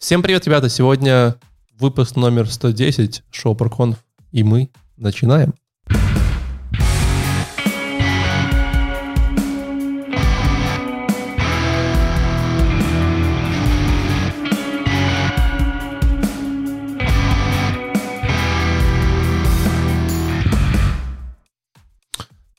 Всем привет, ребята! Сегодня выпуск номер 110 шоу Парконф, и мы начинаем.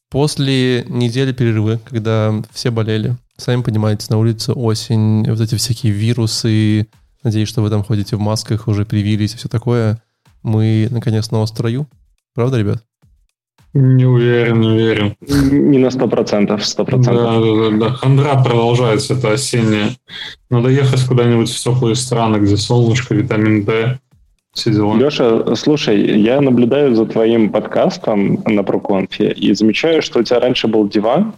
После недели перерыва, когда все болели, сами понимаете, на улице осень, вот эти всякие вирусы, надеюсь, что вы там ходите в масках, уже привились и все такое, мы наконец снова в строю. Правда, ребят? Не уверен, не уверен. Не на сто процентов, сто процентов. Да, да, да, да. Хандра продолжается, это осеннее. Надо ехать куда-нибудь в теплые страны, где солнышко, витамин D, все дела. Леша, слушай, я наблюдаю за твоим подкастом на Проконфе и замечаю, что у тебя раньше был диван.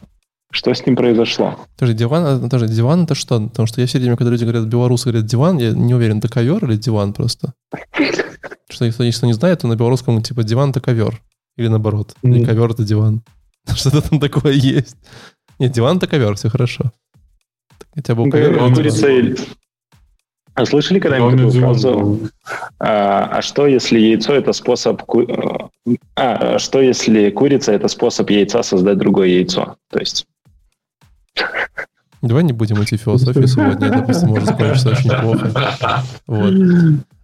Что с ним произошло? Подожди, диван, подожди, диван это что? Потому что я все время, когда люди говорят, белорусы говорят диван, я не уверен, это ковер или диван просто? Что если никто не знает, то на белорусском типа диван это ковер. Или наоборот. Или ковер это диван. Что-то там такое есть. Нет, диван это ковер, все хорошо. Хотя бы ковер. Курица А слышали когда-нибудь такую фразу? А, а что если яйцо это способ... ку- э, А, а что если курица это способ яйца создать другое яйцо? То есть... Давай не будем идти в философию сегодня, это просто может закончиться очень плохо. Вот.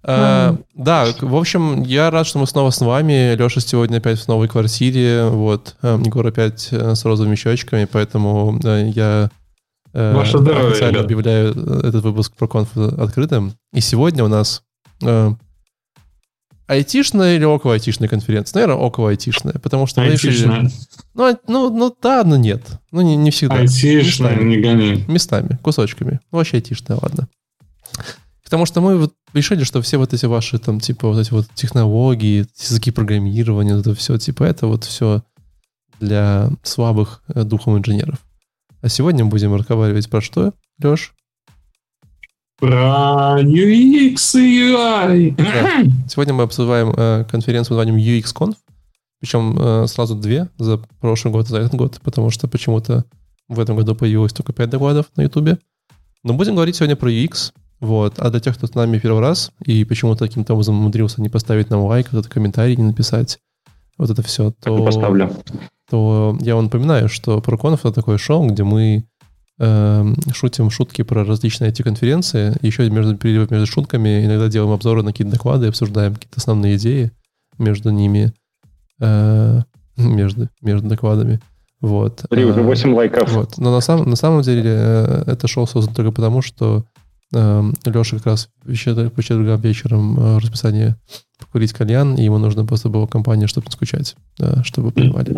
А, да, в общем, я рад, что мы снова с вами. Леша сегодня опять в новой квартире. Вот. А, Егор опять э, с розовыми щечками, поэтому э, я э, Ваше здоровье, официально ребят. объявляю этот выпуск про конф открытым. И сегодня у нас айтишная или около айтишная конференция? Наверное, около айтишная, потому что решили... Айтишная. Ну, а- ну, ну да, но нет. Ну, не, не всегда. Айтишная, Местами. не гони. Местами, кусочками. Ну, вообще айтишная, ладно. Потому что мы вот решили, что все вот эти ваши там, типа, вот эти вот технологии, языки программирования, это все, типа, это вот все для слабых э, духом инженеров. А сегодня мы будем разговаривать про что, Леш? Про UX и UI. Да. Сегодня мы обсуждаем э, конференцию под названием UXConf, причем э, сразу две за прошлый год и за этот год, потому что почему-то в этом году появилось только 5 докладов на Ютубе. Но будем говорить сегодня про UX, вот. А для тех, кто с нами первый раз и почему-то каким-то образом умудрился не поставить нам лайк, вот этот комментарий не написать, вот это все, то, поставлю. то я вам напоминаю, что ProConf — это такое шоу, где мы шутим шутки про различные эти конференции, еще между, перерывов между шутками иногда делаем обзоры на какие-то доклады, обсуждаем какие-то основные идеи между ними, э, между, между докладами. Вот. Смотри, уже Э, 8 лайков. вот. Но на, самом на самом деле э, это шоу создано только потому, что Леша как раз по четвергам вечером э, расписание покурить кальян, и ему нужно просто было компания, чтобы не скучать, да, чтобы вы понимали.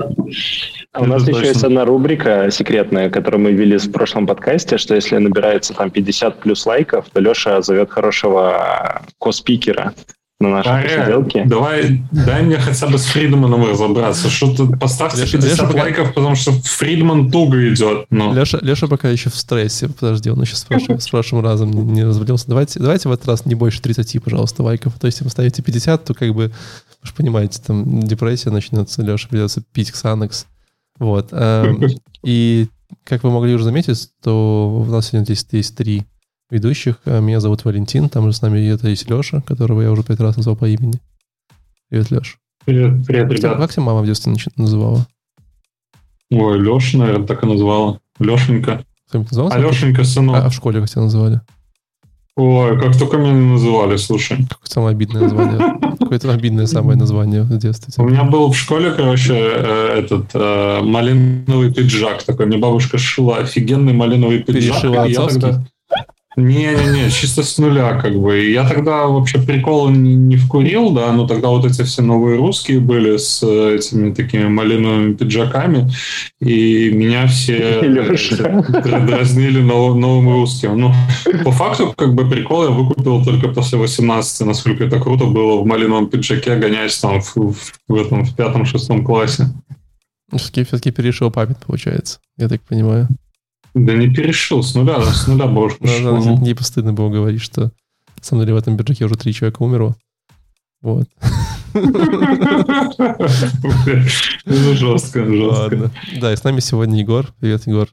А у нас еще есть одна рубрика секретная, которую мы ввели в прошлом подкасте, что если набирается там 50 плюс лайков, то Леша зовет хорошего коспикера на наши Аря, посиделки. давай, дай мне хотя бы с Фридманом разобраться. Что ты поставьте Леша- 50 Леша пока- лайков, потому что Фридман туго идет. Ну, Леша, Леша пока еще в стрессе. Подожди, он еще с прошлым, с прошлым разом не, не развалился. Давайте, давайте в этот раз не больше 30, пожалуйста, лайков. То есть, если вы ставите 50, то как бы, вы же понимаете, там депрессия начнется, Леша придется пить Ксанакс. Вот. эм, И как вы могли уже заметить, то у нас сегодня здесь есть три ведущих. Э, Меня зовут Валентин, там же с нами это есть Леша, которого я уже пять раз назвал по имени. Привет, Леш. привет, привет, Как тебя, ребят. как тебя мама в детстве называла? Ой, Леша, наверное, так и назвала. Лешенька. Называл? А? Лешенька, А, сынок. а в школе как тебя называли? Ой, как только меня не называли, слушай. Какое самое обидное название? Какое-то обидное самое название в детстве. У меня был в школе, короче, э, этот э, малиновый пиджак такой. Мне бабушка сшила офигенный малиновый пиджак. Я отцовский? Не-не-не, чисто с нуля, как бы. И я тогда вообще приколы не, не вкурил, да, но тогда вот эти все новые русские были с э, этими такими малиновыми пиджаками, и меня все э, дразнили нов- новым русским. Ну, по факту, как бы прикол я выкупил только после 18, насколько это круто было в малиновом пиджаке гонять там в, в- в этом в пятом-шестом классе. Все-таки, все-таки перешел память, получается. Я так понимаю. Да не перешил, с нуля, с нуля бабушка Да, да, Ну, типа стыдно было говорить, что на самом деле в этом бюджете уже три человека умерло. Вот. Ну, жестко, жестко. Ладно. Да, и с нами сегодня Егор. Привет, Егор.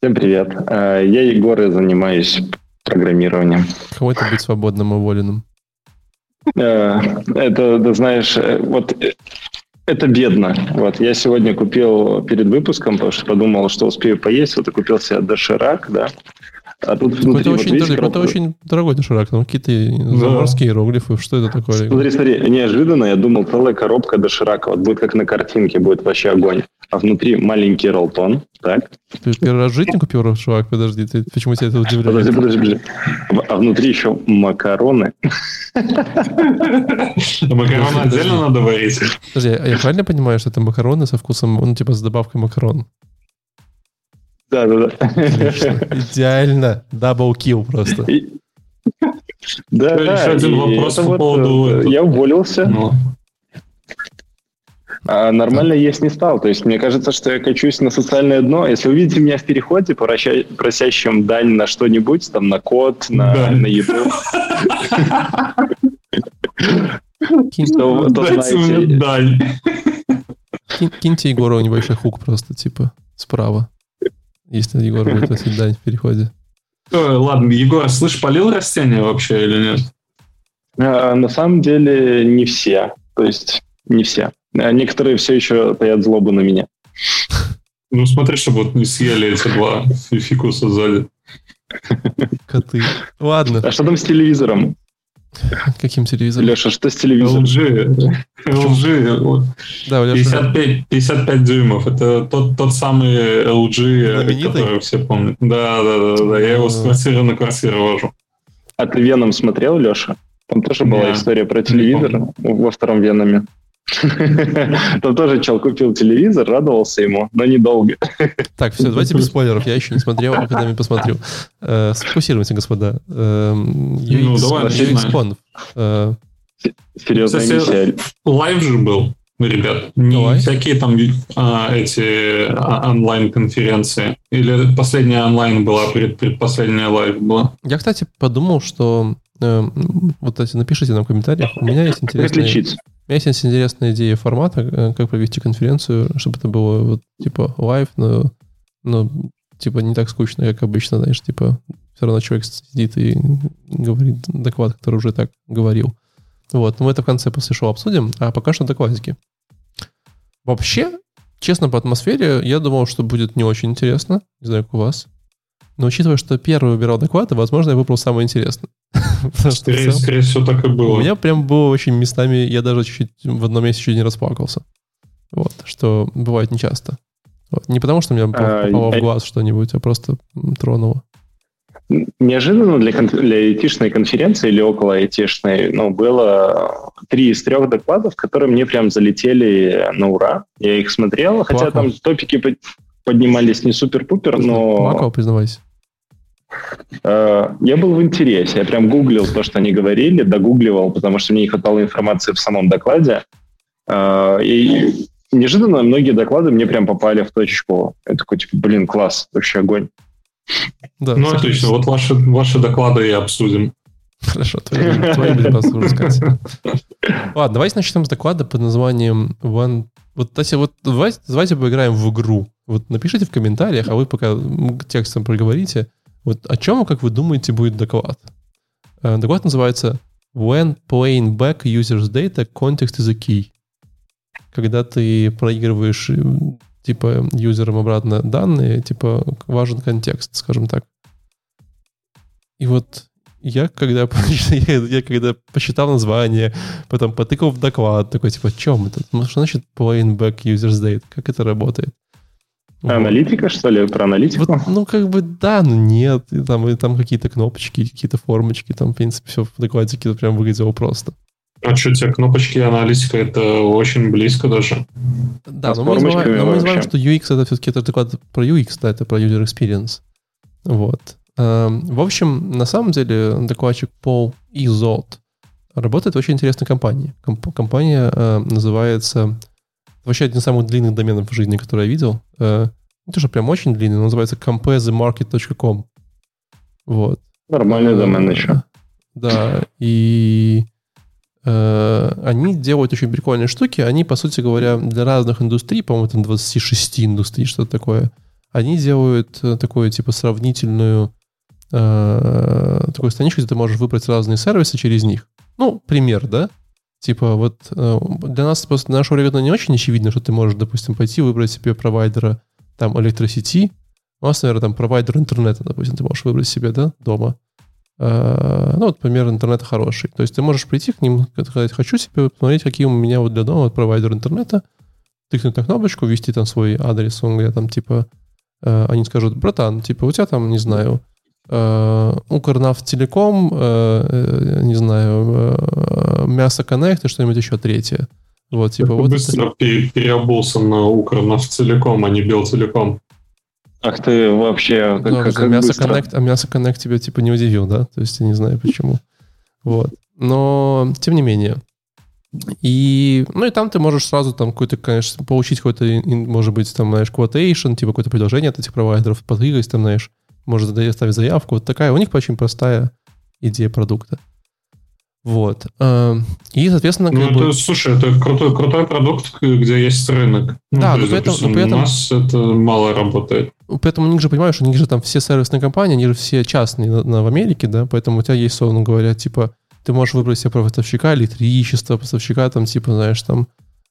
Всем привет. Э, Я Егор и занимаюсь программированием. Кого это быть свободным и уволенным? Э, это, ты знаешь, э, вот это бедно. Вот я сегодня купил перед выпуском, потому что подумал, что успею поесть, вот и купил себе доширак, да. А тут внутри это, вот очень, видишь, это очень дорогой доширак, там какие-то заморские да. иероглифы, что это такое? Смотри, смотри, неожиданно я думал, целая коробка доширака, вот будет как на картинке, будет вообще огонь. А внутри маленький ролтон, так? Ты первый раз в жизни купил доширак? Подожди, ты, почему тебя это удивляет? Подожди, подожди, подожди. А внутри еще макароны. Макароны отдельно надо варить. Подожди, а я правильно понимаю, что это макароны со вкусом, ну, типа с добавкой макарон? Да, да, да. Идеально. Double kill просто. Да, Еще один вопрос по поводу... Э, я уволился. Ну. А нормально есть не стал. То есть мне кажется, что я качусь на социальное дно. Если увидите меня в переходе, просящем дань на что-нибудь, там на код, на, да. на то, знаете... Дань. Киньте Егору небольшой хук просто, типа, справа. Если Егор будет дань в переходе. Ладно, Егор, слышь, полил растения вообще или нет? А, на самом деле не все. То есть не все. А некоторые все еще таят злобу на меня. Ну смотри, чтобы вот не съели эти два фикуса сзади. Коты. Ладно. А что там с телевизором? Каким телевизором? Леша, что с телевизором? LG. LG. Да, Леша. 55, 55 дюймов. Это тот, тот самый LG, Знаменитый? который все помнят. Да, да, да, да. Я его с квартиры на квартиру вожу. А ты Веном смотрел, Леша? Там тоже была история про телевизор во втором Веноме. Там тоже чел купил телевизор, радовался ему, но недолго. Так, все, давайте без спойлеров. Я еще не смотрел, а когда я посмотрю. Э, сфокусируемся, господа. Давай, UX э, Серьезная миссия. Live же был ребят. Не Давай. всякие там а, эти а, онлайн-конференции. Или последняя онлайн была, пред, предпоследняя live была. Я, кстати, подумал, что вот эти напишите нам в комментариях. У меня есть интересная... У меня есть интересная идея формата, э, как провести конференцию, чтобы это было вот типа live, но, но типа не так скучно, как обычно, знаешь, типа все равно человек сидит и говорит доклад, который уже так говорил. Вот, но мы это в конце после шоу обсудим, а пока что докладики. Вообще, честно, по атмосфере, я думал, что будет не очень интересно. Не знаю, как у вас. Но учитывая, что первый выбирал доклады, возможно, я выбрал самое интересное. Скорее, скорее всего, так и было. У меня прям было очень местами, я даже чуть-чуть в одном месте чуть не расплакался. Вот, что бывает нечасто. Вот. Не потому, что мне а, попало в глаз что-нибудь, а просто тронуло. Неожиданно для, для айтишной конференции или около айтишной ну, было три из трех докладов, которые мне прям залетели на ура. Я их смотрел, Плакал. хотя там топики поднимались не супер-пупер, но... Плакал, признавайся. Э, я был в интересе, я прям гуглил то, что они говорили, догугливал, потому что мне не хватало информации в самом докладе. Э, и неожиданно многие доклады мне прям попали в точку. Я такой, типа, блин, класс, вообще огонь. Да, ну, отлично. Вот ваши, ваши доклады и обсудим. Хорошо, твои, твои будем. Ладно, давайте начнем с доклада под названием One... Вот, Тася, вот давайте, давайте поиграем в игру. Вот напишите в комментариях, а вы пока текстом проговорите, вот о чем, как вы думаете, будет доклад? Э, доклад называется When playing back user's data, context is a key. Когда ты проигрываешь э, типа юзерам обратно данные, типа важен контекст, скажем так. И вот я когда, я, я когда посчитал название, потом потыкал в доклад, такой, типа, о чем это? Что значит playing back user's data? Как это работает? Аналитика, что ли? Про аналитику? Вот, ну, как бы да, но нет. И там, и там какие-то кнопочки, какие-то формочки. Там, в принципе, все в докладике прям выглядело просто. А что, те кнопочки и аналитика, это очень близко даже. Да, а но мы, называем, но мы называем, что UX это все-таки это доклад про UX, да, это про user experience. Вот. Эм, в общем, на самом деле докладчик Пол Изот работает в очень интересной компании. Компания э, называется вообще один из самых длинных доменов в жизни, который я видел. Э, не то, что прям очень длинный, но называется comparethemarket.com. Вот. Нормальный э, домен еще. Да, и э, они делают очень прикольные штуки. Они, по сути говоря, для разных индустрий, по-моему, там 26 индустрий, что-то такое, они делают э, такую, типа, сравнительную э, такую страничку, где ты можешь выбрать разные сервисы через них. Ну, пример, да? Типа вот э, для нас, просто для нашего ребята не очень очевидно, что ты можешь, допустим, пойти выбрать себе провайдера там электросети. У нас, наверное, там провайдер интернета, допустим, ты можешь выбрать себе, да, дома. Э, ну, вот пример интернета хороший. То есть ты можешь прийти к ним, сказать, хочу себе посмотреть, какие у меня вот для дома вот провайдер интернета, тыкнуть на кнопочку, ввести там свой адрес, он говорит, там, типа, э, они скажут, братан, типа, у тебя там, не знаю, э, Укрнафт Телеком, не знаю, Мясо Коннект и что-нибудь еще третье. Вот, типа, вот быстро это... переобулся на Укрнафт Целиком, а не Белтелеком. Ах ты вообще... Как, как, как мясо, Connect, а мясо Connect тебя типа не удивил, да? То есть я не знаю почему. Вот. Но, тем не менее. И, ну и там ты можешь сразу там какой-то, конечно, получить какой-то, может быть, там, знаешь, quotation, типа какое-то предложение от этих провайдеров, подвигать там, знаешь, может ставить заявку. Вот такая у них очень простая идея продукта. Вот. Эм, и, соответственно... Ну, это, бы... слушай, это крутой, крутой продукт, где есть рынок. Ну, да, но при этом, но при этом... У нас это мало работает. Поэтому у них же, понимаешь, у них же там все сервисные компании, они же все частные на, на, в Америке, да, поэтому у тебя есть, словно говоря, типа, ты можешь выбрать себе поставщика электричества, поставщика там, типа, знаешь, там,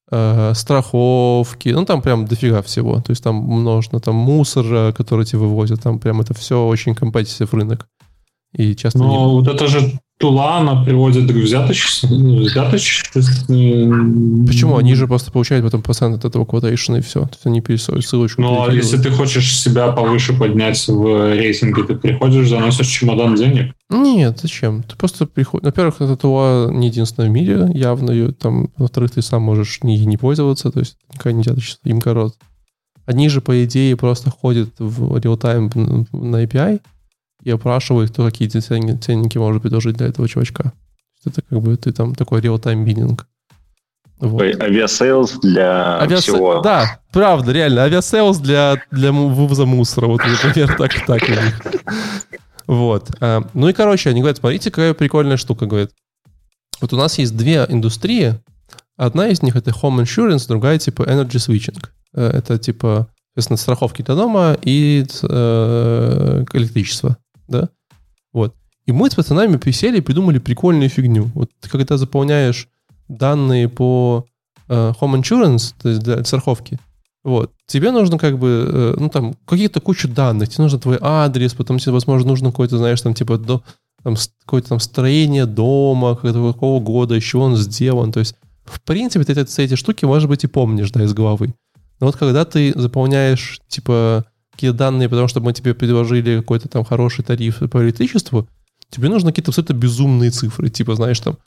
страховки, ну, там прям дофига всего. То есть там множество, там мусора, который тебе вывозят, там прям это все очень компетитив рынок. И часто... Но не... вот это же тула, она приводит к взяточеству. Почему? Они же просто получают потом процент от этого quotation и все. То есть они пересылают ссылочку. Ну, а если ты хочешь себя повыше поднять в рейтинге, ты приходишь, заносишь чемодан денег? Нет, зачем? Ты просто приходишь... Во-первых, это тула не единственная в мире, явно. Там, во-вторых, ты сам можешь не, не пользоваться, то есть никакая не взяточество, им корот. Они же, по идее, просто ходят в реал-тайм на API, и опрашивает, кто какие ценники может предложить для этого чувачка. Это как бы ты там такой real-time bidding. Вот. Aviasales для Avias... всего. Да, правда, реально. Aviasales для, для вывоза мусора. Вот, например, так так у них. Вот. А, ну и, короче, они говорят, смотрите, какая прикольная штука, говорят. Вот у нас есть две индустрии. Одна из них это home insurance, другая типа energy switching. Э, это типа, соответственно, страховки для дома и э, электричество да? Вот. И мы с пацанами присели и придумали прикольную фигню. Вот ты когда заполняешь данные по э, home insurance, то есть для страховки, вот, тебе нужно как бы, э, ну там, какие-то кучу данных, тебе нужно твой адрес, потом тебе, возможно, нужно какой-то, знаешь, там, типа, до, там, какое-то там строение дома, какого года, еще он сделан, то есть, в принципе, ты эти, эти штуки, может быть, и помнишь, да, из головы. Но вот когда ты заполняешь, типа, какие-то данные, потому что мы тебе предложили какой-то там хороший тариф по электричеству, тебе нужны какие-то абсолютно безумные цифры. Типа, знаешь, там,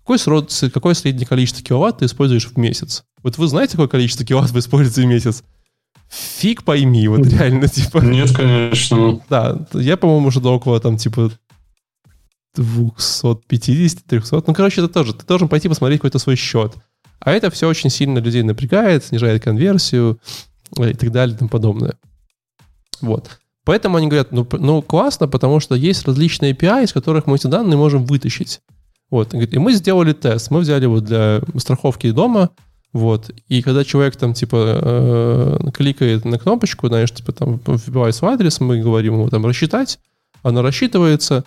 какой, срод, какое среднее количество киловатт ты используешь в месяц? Вот вы знаете, какое количество киловатт вы используете в месяц? Фиг пойми, вот реально, типа... Нет, конечно. Да, я, по-моему, уже до около там, типа, 250, 300. Ну, короче, это тоже. Ты должен пойти посмотреть какой-то свой счет. А это все очень сильно людей напрягает, снижает конверсию и так далее и тому подобное. Вот. Поэтому они говорят, ну, ну классно, потому что есть различные API, из которых мы эти данные можем вытащить. Вот. И мы сделали тест. Мы взяли вот для страховки дома, вот. И когда человек там типа э, кликает на кнопочку, знаешь, типа там вбивает свой адрес, мы говорим ему там рассчитать, оно рассчитывается,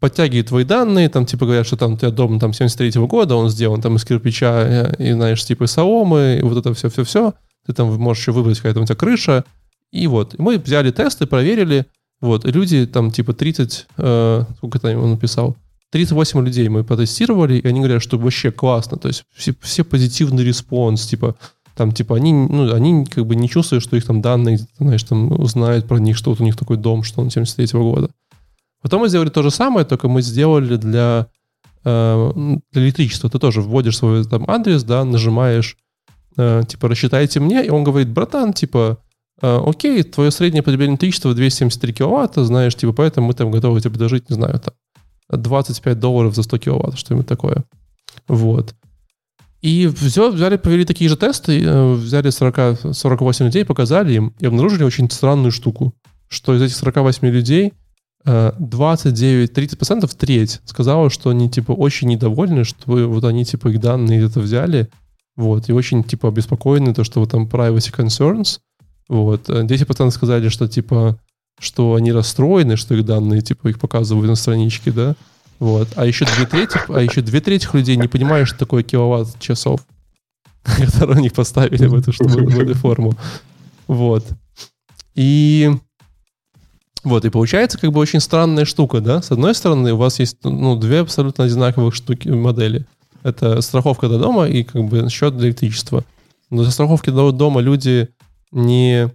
подтягивает твои данные, там типа говорят, что там у тебя дом там 73 -го года, он сделан там из кирпича э, и, знаешь, типа соломы, и вот это все-все-все. Ты там можешь еще выбрать, какая там у тебя крыша, и вот, мы взяли тесты, проверили, вот, люди там типа 30, э, сколько там он написал, 38 людей мы потестировали, и они говорят, что вообще классно, то есть все, все позитивный response, типа, там, типа, они, ну, они как бы не чувствуют, что их там данные, знаешь, там узнают про них, что вот у них такой дом, что он 73 -го года. Потом мы сделали то же самое, только мы сделали для, э, для электричества. Ты тоже вводишь свой там адрес, да, нажимаешь, э, типа, рассчитайте мне, и он говорит, братан, типа, окей, твое среднее потребление электричества 273 киловатта, знаешь, типа, поэтому мы там готовы тебе предложить, не знаю, там, 25 долларов за 100 киловатт, что-нибудь такое. Вот. И все, взяли, провели такие же тесты, э, взяли 40, 48 людей, показали им и обнаружили очень странную штуку, что из этих 48 людей 29-30%, э, треть, сказала, что они, типа, очень недовольны, что вот они, типа, их данные это взяли, вот, и очень, типа, обеспокоены, то, что вот там privacy concerns, вот. 10% э, сказали, что, типа, что они расстроены, что их данные, типа, их показывают на страничке, да, вот. А еще две трети, а еще две трети людей не понимают, что такое киловатт часов, которые они поставили в эту, чтобы, в эту форму. Вот. И вот, и получается как бы очень странная штука, да? С одной стороны, у вас есть ну, две абсолютно одинаковых штуки, модели. Это страховка до дома и как бы счет для электричества. Но за страховки до дома люди не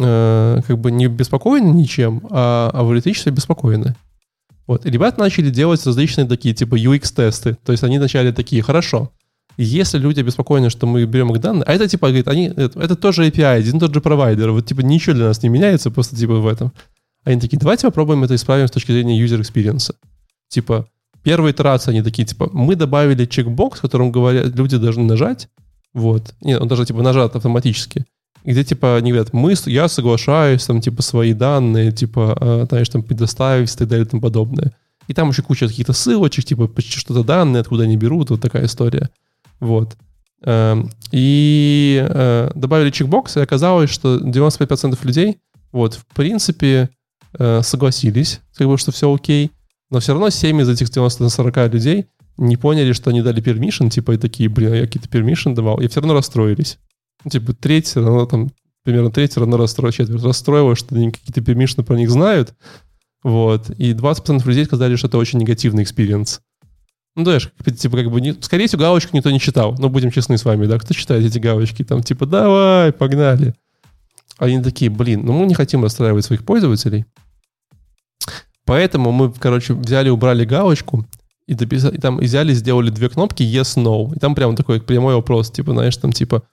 э, как бы не беспокоены ничем, а, а в электричестве беспокоены. Вот. И ребята начали делать различные такие, типа UX-тесты. То есть они начали такие, хорошо, если люди обеспокоены, что мы берем их данные, а это типа, говорит, они, это, это тоже API, один тот же провайдер, вот типа ничего для нас не меняется, просто типа в этом. Они такие, давайте попробуем это исправим с точки зрения user experience. Типа, первые итерации они такие, типа, мы добавили чекбокс, в котором говорят, люди должны нажать, вот. Нет, он даже типа нажат автоматически где, типа, они говорят, мы, я соглашаюсь, там, типа, свои данные, типа, э, знаешь, там, предоставить и так далее и тому подобное. И там еще куча каких-то ссылочек, типа, почти что-то данные, откуда они берут, вот такая история. Вот. Эм, и э, добавили чекбокс, и оказалось, что 95% людей, вот, в принципе, э, согласились, как бы, что все окей, но все равно 7 из этих 90-40 людей не поняли, что они дали permission, типа, и такие, блин, я какие-то permission давал, и все равно расстроились. Ну, типа, треть все равно там, примерно треть все равно расстроилась, четверть расстроилась, что они какие-то пермишины про них знают. Вот. И 20% людей сказали, что это очень негативный experience. Ну, знаешь, типа, как бы, не, скорее всего, галочку никто не читал. Но будем честны с вами, да, кто читает эти галочки? Там, типа, давай, погнали. Они такие, блин, ну мы не хотим расстраивать своих пользователей. Поэтому мы, короче, взяли, убрали галочку и, дописали, и там взяли, сделали две кнопки yes, no. И там прямо такой прямой вопрос, типа, знаешь, там, типа,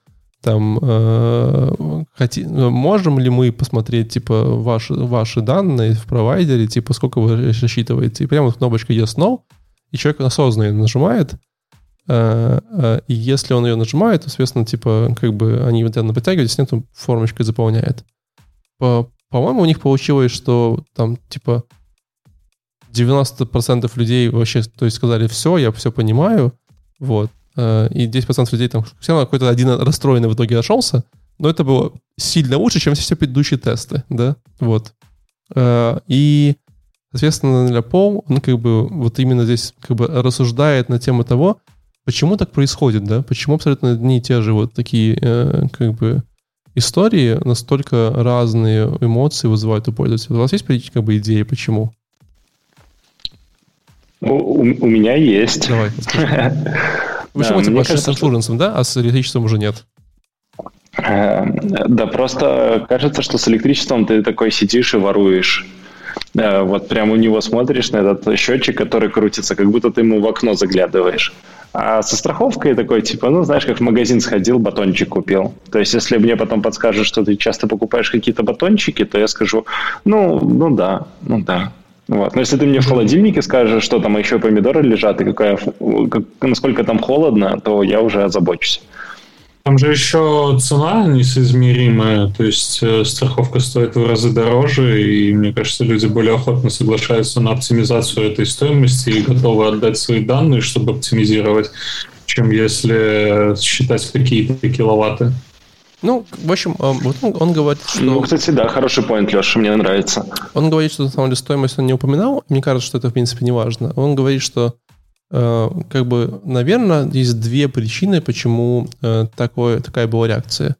там, э, хоти, можем ли мы посмотреть, типа, ваши, ваши данные в провайдере, типа, сколько вы рассчитываете, и прямо кнопочка yes, no, и человек осознанно нажимает, э, э, и если он ее нажимает, то, соответственно, типа, как бы они вот это подтягивают, если нет, то формочкой заполняет. По, по-моему, у них получилось, что там, типа, 90% людей вообще, то есть сказали, все, я все понимаю, вот, и 10% людей там все равно какой-то один расстроенный в итоге нашелся, но это было сильно лучше, чем все предыдущие тесты, да, вот. Э, и, соответственно, для Пол, он как бы вот именно здесь как бы рассуждает на тему того, почему так происходит, да, почему абсолютно одни и те же вот такие э, как бы истории настолько разные эмоции вызывают у пользователя. У вас есть как бы идеи, почему? У, у, у меня есть. Давай, Почему да, типа с иншурансом, да, а с электричеством уже нет? Эм, да, просто кажется, что с электричеством ты такой сидишь и воруешь. Э, вот прямо у него смотришь на этот счетчик, который крутится, как будто ты ему в окно заглядываешь. А со страховкой такой, типа, ну, знаешь, как в магазин сходил, батончик купил. То есть, если мне потом подскажут, что ты часто покупаешь какие-то батончики, то я скажу, ну, ну да, ну да. Вот. Но если ты мне в холодильнике скажешь, что там еще помидоры лежат и какая, как, насколько там холодно, то я уже озабочусь. Там же еще цена несоизмеримая, то есть э, страховка стоит в разы дороже, и мне кажется, люди более охотно соглашаются на оптимизацию этой стоимости и готовы отдать свои данные, чтобы оптимизировать, чем если считать какие-то киловатты. Ну, в общем, э, вот он, он говорит, что... Ну, кстати, да, хороший поинт, Леша, мне нравится. Он говорит, что на самом деле стоимость он не упоминал. Мне кажется, что это, в принципе, не важно. Он говорит, что э, как бы, наверное, есть две причины, почему э, такое, такая была реакция.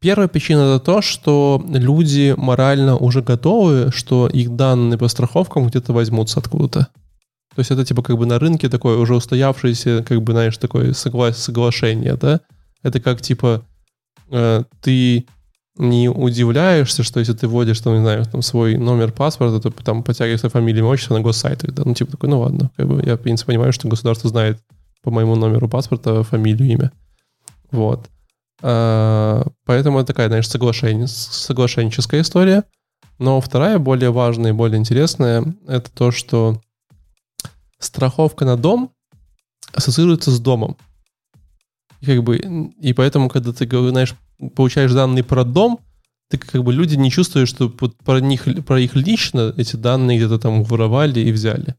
Первая причина это то, что люди морально уже готовы, что их данные по страховкам где-то возьмутся откуда-то. То есть это типа как бы на рынке такое уже устоявшееся, как бы, знаешь, такое согла- соглашение, да? Это как типа Э, ты не удивляешься, что если ты вводишь, там, не знаю, там свой номер паспорта, то там подтягивается фамилия, имя, отчество на госсайты. Да? Ну, типа такой, ну ладно. Как бы я, в принципе, понимаю, что государство знает по моему номеру паспорта фамилию, имя. Вот. А, поэтому это такая, знаешь, соглашение, соглашенческая история. Но вторая, более важная и более интересная, это то, что страховка на дом ассоциируется с домом. И как бы, и поэтому, когда ты, знаешь, получаешь данные про дом, ты как бы люди не чувствуют, что про них, про их лично эти данные где-то там воровали и взяли.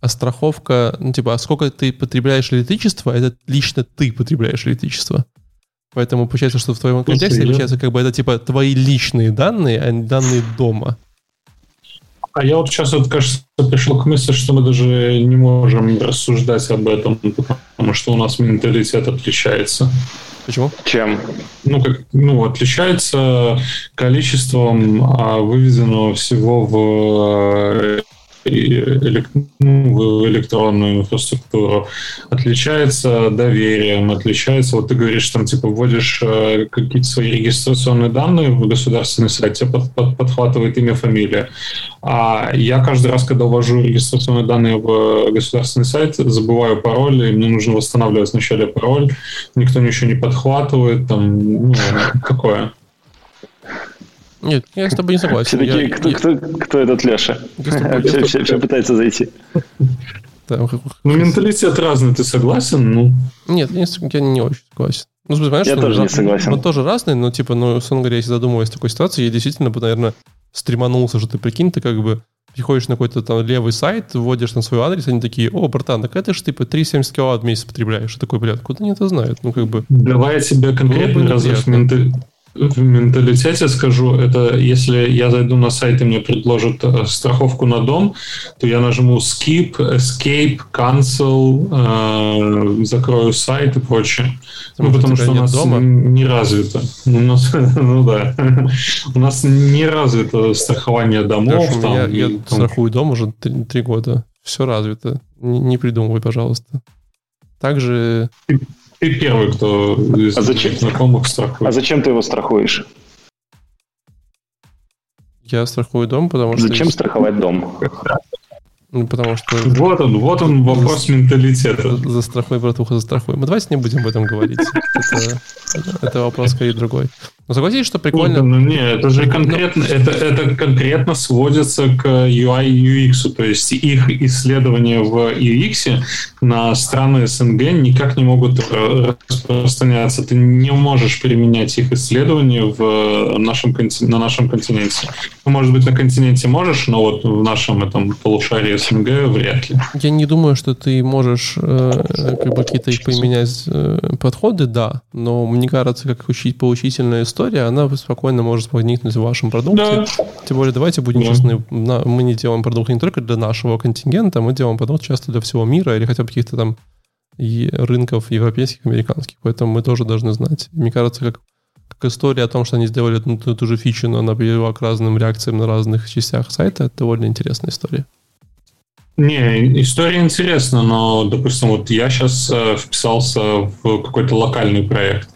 А страховка, ну типа, а сколько ты потребляешь электричества, это лично ты потребляешь электричество. Поэтому получается, что в твоем контексте получается, как бы это типа твои личные данные, а не данные дома. А я вот сейчас, вот, кажется, пришел к мысли, что мы даже не можем рассуждать об этом, потому что у нас менталитет отличается. Почему? Чем? Ну, как, ну, отличается количеством а, выведенного всего в, э, в электронную инфраструктуру. Отличается доверием, отличается, вот ты говоришь, там, типа, вводишь э, какие-то свои регистрационные данные в государственный сайт, тебе под- под- подхватывает имя, фамилия. А я каждый раз, когда ввожу регистрационные данные в государственный сайт, забываю пароль, и мне нужно восстанавливать вначале пароль, никто ничего не подхватывает, там, ну, такое. Нет, я с тобой не согласен. Все Я- такие, кто, я- кто, кто этот Леша? Я я Все, все- все пытаются зайти. как- Ну, менталитет разный, ты согласен? Ну, Нет, я не, я не очень согласен. Ну, понимаешь, Я что тоже он не согласен. Он тоже разный, но, типа, ну, условно говоря, если задумываясь о такой ситуации, я действительно бы, наверное, стреманулся, что ты прикинь, ты как бы приходишь на какой-то там левый сайт, вводишь на свой адрес, они такие, о, братан, так это же, типа, 3,70 киловатт в месяц потребляешь. И такой, блядь, куда они это знают? Ну, как бы, давай я тебе конкретный разрыв неприятно. В менталитете скажу. Это если я зайду на сайт и мне предложат э, страховку на дом, то я нажму skip, escape, cancel, э, закрою сайт и прочее. Потому ну, потому что у нас дома. не развито. У нас, ну да. У нас не развито страхование домов. У там, меня, и я там страхую дом уже три, три года. Все развито. Не, не придумывай, пожалуйста. Также Ты первый, кто из А зачем- знакомых А страхует. зачем ты его страхуешь? я страхую дом, потому что... Зачем страховать дом? Ну, Потому что Вот он, вот он вопрос менталитета. застрахуй, братуха, застрахуй. Мы давайте не будем об этом говорить. Это, это вопрос скорее другой. Но согласитесь, что прикольно... Ну, не, это же конкретно, это, это конкретно сводится к UI и UX. То есть их исследования в UX на страны СНГ никак не могут э, распространяться. Ты не можешь применять их исследования в нашем, на нашем континенте. Ну, Может быть, на континенте можешь, но вот в нашем этом полушарии СНГ вряд ли. Я не думаю, что ты можешь э, как бы какие-то их применять э, подходы, да, но мне кажется, как учить поучительная история, она спокойно может возникнуть в вашем продукте. Тем более, давайте будем Да. честны, на- мы не делаем продукт не только для нашего контингента, мы делаем продукт часто для всего мира или хотя бы каких-то там рынков европейских, американских. Поэтому мы тоже должны знать. Мне кажется, как, как история о том, что они сделали ну, ту, ту же фичу, но она привела к разным реакциям на разных частях сайта, это довольно интересная история. Не, история интересна, но, допустим, вот я сейчас вписался в какой-то локальный проект,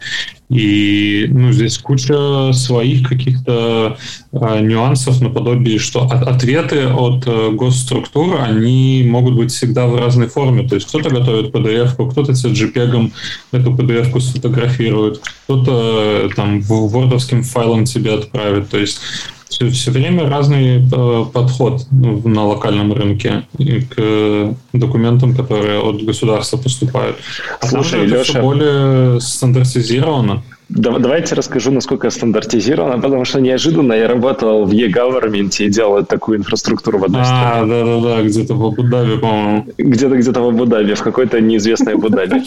и ну, здесь куча своих каких-то э, нюансов наподобие, что от, ответы от э, госструктур, они могут быть всегда в разной форме. То есть кто-то готовит PDF-ку, кто-то тебе JPEG эту PDF-ку сфотографирует, кто-то э, там в вордовским файлом тебе отправит. То есть все, все время разный э, подход ну, на локальном рынке к документам, которые от государства поступают. А там Слушай, это Леша- все более стандартизировано. Да- Давайте расскажу, насколько стандартизировано, потому что неожиданно я работал в e-government и делал такую инфраструктуру в одной стране. А, да-да-да, где-то в Абу-Даби, по-моему. Где-то где-то в Абу-Даби, в какой-то неизвестной Абу-Даби.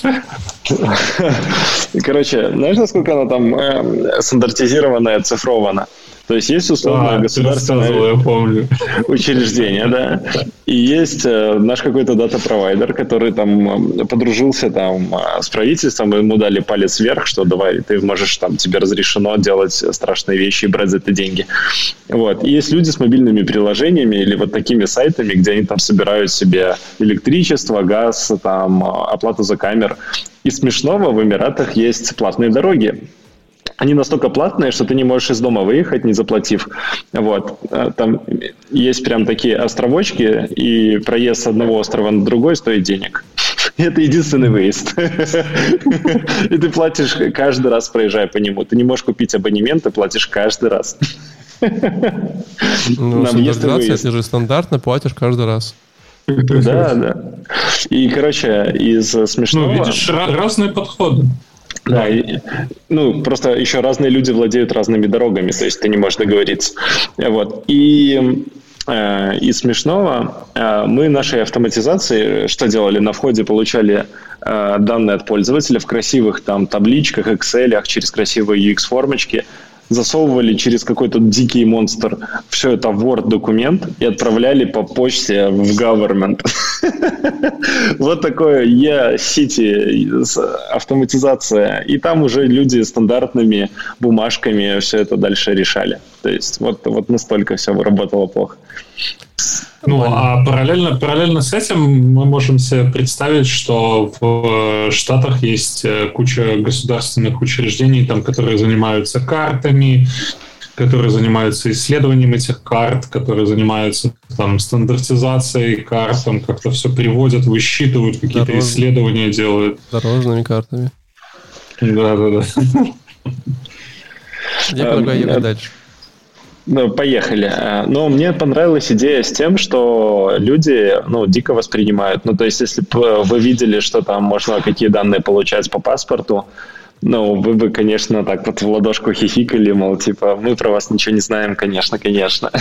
Короче, знаешь, насколько она там э, стандартизирована и оцифрована? То есть есть условно А, государственное я помню. учреждение, да, и есть э, наш какой-то дата-провайдер, который там э, подружился там э, с правительством, и ему дали палец вверх, что давай, ты можешь там, тебе разрешено делать страшные вещи и брать за это деньги. Вот. И есть люди с мобильными приложениями или вот такими сайтами, где они там собирают себе электричество, газ, там, оплату за камер. И смешного в Эмиратах есть платные дороги. Они настолько платные, что ты не можешь из дома выехать, не заплатив. Вот. А Там есть прям такие островочки, и проезд с одного острова на другой стоит денег. Это единственный выезд. И ты платишь каждый раз, проезжая по нему. Ты не можешь купить абонемент, ты платишь каждый раз. Ну, стандартизация, ты же стандартно платишь каждый раз. Да, да. И, короче, из Ну, смешного... видишь, ра- разные подходы. Да, и- ну, просто еще разные люди владеют разными дорогами, то есть ты не можешь договориться. Вот. И э, из смешного, э, мы нашей автоматизации что делали? На входе получали э, данные от пользователя в красивых там табличках, Excel, через красивые UX-формочки, засовывали через какой-то дикий монстр все это в Word-документ и отправляли по почте в government. Вот такое E-City автоматизация. И там уже люди стандартными бумажками все это дальше решали. То есть вот, вот настолько все работало плохо. Ну, а параллельно, параллельно с этим мы можем себе представить, что в Штатах есть э, куча государственных учреждений, там, которые занимаются картами, которые занимаются исследованием этих карт, которые занимаются там стандартизацией карт, там как-то все приводят, высчитывают, какие-то Дорож... исследования делают. Дорожными картами. Да, да, да. Я предлагаю ехать дальше. Ну, поехали. Э, но мне понравилась идея с тем, что люди ну, дико воспринимают. Ну, то есть, если бы вы видели, что там можно какие данные получать по паспорту, ну, вы бы, конечно, так вот в ладошку хихикали, мол, типа, мы про вас ничего не знаем, конечно, конечно.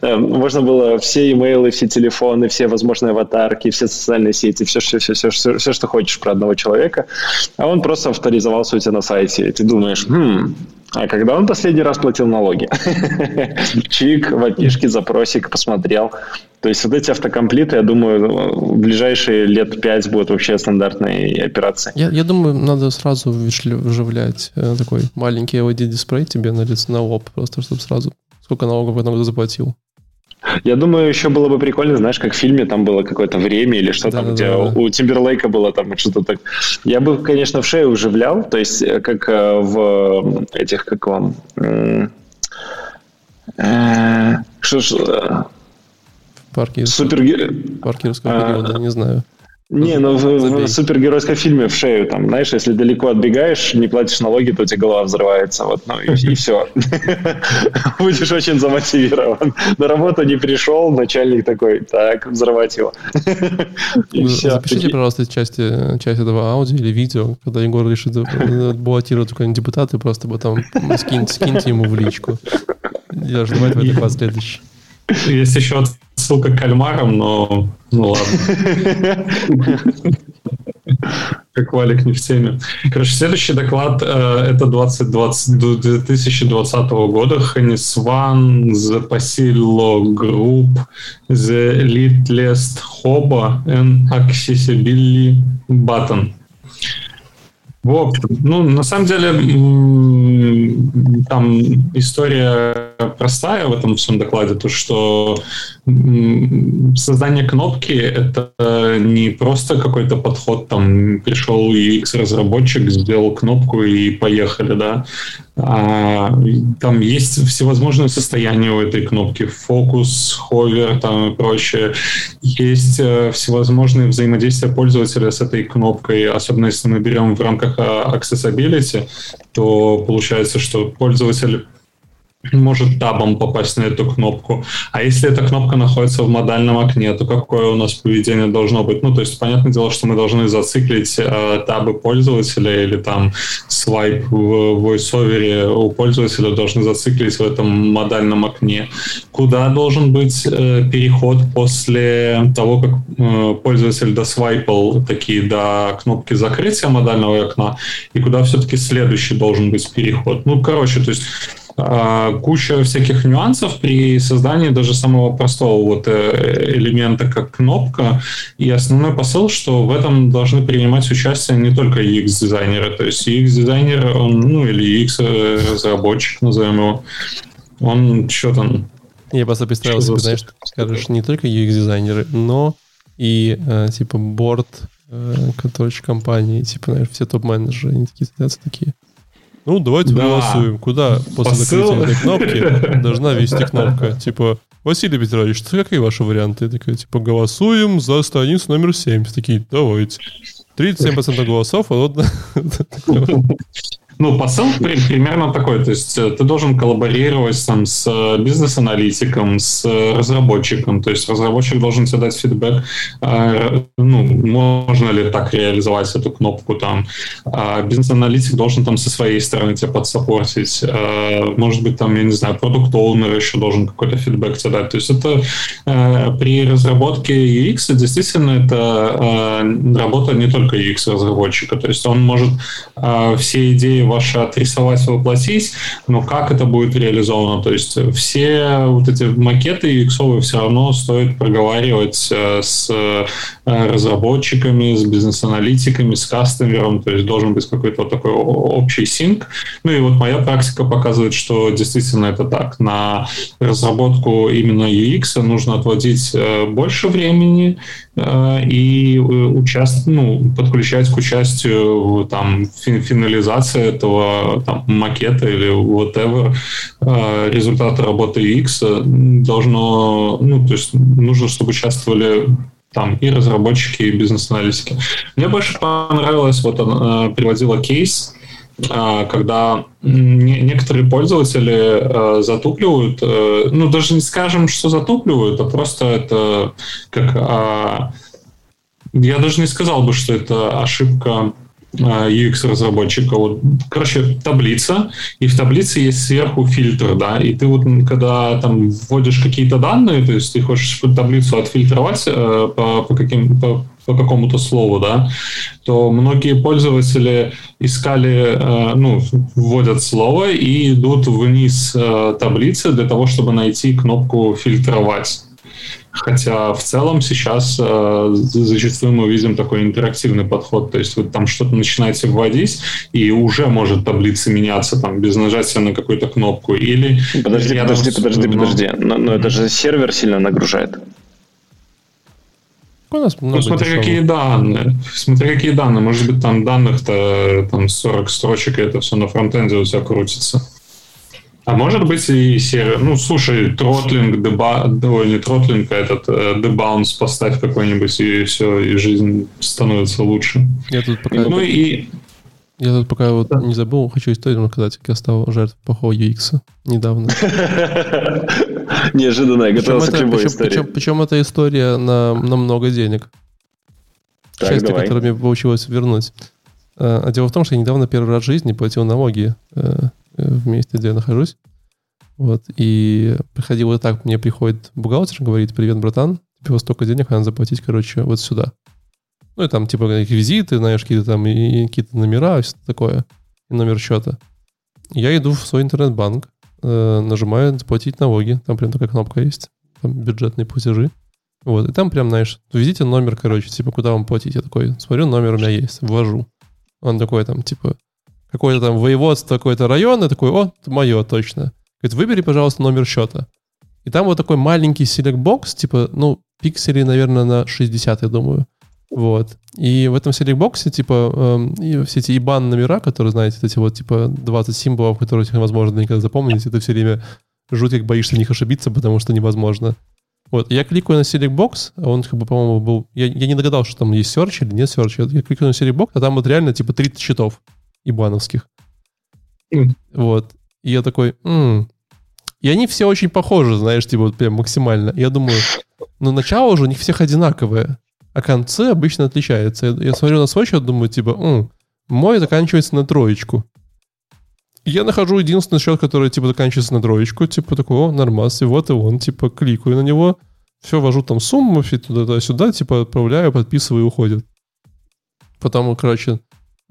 Э, можно было все имейлы, все телефоны, все возможные аватарки, все социальные сети, все, все, все, все, все, что хочешь про одного человека, а он просто авторизовался у тебя на сайте, и ты думаешь, хм, а когда он последний раз платил налоги? Чик, в опишке, запросик, посмотрел. То есть вот эти автокомплиты, я думаю, в ближайшие лет пять будут вообще стандартной операцией. Я, я думаю, надо сразу вживлять э, такой маленький LED-дисплей тебе на лицо на лоб, просто чтобы сразу сколько налогов в этом году заплатил. Я думаю, еще было бы прикольно, знаешь, как в фильме там было какое-то время или что да, там, да, где да. у Тимберлейка было там что-то так. Я бы, конечно, в шею уживлял, то есть э, как э, в этих, как вам... Э, что ж... Парки, Супер... Парки русского периода, не знаю. Не, ну в, в супергеройском фильме в шею, там, знаешь, если далеко отбегаешь, не платишь налоги, то у тебя голова взрывается, вот, ну и, и все. Будешь очень замотивирован. На работу не пришел, начальник такой, так, взрывать его. Запишите, пожалуйста, части, часть этого аудио или видео, когда Егор решит баллотировать какой-нибудь депутат, и просто потом скиньте, скиньте ему в личку. Я жду в этой следующий. Есть еще ссылка к кальмарам, но ну ладно. Как Валик не в теме. Короче, следующий доклад э, это 2020, 2020 года. Хенис Ван, The Pasillo Group, The Littlest Hobo and Accessibility Button. Вот, ну, на самом деле, там история простая в этом всем докладе, то, что создание кнопки — это не просто какой-то подход, там, пришел UX-разработчик, сделал кнопку и поехали, да, а, там есть всевозможные состояния у этой кнопки, фокус, ховер там и прочее. Есть э, всевозможные взаимодействия пользователя с этой кнопкой, особенно если мы берем в рамках а, accessibility, то получается, что пользователь может табом попасть на эту кнопку. А если эта кнопка находится в модальном окне, то какое у нас поведение должно быть? Ну, то есть, понятное дело, что мы должны зациклить э, табы пользователя или там свайп в VoiceOver у пользователя должны зациклить в этом модальном окне. Куда должен быть э, переход после того, как э, пользователь досвайпал такие до кнопки закрытия модального окна, и куда все-таки следующий должен быть переход? Ну, короче, то есть куча всяких нюансов при создании даже самого простого вот э, элемента, как кнопка. И основной посыл, что в этом должны принимать участие не только UX-дизайнеры. То есть UX-дизайнер, он, ну или UX-разработчик, назовем его, он что там... Я просто представил себе, знаешь, скажешь, не только UX-дизайнеры, но и э, типа борт, э, короче, компании, типа, знаешь, все топ-менеджеры, они такие сидятся такие. Ну, давайте да. голосуем. Куда после Посыл? закрытия этой кнопки должна вести кнопка? Типа, Василий Петрович, какие ваши варианты? Такая, типа, голосуем за страницу номер 7. Такие, давайте. 37% голосов, а вот... ну, посыл примерно такой, то есть э, ты должен коллаборировать там с э, бизнес-аналитиком, с разработчиком, то есть разработчик должен тебе дать фидбэк, ну, можно ли так реализовать эту кнопку там, а бизнес-аналитик должен там со своей стороны тебя подсопортить, может быть, там, я не знаю, продукт-оунер еще должен какой-то фидбэк тебе дать, то есть это при разработке UX действительно это работа не только UX-разработчика, то есть он может все идеи ваши отрисовать, воплотить, но как это будет реализовано? То есть все вот эти макеты UX все равно стоит проговаривать э, с э, разработчиками, с бизнес-аналитиками, с кастомером, то есть должен быть какой-то такой общий синк. Ну и вот моя практика показывает, что действительно это так. На разработку именно UX нужно отводить э, больше времени и участвовать, ну, подключать к участию там финализации этого там, макета или whatever э, результата работы X должно, ну, то есть нужно, чтобы участвовали там и разработчики, и бизнес-аналитики. Мне больше понравилось, вот он э, приводила кейс, э, когда некоторые пользователи затупливают, ну даже не скажем, что затупливают, а просто это как а, я даже не сказал бы, что это ошибка UX-разработчика. Вот, короче, таблица, и в таблице есть сверху фильтр, да, и ты вот, когда там вводишь какие-то данные, то есть ты хочешь таблицу отфильтровать э, по, по, каким, по, по какому-то слову, да, то многие пользователи искали, э, ну, вводят слово и идут вниз э, таблицы для того, чтобы найти кнопку «фильтровать». Хотя в целом сейчас э, зачастую мы видим такой интерактивный подход. То есть вы там что-то начинаете вводить, и уже может таблица меняться там без нажатия на какую-то кнопку. Или подожди, подожди, подожди, но... подожди. Но, но это же сервер сильно нагружает. У нас ну, смотри, дешевых. какие данные. Смотри, какие данные. Может быть, там данных-то там 40 строчек, и это все на фронтенде у тебя крутится. А может быть и серия. Ну, слушай, тротлинг, деба... Ой, не тротлинг, а этот э, дебаунс поставь какой-нибудь, и все, и жизнь становится лучше. Я тут пока... Ну и... Я тут пока вот не забыл, хочу историю рассказать, как я стал жертвой плохого UX недавно. Неожиданно, я готовился к любой истории. Причем эта история на много денег. Счастье, которое мне получилось вернуть. А, а дело в том, что я недавно первый раз в жизни платил налоги э, в месте, где я нахожусь. Вот, и приходило так, мне приходит бухгалтер, говорит, привет, братан, тебе столько денег надо заплатить, короче, вот сюда. Ну, и там, типа, реквизиты, знаешь, какие-то там, и, и какие-то номера, все такое, и номер счета. Я иду в свой интернет-банк, э, нажимаю «Заплатить налоги», там прям такая кнопка есть, там бюджетные платежи. Вот, и там прям, знаешь, введите номер, короче, типа, куда вам платить. Я такой, смотрю, номер у меня есть, ввожу. Он такой там, типа, какое-то там воеводство, какой-то район, и такой, о, мое точно. Говорит, выбери, пожалуйста, номер счета. И там вот такой маленький select box, типа, ну, пикселей, наверное, на 60, я думаю. Вот. И в этом select box е, типа, эм, и все эти IBAN номера, которые, знаете, эти вот, типа, 20 символов, которые невозможно никогда запомнить, это все время жуть, как боишься в них ошибиться, потому что невозможно. Вот, я кликаю на Select Box, а он, как бы, по-моему, был... Я, я не догадался, что там есть search или нет search. Я, я кликаю на Select Box, а там вот реально, типа, 30 счетов ибановских. Mm. Вот. И я такой, м-м". И они все очень похожи, знаешь, типа вот прям максимально. Я думаю, ну начало уже у них всех одинаковое, а концы обычно отличаются. Я, я смотрю на свой счет, думаю, типа, м-м, мой заканчивается на троечку. Я нахожу единственный счет, который, типа, заканчивается на троечку, типа, такой, о, нормас, и вот и он, типа, кликаю на него, все, ввожу там сумму, туда-сюда, типа, отправляю, подписываю и уходит. Потом, короче,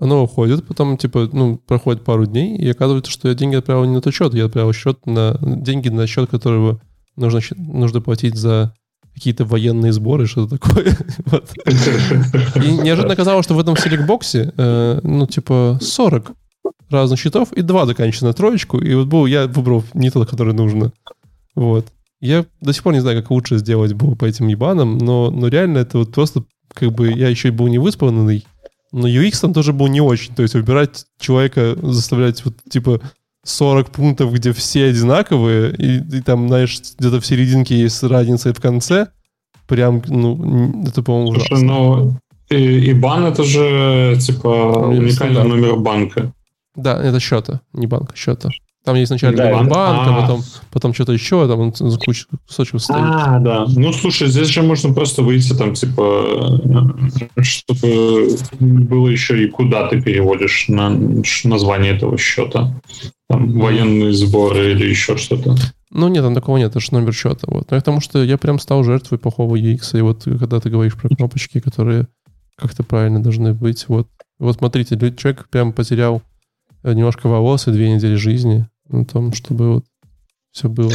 оно уходит, потом, типа, ну, проходит пару дней, и оказывается, что я деньги отправил не на тот счет, я отправил счет на деньги на счет, которого нужно, нужно платить за какие-то военные сборы, что-то такое. И неожиданно оказалось, что в этом select box е, э, ну, типа, 40 разных счетов, и два заканчиваются троечку, и вот был, я выбрал не тот, который нужно. Вот. Я до сих пор не знаю, как лучше сделать было по этим ебанам, но, но реально это вот просто, как бы, я еще и был не выспанный, но UX там тоже был не очень. То есть выбирать человека, заставлять вот типа 40 пунктов, где все одинаковые, и, и там, знаешь, где-то в серединке есть разница и в конце, прям, ну, это, по-моему, Слушай, ужасно. ну, и, и бан это же, типа, уникальный номер банка. Да, это счета, не банка, счета. Там есть изначально Да, банк, а А. потом, потом что-то еще, там он за кучу кусочков стоит. А, да. Ну, слушай, здесь же можно просто выйти там, типа, э, чтобы было еще и куда ты переводишь на название этого счета. Там, военные сборы или еще что-то. Ну нет, там такого нет, это же номер счета. Вот. Но я к тому, что я прям стал жертвой плохого UX, и вот когда ты говоришь про кнопочки, которые как-то правильно должны быть, вот. Вот смотрите, человек прям потерял э, немножко волос и две недели жизни на том, чтобы вот все было.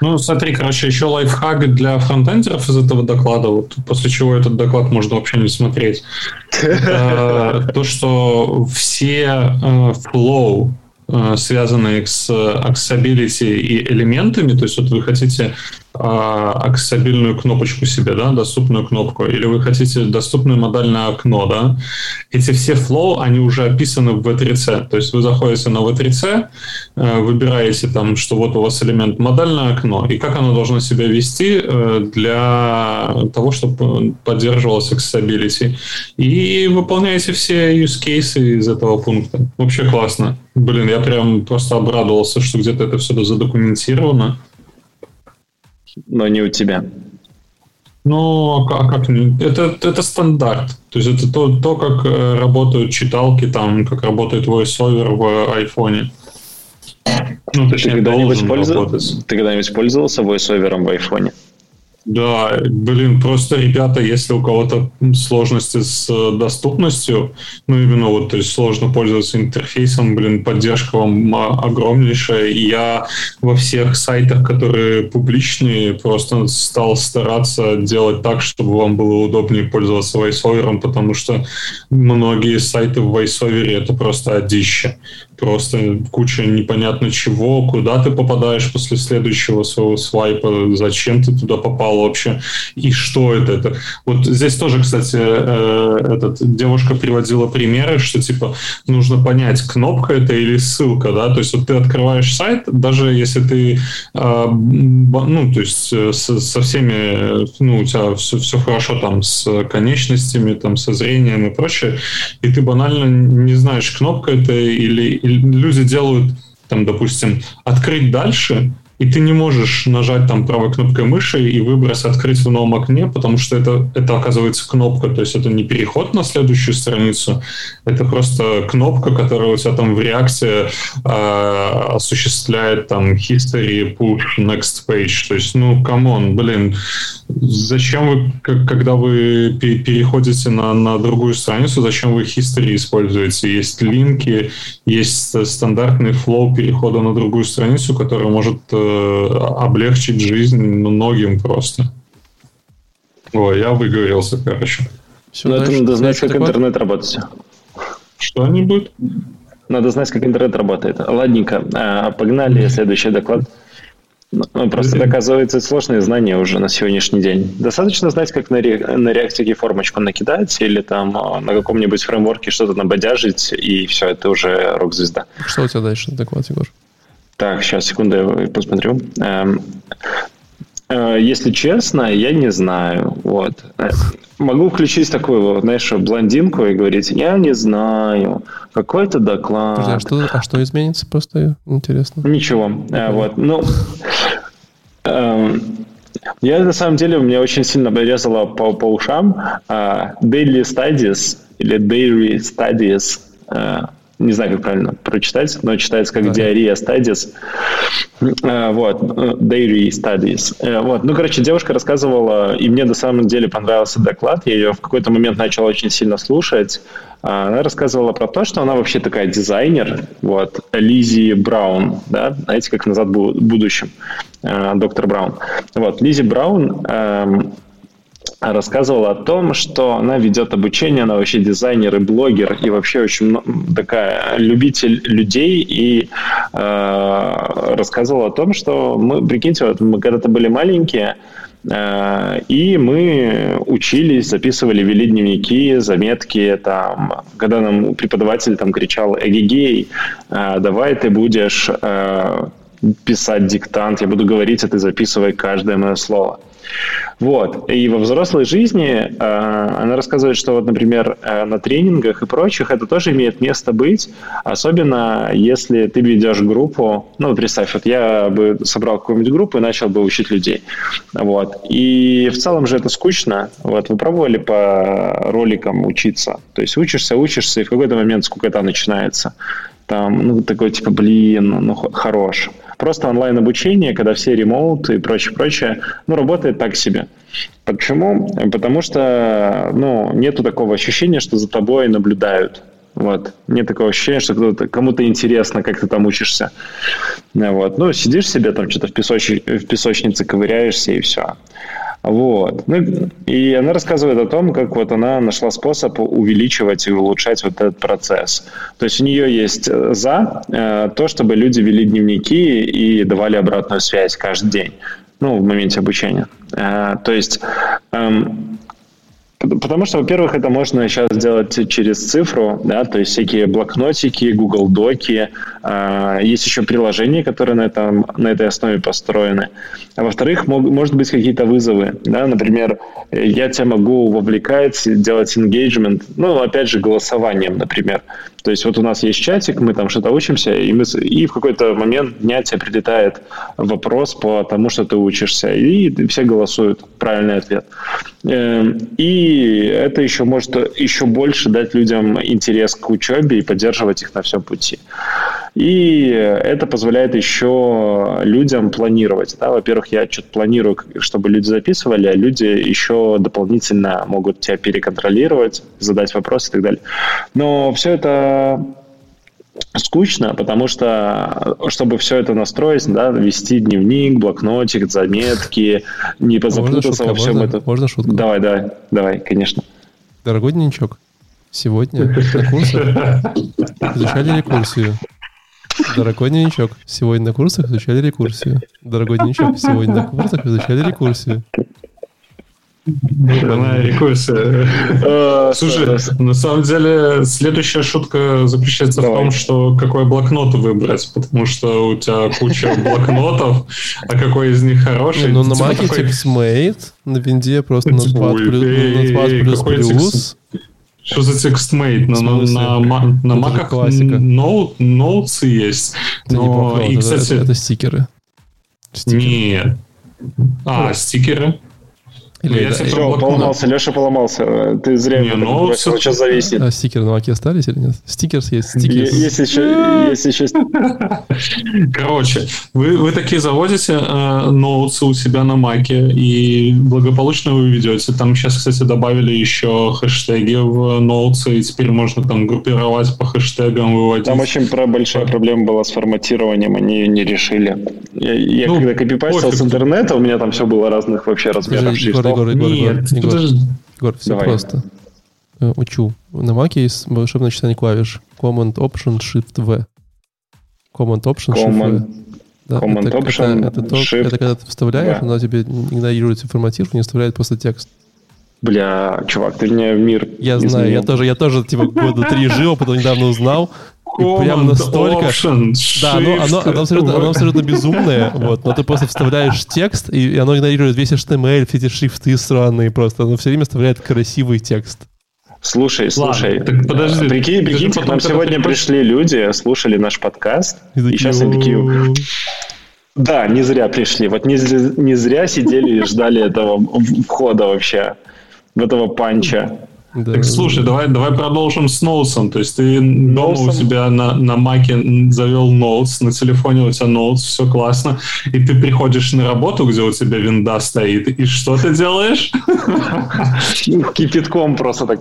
Ну, смотри, короче, еще лайфхак для фронтендеров из этого доклада, вот, после чего этот доклад можно вообще не смотреть. Это то, что все э, flow, э, связанные с accessibility и элементами, то есть вот вы хотите а, аксессабильную кнопочку себе, да, доступную кнопку, или вы хотите доступное модальное окно, да, эти все flow, они уже описаны в V3C. То есть вы заходите на V3C, э, выбираете там, что вот у вас элемент модальное окно, и как оно должно себя вести э, для того, чтобы поддерживалось accessibility. И выполняете все use cases из этого пункта. Вообще классно. Блин, я прям просто обрадовался, что где-то это все задокументировано. Но не у тебя. Ну, а а как? не- Это, это стандарт. То есть это то, то, как э, работают читалки, там, как работает VoiceOver в айфоне. Ну, Ты точнее, когда-нибудь, должен пользу- работать. ты когда-нибудь пользовался voiceover в айфоне? Да, блин, просто, ребята, если у кого-то сложности с э, доступностью, ну, именно вот, то есть сложно пользоваться интерфейсом, блин, поддержка вам а, огромнейшая, и я во всех сайтах, которые публичные, просто стал стараться делать так, чтобы вам было удобнее пользоваться VoiceOver, потому что многие сайты в VoiceOver это просто одище. Просто куча непонятно чего, куда ты попадаешь после следующего своего свайпа, зачем ты туда попал вообще, и что это. это. Вот здесь тоже, кстати, э, этот, девушка приводила примеры, что типа нужно понять, кнопка это или ссылка, да, то есть вот ты открываешь сайт, даже если ты, э, ну, то есть э, со, со всеми, э, ну, у тебя все, все хорошо там с конечностями, там, со зрением и прочее, и ты банально не знаешь, кнопка это или люди делают, там, допустим, открыть дальше, и ты не можешь нажать там правой кнопкой мыши и выбрать открыть в новом окне, потому что это, это оказывается кнопка, то есть это не переход на следующую страницу, это просто кнопка, которая у тебя там в React е э, осуществляет там history, push, next page, то есть, ну, come on, блин, зачем вы, когда вы пе- переходите на, на другую страницу, зачем вы history используете? Есть линки, есть стандартный флоу перехода на другую страницу, который может э, облегчить жизнь многим просто. Ой, я выговорился, короче. Всё, Ну, это надо знать, как доклад? интернет работает. Что-нибудь? Надо знать, как интернет работает. Ладненько, а, погнали следующий доклад. Ну, Просто доказывается сложные знания уже на сегодняшний день. Достаточно знать, как на, ре- на реактике формочку накидать или там а, на каком-нибудь фреймворке что-то набодяжить, и все, это уже рок-звезда. Что у тебя дальше доклад, Егор? Так, сейчас, секунду, я посмотрю. Эм, э, Если честно, я не знаю. Вот. Э, Могу включить такую, вот, знаешь, блондинку и говорить, я не знаю, какой-то доклад. Подожди, а, что, а что изменится? Просто интересно. Ничего. А, вот. Ну, эм, я на самом деле, меня очень сильно порезало по, по ушам а, Daily Studies или Dairy Studies. а, не знаю, как правильно прочитать, но читается как Да. диарея Studies. А, Вот, э, Dairy Studies. Э, Вот, ну, короче, девушка рассказывала, и мне на самом деле понравился доклад, я ее в какой-то момент начал очень сильно слушать. А, Она рассказывала про то, что она вообще такая дизайнер, вот, Лизи Браун, да, знаете, как «Назад в бу- будущем», э, доктор Браун. Вот, Лизи Браун эм, рассказывала о том, что она ведет обучение, она вообще дизайнер и блогер, и вообще очень такая любитель людей, и э, рассказывала о том, что мы, прикиньте, вот мы когда-то были маленькие, э, и мы учились, записывали, вели дневники, заметки, там, когда нам преподаватель там кричал «Эгегей, э, давай ты будешь э, писать диктант, я буду говорить, а ты записывай каждое мое слово». Вот. И во взрослой жизни э, она рассказывает, что вот, например, э, на тренингах и прочих это тоже имеет место быть, особенно если ты ведешь группу, ну, представь, вот я бы собрал какую-нибудь группу и начал бы учить людей. Вот. И в целом же это скучно. Вот. Вы пробовали по роликам учиться? То есть учишься, учишься, и в какой-то момент сколько-то начинается. Там, ну, такой, типа, блин, ну, хорош. Просто онлайн-обучение, когда все ремоут и прочее, прочее, ну, работает так себе. Почему? Потому что, ну, нету такого ощущения, что за тобой наблюдают. Вот. Нет такого ощущения, что кто-то, кому-то интересно, как ты там учишься. Вот. Ну, сидишь себе там что-то в, песоч... в песочнице ковыряешься и все. Вот. Ну, и она рассказывает о том, как вот она нашла способ увеличивать и улучшать вот этот процесс. То есть у нее есть э, за э, то, чтобы люди вели дневники и давали обратную связь каждый день ну, в моменте обучения. Э, то есть эм, Потому что, во-первых, это можно сейчас сделать через цифру, да, то есть всякие блокнотики, Google Доки, э, есть еще приложения, которые на, этом, на этой основе построены. А во-вторых, может быть какие-то вызовы, да, например, я тебя могу вовлекать, делать engagement, ну, опять же, голосованием, например. То есть вот у нас есть чатик, мы там что-то учимся, и, мы, и в какой-то момент дня тебе прилетает вопрос по тому, что ты учишься, и все голосуют правильный ответ. Эм, и это еще может еще больше дать людям интерес к учебе и поддерживать их на всем пути. И это позволяет еще людям планировать. Да? Во-первых, я что-то планирую, чтобы люди записывали, а люди еще дополнительно могут тебя переконтролировать, задать вопросы и так далее. Но все это скучно, потому что, чтобы все это настроить, да, вести дневник, блокнотик, заметки, не позапутаться во всем этом. Можно шутку? Давай, давай, давай, конечно. Дорогой дневничок, сегодня на курсах изучали рекурсию. Дорогой дневничок, сегодня на курсах изучали рекурсию. Дорогой дневничок, сегодня на курсах изучали рекурсию. Она рекурсия. Э, Слушай, на самом деле следующая шутка заключается в том, что какой блокнот выбрать, потому что у тебя куча блокнотов, а какой из них хороший? Ну, на Mac TextMate, на винде просто Notepad плюс. Что за TextMate? На, на, на, на Mac Notes есть. Но, и, кстати, это, это стикеры. стикеры. Нет. А, стикеры? Или я Все, поломался, Леша поломался. Ты зря не, ну, все... сейчас зависит. А стикеры на маке остались или нет? Stickers есть, stickers. Есть еще... Есть еще... Короче, вы, вы такие заводите э, ноутсы у себя на маке и благополучно вы ведете. Там сейчас, кстати, добавили еще хэштеги в ноутсы, и теперь можно там группировать по хэштегам, выводить. Там очень про большая проблема была с форматированием, они ее не решили. Я, я ну, когда копипастил с интернета, у меня там все было разных вообще размеров шрифтов. Егор, Егор, Егор, Егор, Егор, все Давай. просто. Э, учу. На Маке есть волшебное читание клавиш. Command Option Shift V. Command Option Command. Shift V. Да, Command это, Option это, это, то, Shift. это когда ты вставляешь, да. она тебе игнорирует информативку, не вставляет просто текст. Бля, чувак, ты мне мир Я изменил. знаю, я тоже, я тоже типа года три жил, потом недавно узнал. И прям настолько... Option, да, оно, оно, оно, абсолютно, оно абсолютно безумное, вот, но ты просто вставляешь текст, и оно игнорирует весь HTML, все эти шрифты странные просто. Оно все время вставляет красивый текст. Слушай, слушай, Ладно, так подожди, прикинь, прикинь, к нам сегодня пришли люди, слушали наш подкаст, и, и сейчас они такие... Да, не зря пришли. Вот не, не зря сидели и ждали этого входа вообще, в этого панча. Да. Так слушай, давай, давай продолжим с ноутсом. То есть ты дома у себя на, на маке завел ноутс, на телефоне у тебя ноутс, все классно, и ты приходишь на работу, где у тебя винда стоит, и что ты делаешь? Кипятком просто так.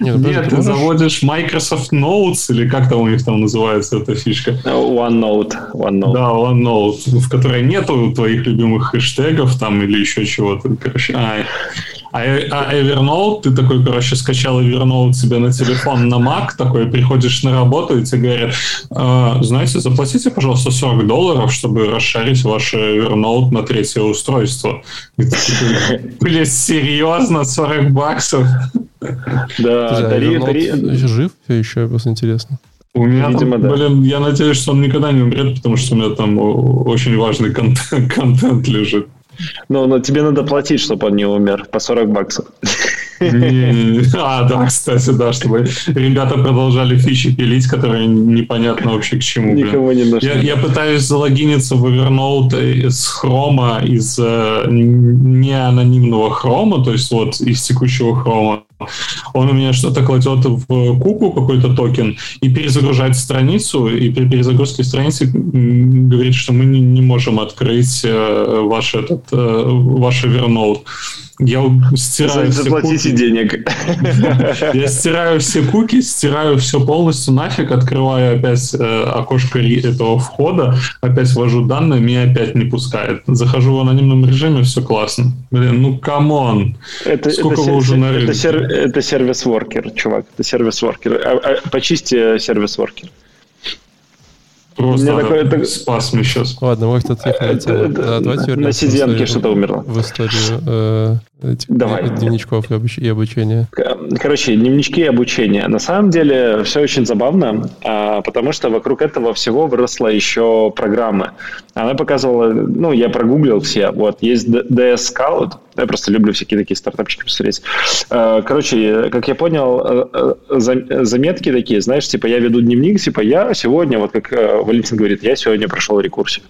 Нет, ты заводишь Microsoft Notes, или как там у них там называется эта фишка? OneNote. OneNote. Да, OneNote, в которой нету твоих любимых хэштегов там или еще чего-то. Короче, а, а, а Evernote, ты такой, короче, скачал Evernote себе на телефон, на Mac, такой, приходишь на работу, и тебе говорят, э, знаете, заплатите, пожалуйста, 40 долларов, чтобы расшарить ваш Evernote на третье устройство. И ты такой, блин, серьезно, 40 баксов? Да, Дари, Дари... Жив все еще, просто интересно. У меня Видимо, там, да. блин, я надеюсь, что он никогда не умрет, потому что у меня там очень важный контент, контент лежит. Ну, но тебе надо платить, чтобы он не умер, по 40 баксов. А, да, кстати, да, чтобы ребята продолжали фичи пилить, которые непонятно вообще к чему. Никого не нужны. Я, я пытаюсь залогиниться в Evernote с хрома, из э, неанонимного хрома, то есть вот из текущего хрома. Он у меня что-то кладет в куку, какой-то токен, и перезагружает страницу, и при перезагрузке страницы говорит, что мы не, не можем открыть э, ваш, этот, э, ваш Evernote. Я стираю Заплатите все куки. денег. Я стираю все куки, стираю все полностью нафиг, открываю опять э, окошко этого входа, опять ввожу данные, меня опять не пускает. Захожу в анонимном режиме, все классно. Блин, ну come on. Это, Сколько это, вы уже на рынке? Это, сер, это сервис-воркер, чувак. Это сервис-воркер. А, а, почисти сервис-воркер. Просто такое, это... спас мне сейчас. Ладно, может отъехать. Да, давайте На CDN что-то умерло. В историю э, этих Давай. дневничков и, обуч... и обучения. Короче, дневнички и обучение. На самом деле все очень забавно, а, потому что вокруг этого всего выросла еще программа. Она показывала, ну, я прогуглил все, вот, есть DS Scout, я просто люблю всякие такие стартапчики посмотреть. А, короче, как я понял, э, э, заметки такие, знаешь, типа я веду дневник, типа я сегодня, вот как э, Валентин говорит, я сегодня прошел рекурсию.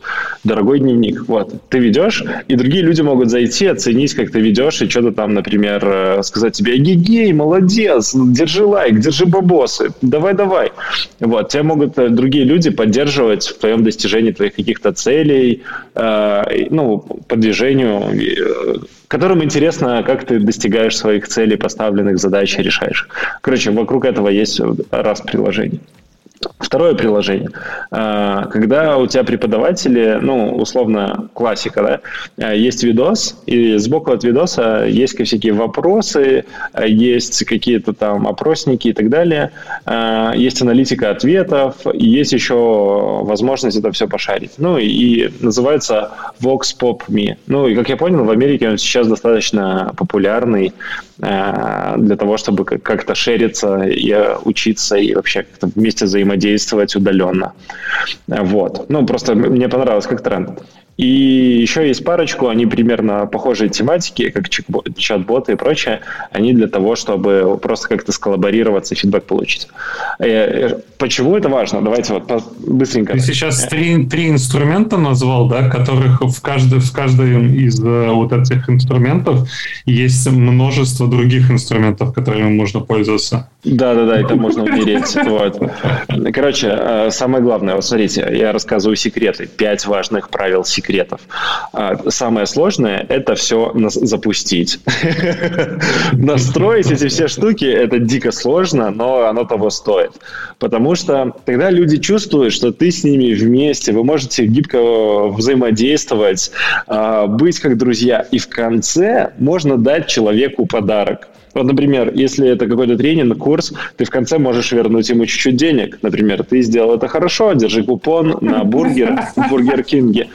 Дорогой дневник, вот, ты ведешь, и другие люди могут зайти, оценить, как ты ведешь, и что-то там, например, э, сказать тебе, гей, молодец, держи лайк, держи бабосы, давай-давай. Вот, тебя могут э, другие люди поддерживать в твоем достижении твоих каких-то целей, э, ну, по движению, э, которым интересно, как ты достигаешь своих целей, поставленных задач и решаешь. Короче, вокруг этого есть раз приложений. Второе приложение. А, когда у тебя преподаватели, ну, условно, классика, да, а, есть видос, и сбоку от видоса есть всякие вопросы, а, есть какие-то там опросники и так далее, есть аналитика ответов, есть еще возможность это все пошарить. Ну, и называется Vox Pop Me. Ну, и как я понял, в Америке он сейчас достаточно популярный для того, чтобы как-то шериться и учиться, и вообще как-то вместе взаимодействовать взаимодействовать удаленно. Вот. Ну, просто мне понравилось как тренд. И еще есть парочку, они примерно похожие тематики, как чат-боты и прочее. Они для того, чтобы просто как-то сколлаборироваться и фидбэк получить. Э, э, почему это важно? Давайте вот быстренько. Ты сейчас три, три инструмента назвал, да, которых в, каждой, в каждом из э, вот этих инструментов есть множество других инструментов, которыми можно пользоваться. Да-да-да, это можно умереть. Вот. Короче, самое главное, вот смотрите, я рассказываю секреты. Пять важных правил секретов секретов. А, самое сложное – это все запустить. Настроить эти все штуки – это дико сложно, но оно того стоит. Потому что тогда люди чувствуют, что ты с ними вместе, вы можете гибко взаимодействовать, а, быть как друзья. И в конце можно дать человеку подарок. Вот, например, если это какой-то тренинг, курс, ты в конце можешь вернуть ему чуть-чуть денег. Например, ты сделал это хорошо, держи купон на бургер в Бургер Кинге.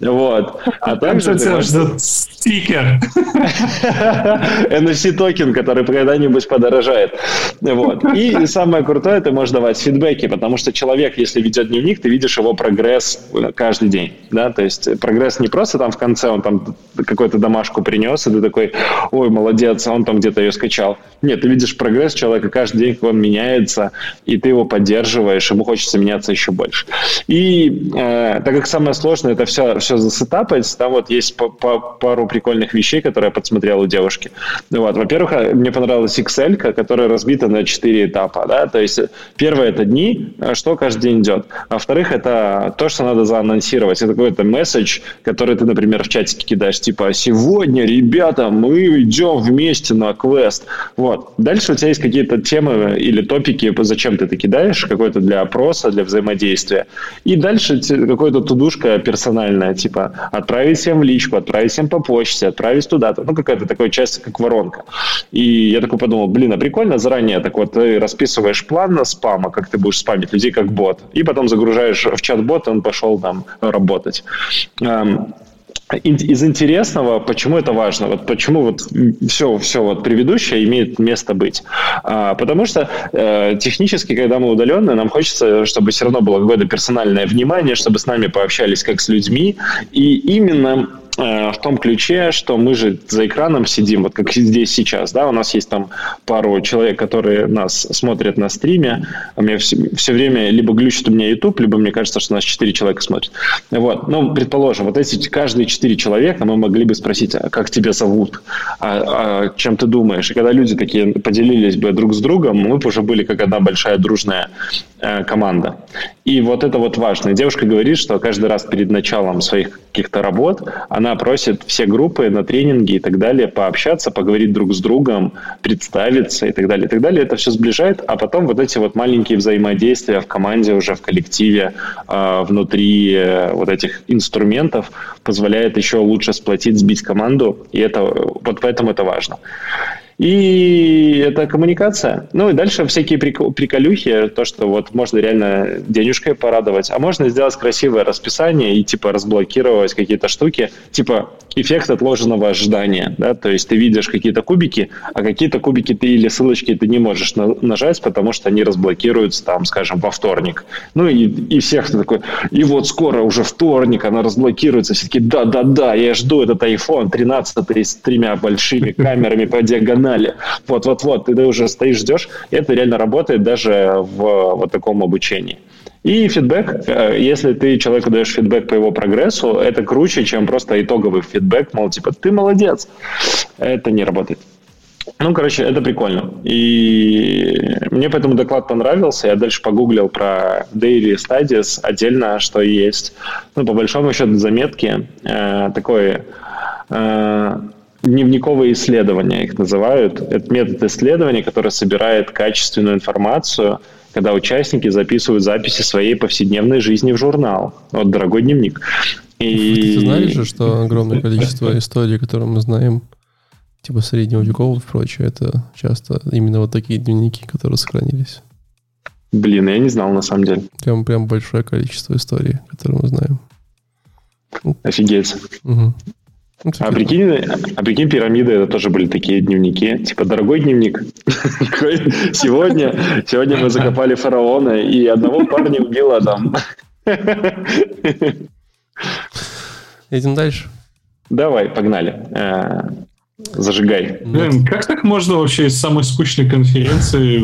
Вот. А также ты можешь... стикер. NFT токен, который когда-нибудь подорожает. Вот. И самое крутое, ты можешь давать фидбэки, потому что человек, если ведет дневник, ты видишь его прогресс каждый день. Да? То есть прогресс не просто там в конце, он там какую-то домашку принес, и ты такой, ой, молодец, он там где-то ее скачал. Нет, ты видишь прогресс человека каждый день, он меняется, и ты его поддерживаешь, ему хочется меняться еще больше. И э, так как самое сложное это все, все засетапать, там вот есть по, по, пару прикольных вещей, которые я подсмотрел у девушки. Вот. Во-первых, э, мне понравилась Excel, которая разбита на четыре этапа. Да? То есть первое это дни, э, что каждый день идет. А во-вторых, это то, что надо заанонсировать. Это какой-то месседж, который ты, например, в чатике кидаешь, типа «Сегодня, ребята, мы идем вместе на квест, тест. Вот. Дальше у тебя есть какие-то темы или топики, зачем ты это кидаешь, какой-то для опроса, для взаимодействия. И дальше какая-то тудушка персональная, типа отправить всем в личку, отправить всем по почте, отправить туда-то. Ну, какая-то такая часть, как воронка. И я такой подумал, блин, а прикольно заранее так вот ты расписываешь план на спама, как ты будешь спамить людей как бот, и потом загружаешь в чат-бот, он пошел там работать из интересного, почему это важно, вот почему вот все, все вот предыдущее имеет место быть. А, потому что э, технически, когда мы удаленные, нам хочется, чтобы все равно было какое-то персональное внимание, чтобы с нами пообщались как с людьми, и именно в том ключе, что мы же за экраном сидим, вот как здесь сейчас, да, у нас есть там пару человек, которые нас смотрят на стриме, у меня все, все время либо глючит у меня YouTube, либо мне кажется, что нас четыре человека смотрят. Вот, ну, предположим, вот эти каждые четыре человека мы могли бы спросить, а как тебя зовут, а, а чем ты думаешь? И когда люди такие поделились бы друг с другом, мы бы уже были как одна большая дружная э, команда. И вот это вот важно. Девушка говорит, что каждый раз перед началом своих каких-то работ она просит все группы на тренинги и так далее пообщаться, поговорить друг с другом, представиться и так далее, и так далее. Это все сближает, а потом вот эти вот маленькие взаимодействия в команде, уже в коллективе, э, внутри э, вот этих инструментов позволяет еще лучше сплотить, сбить команду, и это вот поэтому это важно. И это коммуникация. Ну и дальше всякие приколюхи, то, что вот можно реально денежкой порадовать, а можно сделать красивое расписание и типа разблокировать какие-то штуки, типа эффект отложенного ожидания, да, то есть ты видишь какие-то кубики, а какие-то кубики ты или ссылочки ты не можешь на- нажать, потому что они разблокируются там, скажем, во вторник. Ну и, и всех такой, и вот скоро уже вторник, она разблокируется, все таки да-да-да, я жду этот iPhone 13 с тремя большими камерами по диагонали, канале. Вот-вот-вот, ты уже стоишь, ждешь, и это реально работает даже в вот таком обучении. И фидбэк, э, если ты человеку даешь фидбэк по его прогрессу, это круче, чем просто итоговый фидбэк, мол, типа, ты молодец. Это не работает. Ну, короче, это прикольно. И мне поэтому доклад понравился. Я дальше погуглил про Daily Studies отдельно, что есть. Ну, по большому счету, заметки. Э, такой э, дневниковые исследования их называют. Это метод исследования, который собирает качественную информацию, когда участники записывают записи своей повседневной жизни в журнал. Вот дорогой дневник. И... Ты знаешь же, что огромное количество историй, которые мы знаем, типа среднего веков и прочее, это часто именно вот такие дневники, которые сохранились. Блин, я не знал на самом деле. Прям, прям большое количество историй, которые мы знаем. Офигеть. Угу. Ну, а прикинь, а прикинь, пирамиды это тоже были такие дневники, типа дорогой дневник. Сегодня, сегодня мы закопали фараона и одного парня убил Адам. Идем дальше. Давай, погнали. Э, зажигай. Блин, как так можно вообще из самой скучной конференции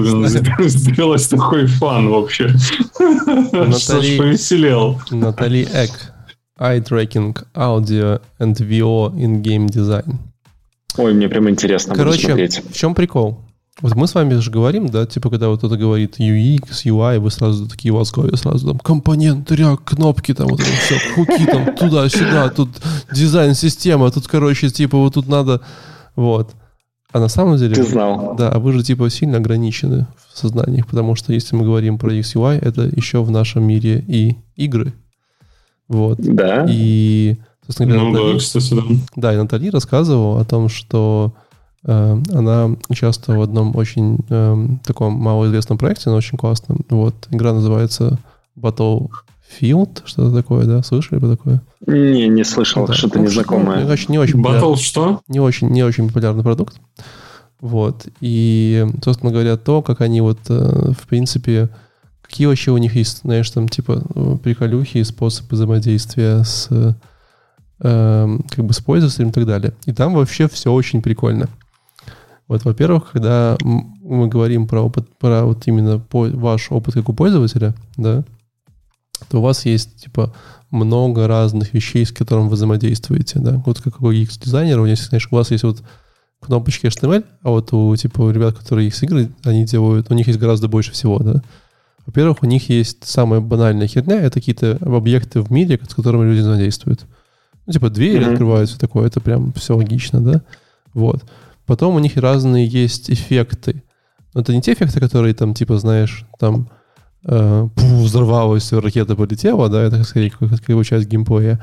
сделать такой фан вообще? Натали, повеселел. Натали Эк eye tracking, audio and VO in game design. Ой, мне прям интересно Короче, в чем прикол? Вот мы с вами же говорим, да, типа, когда вот кто-то говорит UX, UI, вы сразу такие у вас голове сразу там компонент, ряд, кнопки, там вот это все, хуки там туда-сюда, тут дизайн-система, тут, короче, типа, вот тут надо, вот. А на самом деле... Ты знал. Да, а вы же, типа, сильно ограничены в сознаниях, потому что если мы говорим про UX, UI, это еще в нашем мире и игры, вот. Да. И, собственно говоря, ну, Натали, да, кстати, да. Да, и Натали рассказывала о том, что э, она участвовала в одном очень э, таком малоизвестном проекте, но очень классном. Вот, игра называется Battlefield, что-то такое, да? Слышали бы такое? Не, не слышал, да. что-то незнакомое. Ну, очень, не очень Battle что? Не очень, не очень популярный продукт. Вот. И, собственно говоря, то, как они вот, э, в принципе, Какие вообще у них есть, знаешь, там типа ну, приколюхи и способы взаимодействия с э, как бы с пользователем и так далее. И там вообще все очень прикольно. Вот, во-первых, когда мы говорим про опыт, про вот именно по, ваш опыт как у пользователя, да, то у вас есть типа много разных вещей, с которыми вы взаимодействуете, да. Вот как у UX-дизайнера, у, знаешь, у вас есть вот кнопочки HTML, а вот у типа у ребят, которые их игры, они делают, у них есть гораздо больше всего, да. Во-первых, у них есть самая банальная херня, это какие-то объекты в мире, с которыми люди взаимодействуют. Ну, типа двери mm-hmm. открываются, такое, это прям все логично, да? Вот. Потом у них разные есть эффекты. Но это не те эффекты, которые там, типа, знаешь, там э, пу, взорвалась, ракета полетела, да, это скорее как, как его часть геймплея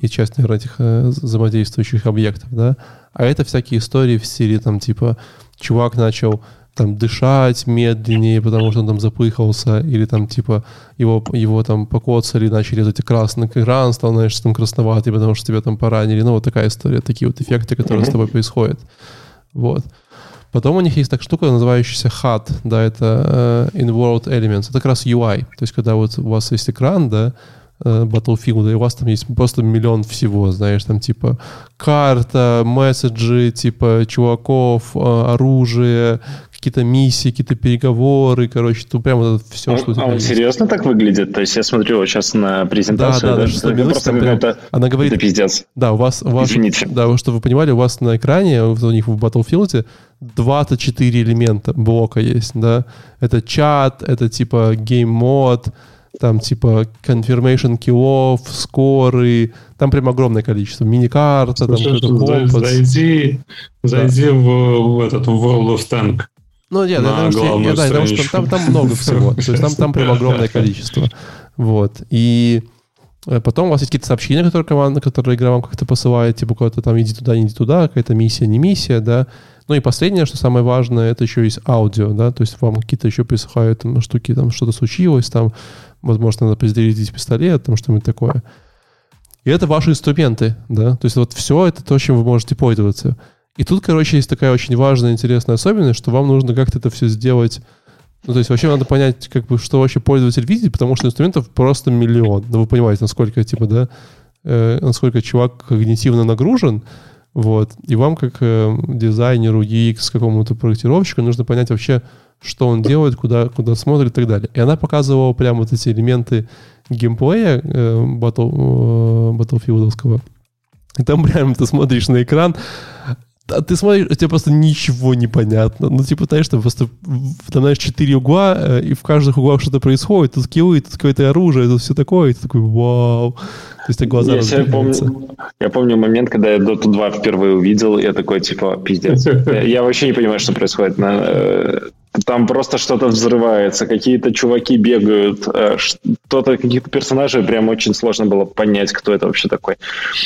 и часть, наверное, этих э, взаимодействующих объектов, да. А это всякие истории в стиле, там, типа, чувак начал там дышать медленнее, потому что он там запыхался, или там типа его, его там покоцали, начали эти красный экран, стал, знаешь, там красноватый, потому что тебя там поранили. Ну, вот такая история, такие вот эффекты, которые mm-hmm. с тобой происходят. Вот. Потом у них есть так штука, называющаяся HUD, да, это uh, In-World Elements. Это как раз UI. То есть, когда вот у вас есть экран, да, э, Battlefield, и у вас там есть просто миллион всего, знаешь, там типа карта, месседжи, типа чуваков, э, оружие, какие-то миссии, какие-то переговоры, короче, тут прямо все, а, что у тебя а он есть. серьезно так выглядит? То есть я смотрю сейчас на презентацию, Да, да, да, да, что это минуте просто там прям-. Она говорит, Это пиздец. да, у вас, у вас Извините. да, чтобы вы понимали, у вас на экране, вот у них в Battlefield 24 элемента блока есть, да. Это чат, это типа game mode, там типа confirmation киллов, скоры, там прям огромное количество. Мини-карта, там зай- компас. Зайди, зайди в, в этот в World of Tank. Ну, нет, на я что- да, потому что там, там много всего. То есть там, там прям огромное количество. Вот. И э, потом у вас есть какие-то сообщения, которые команда, которые игра вам как-то посылает, типа куда-то там иди туда, не иди туда, какая-то миссия, не миссия, да. Ну и последнее, что самое важное, это еще есть аудио, да, то есть вам какие-то еще присылают там, штуки, там что-то случилось, там, возможно, надо позарядить пистолет, там что-нибудь такое. И это ваши инструменты, да, то есть вот все это то, чем вы можете пользоваться. И тут, короче, есть такая очень важная, интересная особенность, что вам нужно как-то это все сделать. Ну, то есть вообще надо понять, как бы, что вообще пользователь видит, потому что инструментов просто миллион. Ну, вы понимаете, насколько, типа, да, э, насколько чувак когнитивно нагружен, вот. И вам, как э, дизайнеру, UX, какому-то проектировщику, нужно понять вообще, что он делает, куда, куда смотрит и так далее. И она показывала прямо вот эти элементы геймплея э, Battle, э, Battlefield'овского. И там прям ты смотришь на экран, а ты смотришь, у тебя просто ничего не понятно. Ну, типа, знаешь, там просто, там, знаешь, четыре угла, э, и в каждых углах что-то происходит. Тут скиллы, тут какое-то оружие, тут все такое. И ты такой, вау. То есть, тебя глаза Я, помню, я помню момент, когда я Dota 2 впервые увидел, я такой, типа, пиздец. Я, я вообще не понимаю, что происходит. Э, Там просто что-то взрывается, какие-то чуваки бегают, э, что-то, каких-то персонажей прям очень сложно было понять, кто это вообще такой.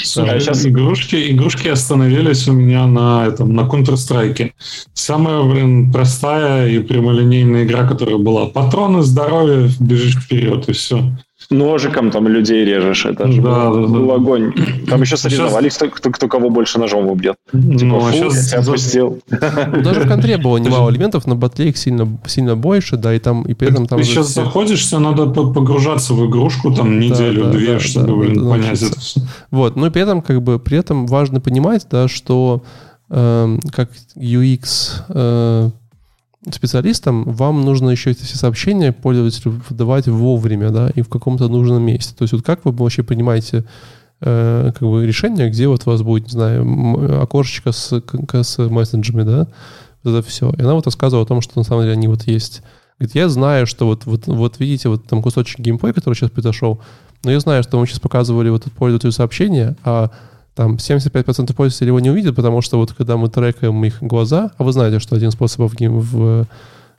Слушай, А щас- игрушки, игрушки остановились у меня на этом на Counter-Strike. Самая, блин, простая и прямолинейная игра, которая была. Патроны, здоровье, бежишь вперед, и все. Ножиком там людей режешь, это же Да, был, да, да. был огонь. Там еще Сейчас- соревновались, кто, кто, кто кого больше ножом убьет. Типа, ну, а фу, я сейчас тебя опустил. Ну, Даже в контре было немало элементов, на батле их сильно, сильно больше, да, и там, и при этом там... ты сейчас все- заходишь, все надо по- погружаться в игрушку там неделю-две, да, чтобы, да, блин, да, понять это все. Вот, ну и при этом, как бы, при этом важно понимать, да, что эм, как UX э, специалистам вам нужно еще эти все сообщения пользователю выдавать вовремя, да, и в каком-то нужном месте. То есть вот как вы вообще принимаете э, как бы решение, где вот у вас будет, не знаю, окошечко с, с мессенджами, да, это все. И она вот рассказывала о том, что на самом деле они вот есть. Говорит, я знаю, что вот, вот, вот видите, вот там кусочек геймплея, который сейчас произошел, но я знаю, что мы сейчас показывали вот пользователю сообщение, а там 75% пользователей его не увидят, потому что вот когда мы трекаем их глаза, а вы знаете, что один способ в, гейм, в,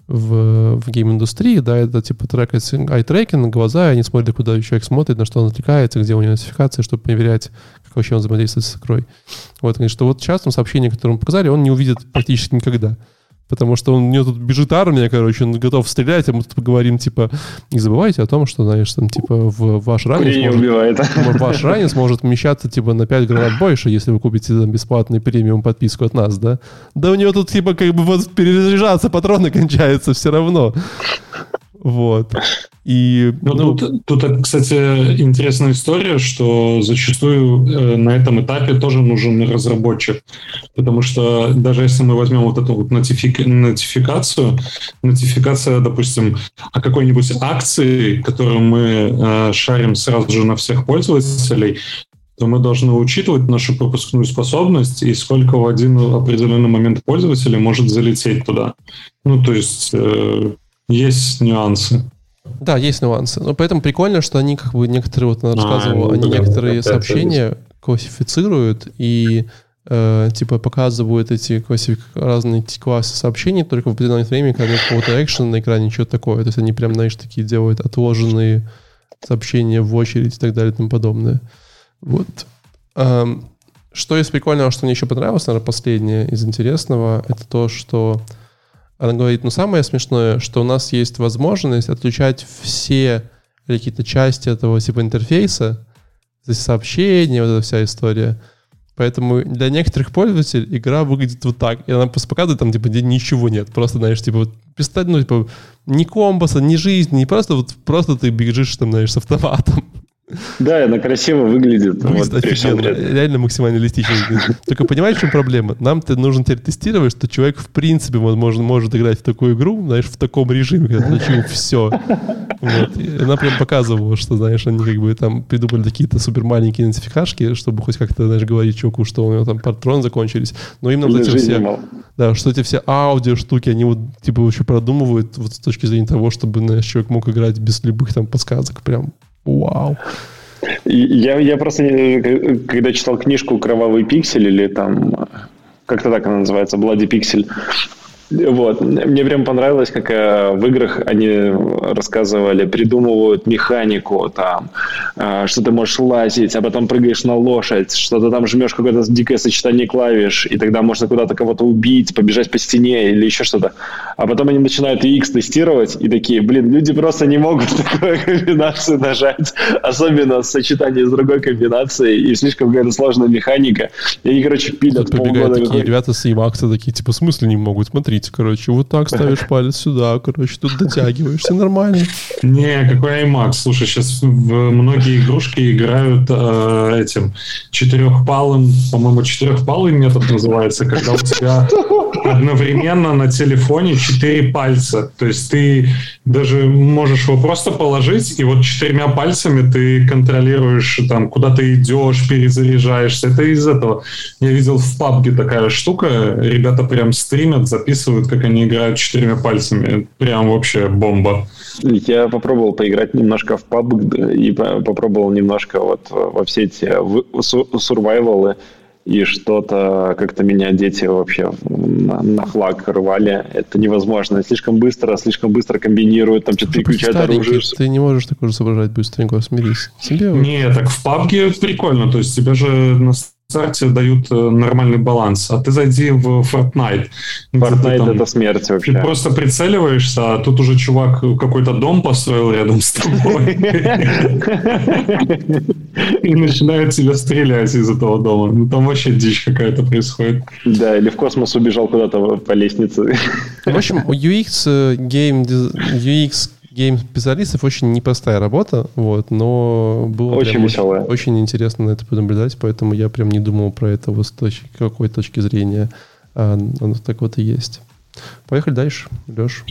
в, в гейм-индустрии, да, это типа трекать eye-tracking, глаза, и они смотрят, куда человек смотрит, на что он отвлекается, где у него нотификации, чтобы проверять, как вообще он взаимодействует с игрой. Вот, говорит, что вот сейчас там сообщение, которое мы показали, он не увидит практически никогда. Потому что он, у него тут бежит армия, короче, он готов стрелять, а мы тут говорим, типа, не забывайте о том, что, знаешь, там, типа, в ваш ранец Курение может, убивает. ваш ранец может вмещаться, типа, на 5 гранат больше, если вы купите там, бесплатный премиум подписку от нас, да? Да у него тут, типа, как бы вот перезаряжаться, патроны кончаются все равно. Вот. И, Ну, ну, тут, тут, кстати, интересная история, что зачастую э, на этом этапе тоже нужен разработчик. Потому что даже если мы возьмем вот эту вот нотифик- нотификацию, нотификация, допустим, о какой-нибудь акции, которую мы э, шарим сразу же на всех пользователей, то мы должны учитывать нашу пропускную способность и сколько в один определенный момент пользователей может залететь туда. Ну, то есть э, есть нюансы. Да, есть нюансы. Но поэтому прикольно, что они как бы некоторые, вот она А, ну, они да, некоторые сообщения классифицируют и э, типа показывают эти классифик... разные классы сообщений только в определенное время, когда нет какого-то экшена на экране, что такое. То есть они прям, знаешь, такие делают отложенные сообщения в очередь и так далее и тому подобное. Вот. Эм, что из прикольного, что мне еще понравилось, наверное, последнее из интересного, это то, что она говорит, ну самое смешное, что у нас есть возможность отключать все какие-то части этого типа интерфейса, то есть сообщения, вот эта вся история. Поэтому для некоторых пользователей игра выглядит вот так. И она просто показывает там, типа, где ничего нет. Просто, знаешь, типа, вот, пистолет, ну, типа, ни комбаса, ни жизни, не просто вот, просто ты бежишь там, знаешь, с автоматом. Да, она красиво выглядит. Выглядит вот, офигенно. Реально максимально реалистично. Только понимаешь, в чем проблема? Нам-то нужно теперь тестировать, что человек в принципе возможно, может играть в такую игру, знаешь, в таком режиме, когда начал все. Вот. И она прям показывала, что, знаешь, они как бы там придумали какие-то супер маленькие идентификашки, чтобы хоть как-то, знаешь, говорить чуваку, что у него там патроны закончились. Но именно вот эти все... Да, что эти все аудио штуки, они вот типа еще продумывают вот с точки зрения того, чтобы, знаешь, человек мог играть без любых там подсказок. Прям Вау. Я, я просто, когда читал книжку «Кровавый пиксель» или там, как-то так она называется, «Блади пиксель», вот. Мне прям понравилось, как э, в играх они рассказывали, придумывают механику, там, э, что ты можешь лазить, а потом прыгаешь на лошадь, что ты там жмешь какое-то дикое сочетание клавиш, и тогда можно куда-то кого-то убить, побежать по стене или еще что-то. А потом они начинают UX тестировать и такие, блин, люди просто не могут такую комбинацию нажать, особенно в сочетании с другой комбинацией, и слишком какая-то сложная механика. И они, короче, пилят Тут полгода. такие ребята с EMAX такие, типа, в смысле не могут? Смотри, смотрите, короче, вот так ставишь палец сюда, короче, тут дотягиваешься нормально. Не, какой IMAX? Слушай, сейчас в многие игрушки играют э, этим четырехпалым, по-моему, четырехпалый метод называется, когда у тебя одновременно на телефоне четыре пальца. То есть ты даже можешь его просто положить, и вот четырьмя пальцами ты контролируешь, там, куда ты идешь, перезаряжаешься. Это из этого. Я видел в PUBG такая штука, ребята прям стримят, записывают описывают, как они играют четырьмя пальцами. Прям вообще бомба. Я попробовал поиграть немножко в PUBG и попробовал немножко вот во все эти сурвайвалы и что-то как-то меня дети вообще на, на флаг рвали. Это невозможно. Слишком быстро, слишком быстро комбинируют, там что-то переключают оружие. Ты не можешь такое соображать быстренько, смирись. Себе не, так в PUBG прикольно. То есть тебя же на старте дают э, нормальный баланс, а ты зайди в Fortnite. Fortnite там, это смерть вообще. Ты просто прицеливаешься, а тут уже чувак какой-то дом построил рядом с тобой. И начинает тебя стрелять из этого дома. Ну там вообще дичь какая-то происходит. Да, или в космос убежал куда-то по лестнице. В общем, UX, Game, UX гейм-специалистов очень непростая работа, вот, но было очень, веселая. очень, очень интересно на это понаблюдать, поэтому я прям не думал про это вот с точки, какой точки зрения а, оно так вот и есть. Поехали дальше, Леш.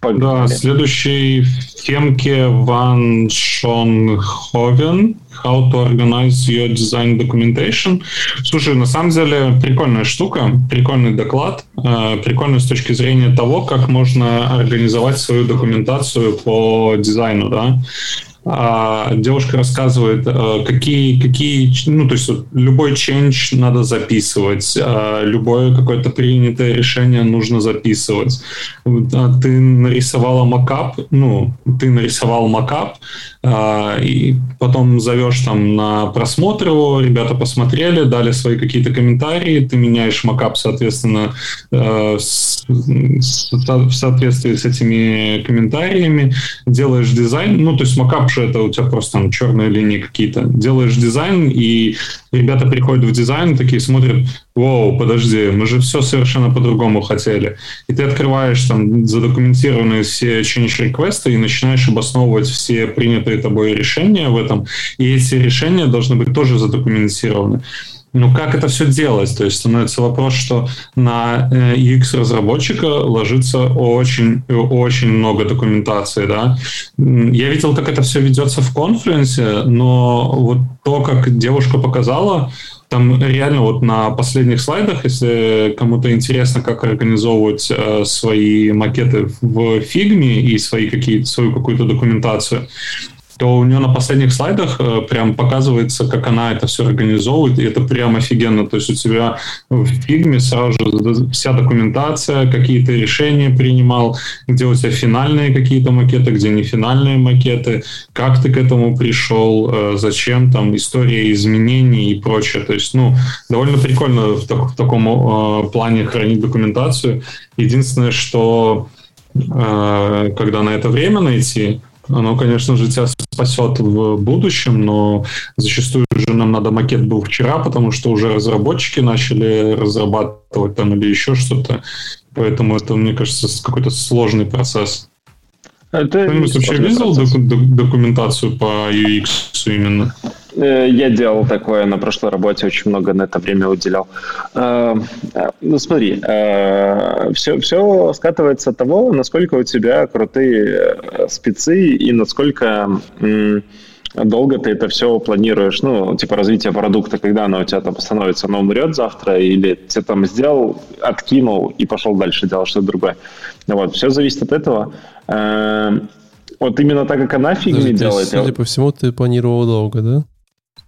Погнали. Да, следующий в темке Ван Шон Ховен How to Organize Your Design Documentation. Слушай, на самом деле прикольная штука, прикольный доклад, э, прикольный с точки зрения того, как можно организовать свою документацию по дизайну, да. А, девушка рассказывает, э, какие, какие, ну, то есть любой change надо записывать, а, любое какое-то принятое решение нужно записывать. А ты нарисовала макап, ну, ты нарисовал макап, и потом зовешь там на просмотр его, ребята посмотрели, дали свои какие-то комментарии, ты меняешь макап, соответственно, э, в соответствии с этими комментариями, делаешь дизайн, ну, то есть макап же это у тебя просто там черные линии какие-то. Делаешь дизайн, и ребята приходят в дизайн, такие смотрят, вау, подожди, мы же все совершенно по-другому хотели. И ты открываешь там задокументированные все change реквесты и начинаешь обосновывать все принятые тобой решения в этом. И эти решения должны быть тоже задокументированы. Ну, как это все делать? То есть становится вопрос, что на UX-разработчика э, ложится очень-очень много документации, да. Я видел, как это все ведется в конфлюенсе, но вот то, как девушка показала, там реально вот на последних слайдах, если кому-то интересно, как организовывать э, свои макеты в фигме и свои какие свою какую-то документацию, то у нее на последних слайдах э, прям показывается, как она это все организовывает, и это прям офигенно. То есть у тебя в фигме сразу же вся документация, какие-то решения принимал, где у тебя финальные какие-то макеты, где не финальные макеты, как ты к этому пришел, э, зачем там история изменений и прочее. То есть, ну, довольно прикольно в, так, в таком э, плане хранить документацию. Единственное, что э, когда на это время найти, оно, конечно же, тебя спасет в будущем, но зачастую же нам надо макет был вчера, потому что уже разработчики начали разрабатывать там или еще что-то. Поэтому это, мне кажется, какой-то сложный процесс. Это Кто-нибудь вообще видел документацию по UX именно? Э, я делал такое на прошлой работе, очень много на это время уделял. Ну, смотри, все, все скатывается от того, насколько у тебя крутые спецы и насколько долго ты это все планируешь, ну, типа развитие продукта, когда оно у тебя там становится, оно умрет завтра, или ты там сделал, откинул и пошел дальше делать что-то другое. Вот, все зависит от этого. Вот именно так, как она фигни делает. Судя по всему, ты планировал долго, да?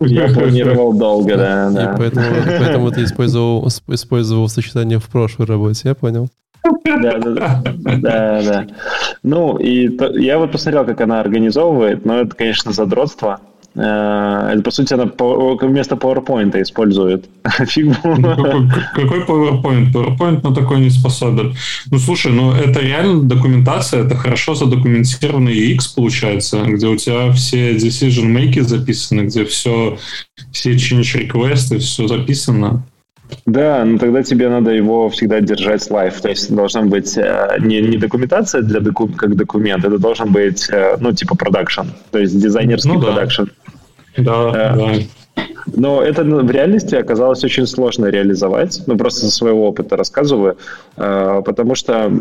Я планировал долго, да, да. И поэтому, поэтому ты использовал, использовал сочетание в прошлой работе, я понял. Да, да, да, да. Ну, и то, я вот посмотрел, как она организовывает, но это, конечно, задротство. Э, это, по сути, она вместо PowerPoint использует. Ну, какой, PowerPoint? PowerPoint на такой не способен. Ну, слушай, ну это реально документация, это хорошо задокументированный UX получается, где у тебя все decision making записаны, где все, все change requests, все записано. Да, но тогда тебе надо его всегда держать live. То есть должна быть э, не, не документация для доку, как документ, это должен быть, э, ну, типа продакшн, то есть дизайнерский ну, продакшн. Да, да. да. Но это в реальности оказалось очень сложно реализовать. Ну, просто со своего опыта рассказываю. Э, потому что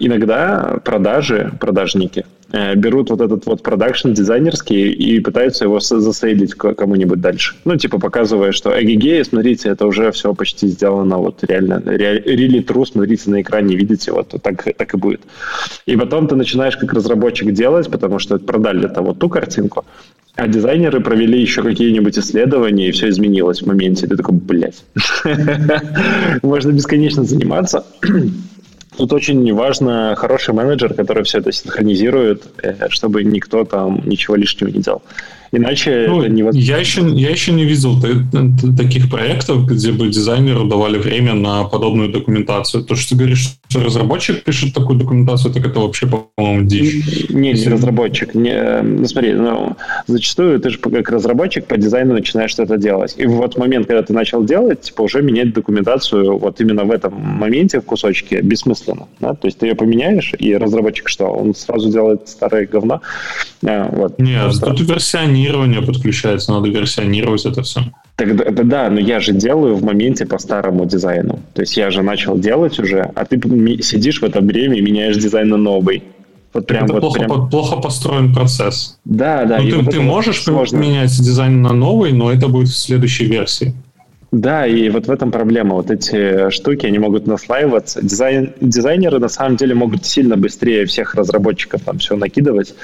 иногда продажи, продажники, Э, берут вот этот вот продакшн дизайнерский и пытаются его засейдить кому-нибудь дальше. Ну, типа показывая, что эгегей, смотрите, это уже все почти сделано вот реально, really true, смотрите на экране, видите, вот так, так и будет. И потом ты начинаешь как разработчик делать, потому что продали-то вот ту картинку, а дизайнеры провели еще какие-нибудь исследования, и все изменилось в моменте. Ты такой, блядь. Можно бесконечно заниматься. Тут очень важно хороший менеджер, который все это синхронизирует, э, чтобы никто там ничего лишнего не делал. Иначе ну, это невозможно. Я еще, я еще не видел таких проектов, где бы дизайнеру давали время на подобную документацию. То, что ты говоришь, что разработчик пишет такую документацию, так это вообще, по-моему, дичь. Не, не разработчик. Не, ну, смотри, ну, зачастую ты же как разработчик по дизайну начинаешь что-то делать. И вот в момент, когда ты начал делать, типа уже менять документацию вот именно в этом моменте в кусочке бессмысленно. Да? То есть ты ее поменяешь, и разработчик что? Он сразу делает старое говно. А, вот. Нет, Просто... тут версионирование версионирование подключается, надо версионировать это все. Тогда, да, да, но я же делаю в моменте по старому дизайну. То есть я же начал делать уже, а ты сидишь в это время и меняешь дизайн на новый. Вот прям, это вот плохо, прям... плохо построен процесс. Да, да. Ну, ты, вот ты можешь сложно. менять дизайн на новый, но это будет в следующей версии. Да, и вот в этом проблема. Вот эти штуки, они могут наслаиваться. Дизайн, дизайнеры на самом деле могут сильно быстрее всех разработчиков там все накидывать,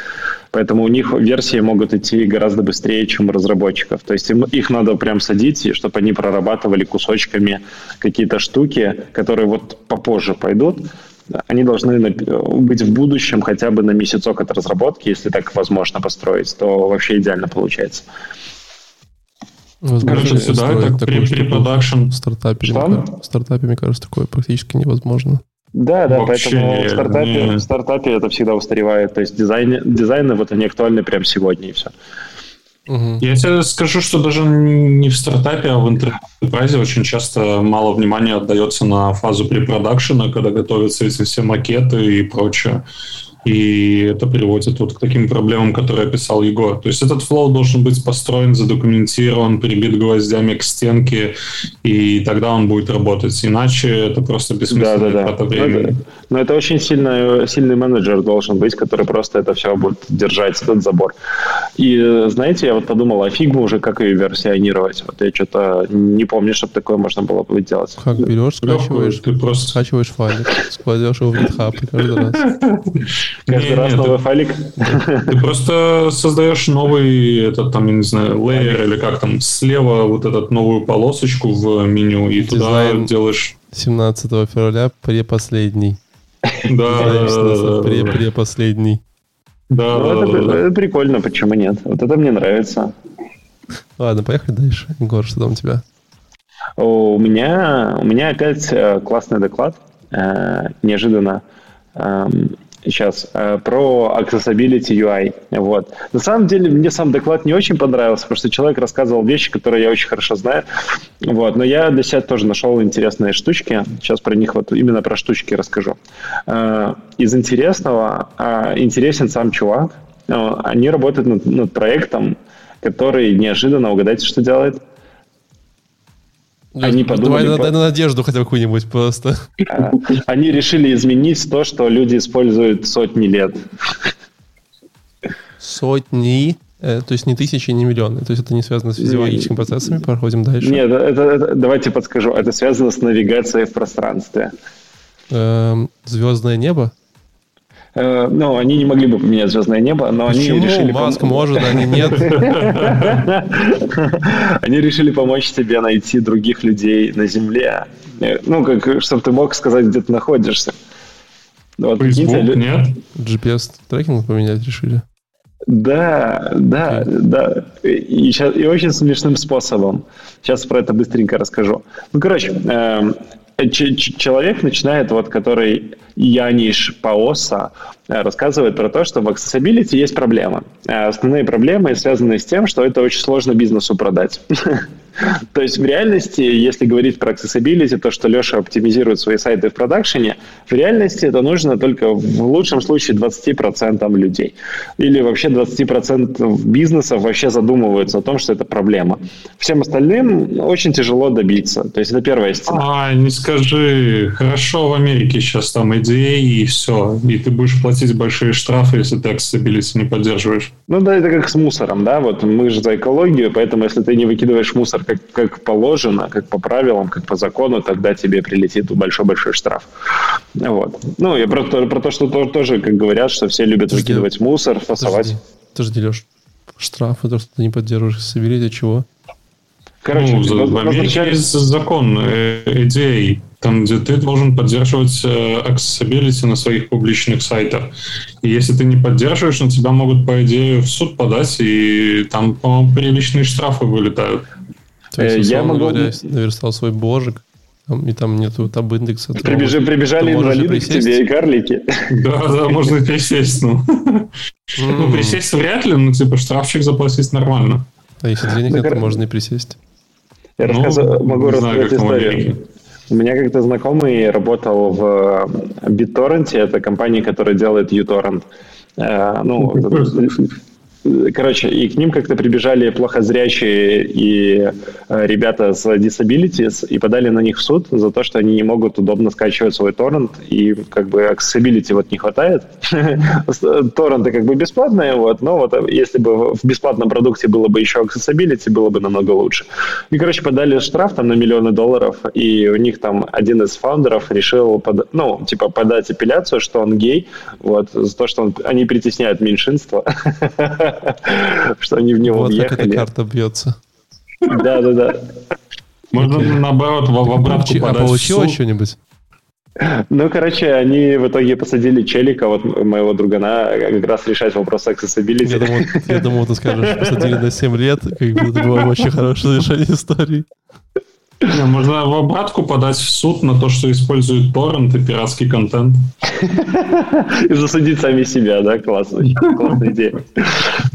поэтому у них версии могут идти гораздо быстрее, чем у разработчиков. То есть им, их надо прям садить, чтобы они прорабатывали кусочками какие-то штуки, которые вот попозже пойдут. Они должны быть в будущем хотя бы на месяцок от разработки, если так возможно построить, то вообще идеально получается. Возможно, Короче, сюда это при, при продакшн. В стартапе, в стартапе, мне кажется, такое практически невозможно. Да, да, Вообще поэтому в стартапе, не... в стартапе это всегда устаревает. То есть дизайн, дизайны вот они актуальны прямо сегодня и все. Угу. Я тебе скажу, что даже не в стартапе, а в интерпрайзе очень часто мало внимания отдается на фазу препродакшена, когда готовятся эти все макеты и прочее и это приводит вот к таким проблемам, которые описал Егор. То есть этот flow должен быть построен, задокументирован, прибит гвоздями к стенке, и тогда он будет работать. Иначе это просто бессмысленная да, да, да. времени. Это, но это очень сильный, сильный менеджер должен быть, который просто это все будет держать, этот забор. И знаете, я вот подумал, а фигму уже как ее версионировать? Вот я что-то не помню, чтобы такое можно было бы делать. Как берешь, скачиваешь, ты просто скачиваешь файлик, складешь его в GitHub каждый раз. Каждый раз новый файлик. Ты просто создаешь новый, этот там, я не знаю, лейер или как там, слева вот этот новую полосочку в меню, и туда делаешь... 17 февраля предпоследний. Да, предпоследний. Да, ну, это, да, это прикольно, почему нет? Вот это мне нравится. Ладно, поехали дальше. Егор, что там у тебя? У меня, у меня опять э, классный доклад. Э, неожиданно. Сейчас э, про Accessibility UI. Вот. На самом деле, мне сам доклад не очень понравился, потому что человек рассказывал вещи, которые я очень хорошо знаю. Вот. Но я для себя тоже нашел интересные штучки. Сейчас про них вот именно про штучки расскажу. Э, из интересного, а, интересен сам чувак. Они работают над, над проектом, который неожиданно, угадайте, что делает? Они подумали... Давай по... на надежду хотя бы какую-нибудь просто. Они решили изменить то, что люди используют сотни лет. Сотни? Э, то есть не тысячи, не миллионы. То есть это не связано с физиологическими процессами. Проходим дальше. Нет, это, это, давайте подскажу. Это связано с навигацией в пространстве. Эм, звездное небо? Э, ну, они не могли бы поменять звездное небо, но Почему? они решили... Маск пом... может, они нет. Они решили помочь тебе найти других людей на Земле. Э, ну, как, чтобы ты мог сказать, где ты находишься. Вот, Facebook, нет? GPS-трекинг поменять решили? Да, да, да. И, сейчас, и очень смешным способом. Сейчас про это быстренько расскажу. Ну, короче, э, человек начинает, вот, который Яниш Паоса, э, рассказывает про то, что в accessibility есть проблема. Э, основные проблемы связаны с тем, что это очень сложно бизнесу продать. То есть в реальности, если говорить про accessibility, то, что Леша оптимизирует свои сайты в продакшене, в реальности это нужно только в лучшем случае 20% людей. Или вообще 20% бизнесов вообще задумываются о том, что это проблема. Всем остальным очень тяжело добиться. То есть это первая стена. А, не скажи, хорошо в Америке сейчас там идеи и все. И ты будешь платить большие штрафы, если ты accessibility не поддерживаешь. Ну да, это как с мусором, да, вот мы же за экологию, поэтому если ты не выкидываешь мусор как, как положено, как по правилам, как по закону, тогда тебе прилетит большой-большой штраф. Вот. Ну, я про, про то, что тоже, как говорят, что все любят подожди, выкидывать мусор, фасовать. Подожди, Леш, штрафы, то, что ты не поддерживаешь, собери для чего? Короче, ну, в Америке есть закон э, идей, там, где ты должен поддерживать э, accessibility на своих публичных сайтах. И если ты не поддерживаешь, на тебя могут, по идее, в суд подать, и там, по-моему, приличные штрафы вылетают. То есть, я могу... говоря, наверстал свой божик, и там нету таб индекса. Прибеж... То, Прибежали инвалиды к тебе и карлики. Да, да, можно присесть, ну. Ну, присесть вряд ли, но типа штрафчик заплатить нормально. А если денег нет, можно и присесть. Я ну, могу рассказать историю. У меня как-то знакомый работал в BitTorrent, это компания, которая делает uTorrent. Э, ну, Короче, и к ним как-то прибежали плохозрячие и э, ребята с disabilities и подали на них в суд за то, что они не могут удобно скачивать свой торрент, и как бы accessibility вот не хватает. Торренты как бы бесплатные, вот, но вот если бы в бесплатном продукте было бы еще accessibility, было бы намного лучше. И, короче, подали штраф там на миллионы долларов, и у них там один из фаундеров решил, под, ну, типа, подать апелляцию, что он гей, вот, за то, что он, они притесняют меньшинство. что они в него вот въехали. как эта карта бьется. Да, да, да. Можно наоборот в обратку А получилось что-нибудь? Ну, короче, они в итоге посадили челика, вот моего другана, как раз решать вопрос accessibility. Я думал, я думал ты скажешь, посадили на 7 лет, как бы это было очень хорошее решение истории. Можно в обратку подать в суд на то, что используют торрент и пиратский контент. И засудить сами себя, да? Классно. Классная идея.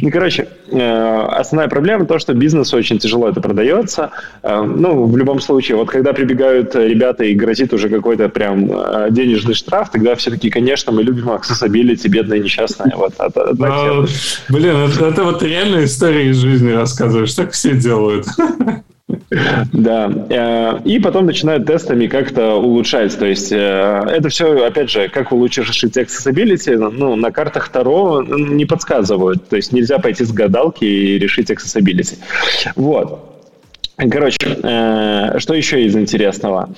Ну, короче, э, основная проблема то, что бизнесу очень тяжело это продается. Э, ну, в любом случае, вот когда прибегают ребята и грозит уже какой-то прям э, денежный штраф, тогда все таки конечно, мы любим accessibility, бедная несчастная. Вот, а, а, блин, это, это вот реальная история из жизни рассказываешь, так все делают. Да. Э, и потом начинают тестами как-то улучшать. То есть э, это все, опять же, как улучшить accessibility, ну, на картах Таро не подсказывают. То есть нельзя пойти с гадалки и решить accessibility. Вот. Короче, э, что еще из интересного?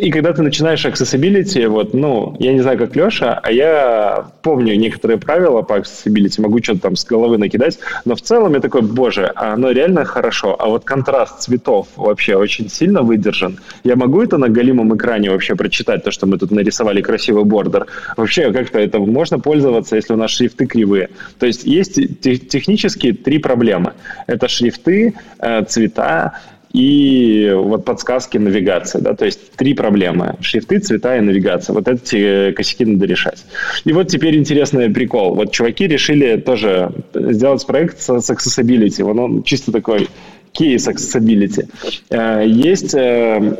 И когда ты начинаешь accessibility, вот, ну, я не знаю, как Леша, а я помню некоторые правила по accessibility, могу что-то там с головы накидать, но в целом я такой, боже, оно реально хорошо, а вот контраст цветов вообще очень сильно выдержан. Я могу это на голимом экране вообще прочитать, то, что мы тут нарисовали красивый бордер? Вообще как-то это можно пользоваться, если у нас шрифты кривые. То есть есть технически три проблемы. Это шрифты, э, цвета и вот подсказки навигации, да, то есть три проблемы. Шрифты, цвета и навигация. Вот эти косяки надо решать. И вот теперь интересный прикол. Вот чуваки решили тоже сделать проект с, с accessibility. Вот он чисто такой кейс accessibility. Э, есть э,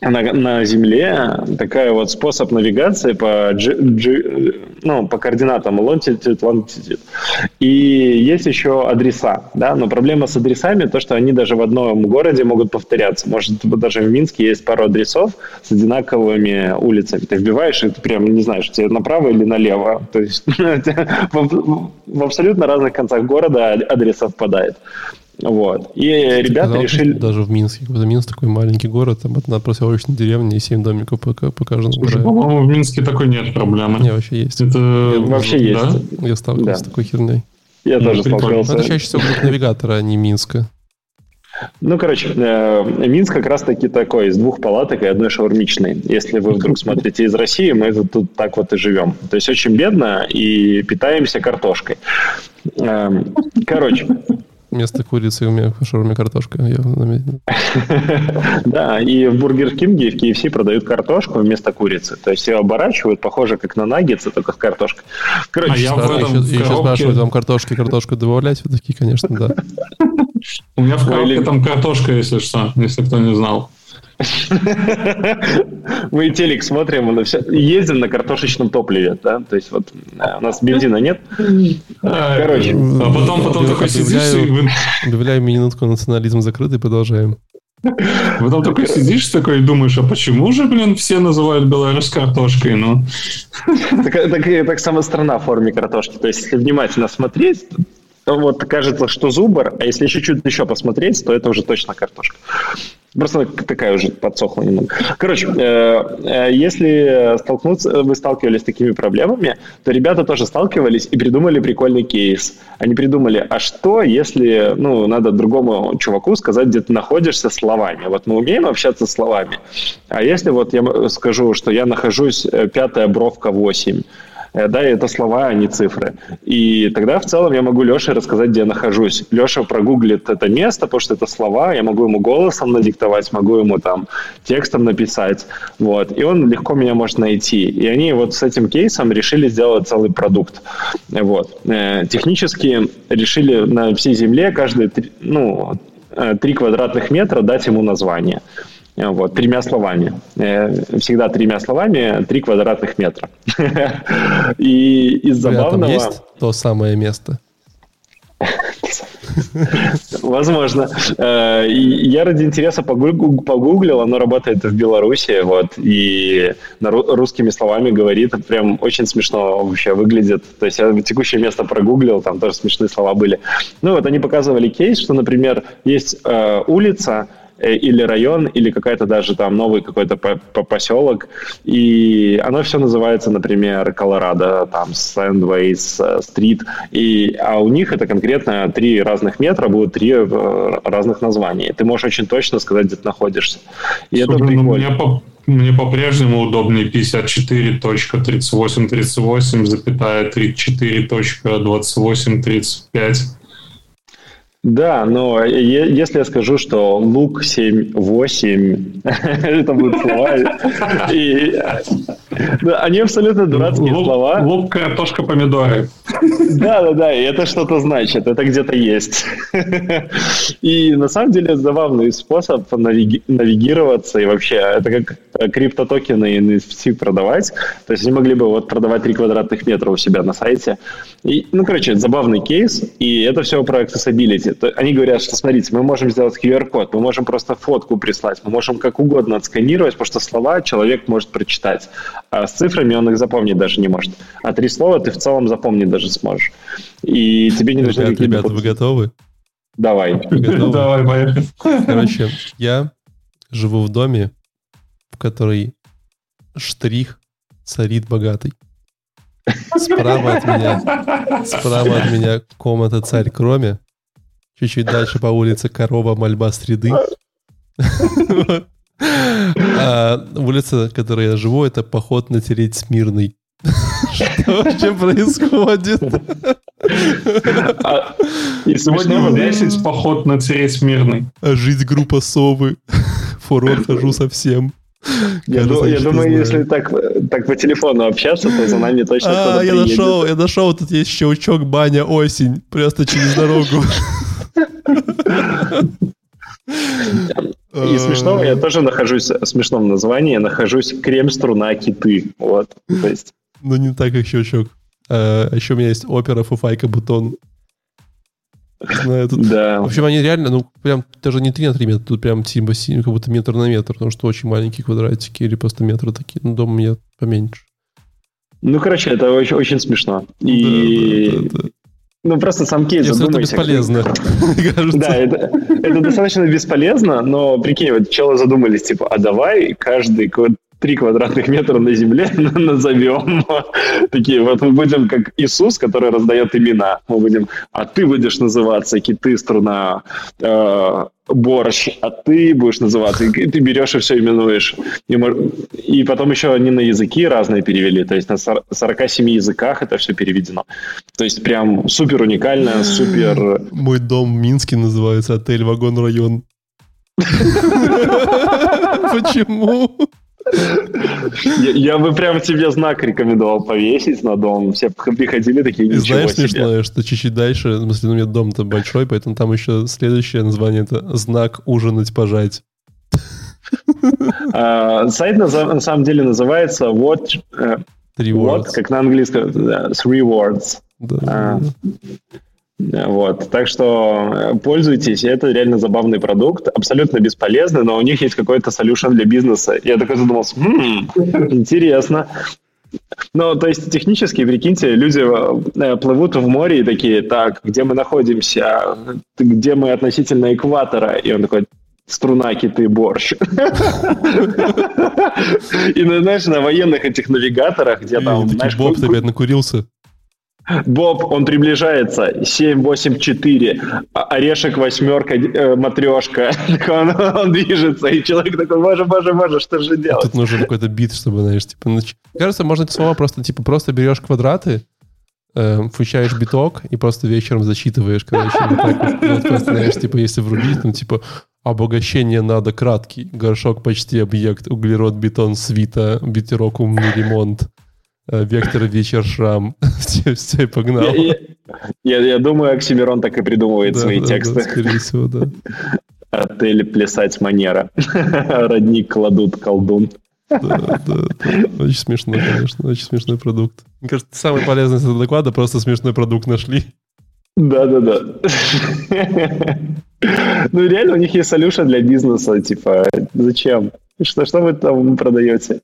на, на Земле такая вот способ навигации по, G, G, ну, по координатам longitude, longitude. И есть еще адреса, да, но проблема с адресами то, что они даже в одном городе могут повторяться. Может, даже в Минске есть пару адресов с одинаковыми улицами. Ты вбиваешь, и ты прям не знаешь, тебе направо или налево. То есть в абсолютно разных концах города адрес совпадает. Вот. И Ты ребята сказал, решили... Даже в Минске. Какой-то Минск такой маленький город, там одна проселочная деревня и семь домиков по, по каждому краю. По-моему, в Минске такой нет проблемы. Не, вообще есть. Это... Я, вообще да? есть. Я сталкивался да. с такой херней. Я ну, тоже сталкивался. Это чаще всего навигатора, а не Минска. Ну, короче, э, Минск как раз-таки такой, из двух палаток и одной шаурмичной. Если вы вдруг смотрите из России, мы тут так вот и живем. То есть очень бедно и питаемся картошкой. Эм, короче, Вместо курицы у меня шаурме картошка. Да, и в Бургер Кинге и в KFC продают картошку вместо курицы. То есть ее оборачивают, похоже, как на наггетсы, только с картошкой. Короче, а я еще спрашивают, вам картошки, картошку добавлять? Вот такие, конечно, да. У меня в коробке там картошка, если что, если кто не знал. Мы телек смотрим, ездим на картошечном топливе, да, то есть вот э, у нас бензина нет. Короче. А потом, потом такой сидишь и... Объявляем минутку национализм закрытый, продолжаем. Потом такой сидишь такой и думаешь, а почему же, блин, все называют Беларусь картошкой, ну? Так, так, так сама страна в форме картошки. То есть, если внимательно смотреть, вот кажется, что зубр, а если еще чуть еще посмотреть, то это уже точно картошка. Просто такая уже подсохла немного. Короче, э, э, если столкнуться, вы сталкивались с такими проблемами, то ребята тоже сталкивались и придумали прикольный кейс. Они придумали, а что, если ну, надо другому чуваку сказать, где ты находишься словами? Вот мы умеем общаться словами. А если вот я скажу, что я нахожусь э, пятая бровка 8, Э, да, это слова, а не цифры. И тогда в целом я могу Леше рассказать, где я нахожусь. Леша прогуглит это место, потому что это слова, я могу ему голосом надиктовать, могу ему там текстом написать, вот, и он легко меня может найти. И они вот с этим кейсом решили сделать целый продукт, вот. Э, технически решили на всей земле каждые, ну, э, три квадратных метра дать ему название. Вот, тремя словами. Э, всегда тремя словами, три квадратных метра. И из забавного... есть то самое место? Возможно. Э, я ради интереса погуглил, оно работает в Беларуси, вот, и русскими словами говорит, прям очень смешно вообще выглядит. То есть я текущее место прогуглил, там тоже смешные слова были. Ну вот они показывали кейс, что, например, есть э, улица, или район, или какая-то даже там новый какой-то поселок, и оно все называется, например, Колорадо, там, Сэндвейс, э, Стрит, и, а у них это конкретно три разных метра, будут три э, разных названия. Ты можешь очень точно сказать, где ты находишься. И Слушай, это ну, прикольно. Мне, по, мне по-прежнему удобнее 54.3838, запятая 34.2835. Да, но если я скажу, что лук 7-8, это будут слова, и они абсолютно дурацкие слова. Лук, картошка, помидоры. Да, да, да, и это что-то значит, это где-то есть. И на самом деле забавный способ навигироваться, и вообще, это как криптотокены и NFT продавать. То есть они могли бы вот продавать 3 квадратных метра у себя на сайте. И, ну, короче, забавный кейс, и это все про accessibility видите, они говорят, что смотрите, мы можем сделать QR-код, мы можем просто фотку прислать, мы можем как угодно отсканировать, потому что слова человек может прочитать, а с цифрами он их запомнить даже не может. А три слова ты в целом запомнить даже сможешь. И тебе не нужны какие-то... Ребята, вы готовы? Давай. готовы? Давай, поехали. Короче, я живу в доме, в который штрих царит богатый. Справа от меня, справа от меня комната царь кроме, Чуть-чуть дальше по улице корова, мольба среды. А улица, в которой я живу, это поход на тереть Смирный. Что вообще происходит? А, и сегодня в 10 поход на тереть Мирный. А жить группа совы. Фурор хожу совсем. Я, Кажется, я думаю, если так, так по телефону общаться, то за нами точно А, я нашел, я нашел, тут есть щелчок, баня, осень, просто через дорогу. И смешно, я тоже нахожусь в смешном названии, я нахожусь крем-струна киты. Вот, то есть... Ну, не так, как щелчок. А, еще у меня есть опера Фуфайка Бутон. Знаю, тут... Да. В общем, они реально, ну, прям даже не 3 на 3 метра, тут прям типа как будто метр на метр, потому что очень маленькие квадратики или просто метры такие. Ну, дом у меня поменьше. Ну, короче, это очень, очень смешно. И... Да, да, да, ну, просто сам кейс Если это бесполезно, Да, это, это достаточно бесполезно, но прикинь, вот челы задумались, типа, а давай каждый три квадратных метра на земле назовем. Такие, вот мы будем как Иисус, который раздает имена. Мы будем, а ты будешь называться киты, струна, э, борщ, а ты будешь называться, и ты берешь и все именуешь. И, и потом еще они на языки разные перевели, то есть на 47 языках это все переведено. То есть прям супер уникально, супер... Мой дом в Минске называется отель Вагон Район. Почему? Я, я бы прям тебе знак рекомендовал повесить на дом. Все приходили такие, И знаешь себе. смешное, что чуть-чуть дальше, в смысле, у меня дом-то большой, поэтому там еще следующее название это «Знак ужинать пожать». А, сайт на самом деле называется What... Э, Three words. What, как на английском, three words. Да, вот, так что э, пользуйтесь, это реально забавный продукт, абсолютно бесполезный, но у них есть какой-то solution для бизнеса. Я такой задумался, м-м, интересно. Ну, то есть технически, прикиньте, люди э, плывут в море и такие, так, где мы находимся, где мы относительно экватора? И он такой, струна, киты, борщ. И, ну, знаешь, на военных этих навигаторах, где там. Боб, ты опять накурился? Боб, он приближается. 7, 8, 4. Орешек, восьмерка, э, матрешка. Он, он движется, и человек такой, боже, боже, боже, что же делать? Тут нужен какой-то бит, чтобы, знаешь, типа... Нач... Кажется, можно это слово просто, типа, просто берешь квадраты, э, включаешь биток и просто вечером зачитываешь, короче, вот так вот, просто, знаешь, типа, если врубить, там, типа, обогащение надо краткий, горшок почти объект, углерод, бетон, свита, битерок, умный ремонт. Э, вектор, вечер, шрам. все, все, погнал. Я, я, я думаю, Оксимирон так и придумывает да, свои да, тексты. Да, скорее всего, да. Отель плясать манера. Родник кладут колдун. Да, да, да. Очень смешно, конечно. Очень смешной продукт. Мне кажется, самый полезный из этого доклада просто смешной продукт нашли. Да, да, да. Ну, реально, у них есть солюша для бизнеса. Типа, зачем? Что, что вы там продаете?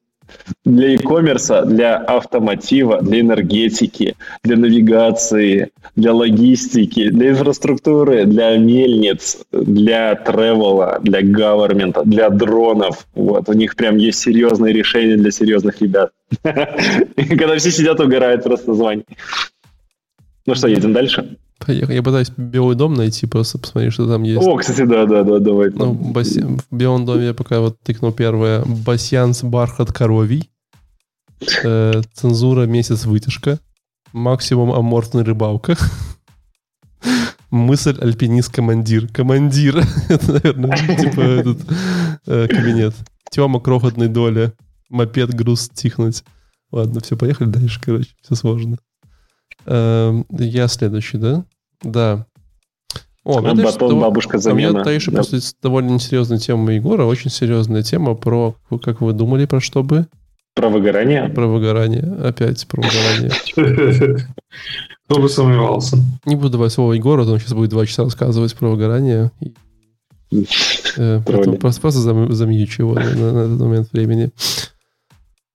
Для e-commerce, для автомотива, для энергетики, для навигации, для логистики, для инфраструктуры, для мельниц, для тревела, для government, для дронов. Вот, у них прям есть серьезные решения для серьезных ребят. Когда все сидят, угорают просто звонить. Ну что, едем дальше? Поехали. Я пытаюсь Белый дом найти, просто посмотреть, что там есть. О, кстати, да, да, да, давай. Ну, баси... В Белом доме я пока вот тыкнул первое. Басьянс бархат коровий. Э, цензура месяц вытяжка. Максимум аморфная рыбалка. Мысль альпинист командир. Командир. Это, наверное, типа этот э, кабинет. Тема крохотной доли. Мопед груз тихнуть. Ладно, все, поехали дальше, короче. Все сложно. Эм, я следующий, да? Да. О, Батон, того, бабушка замена. У меня Таиша да. после довольно несерьезной темы Егора, очень серьезная тема про, как вы думали, про что бы? Про выгорание? Про выгорание. Опять про выгорание. Кто бы сомневался. Не буду давать слово Егору, он сейчас будет два часа рассказывать про выгорание. Э, просто, просто замьючу его на, на этот момент времени.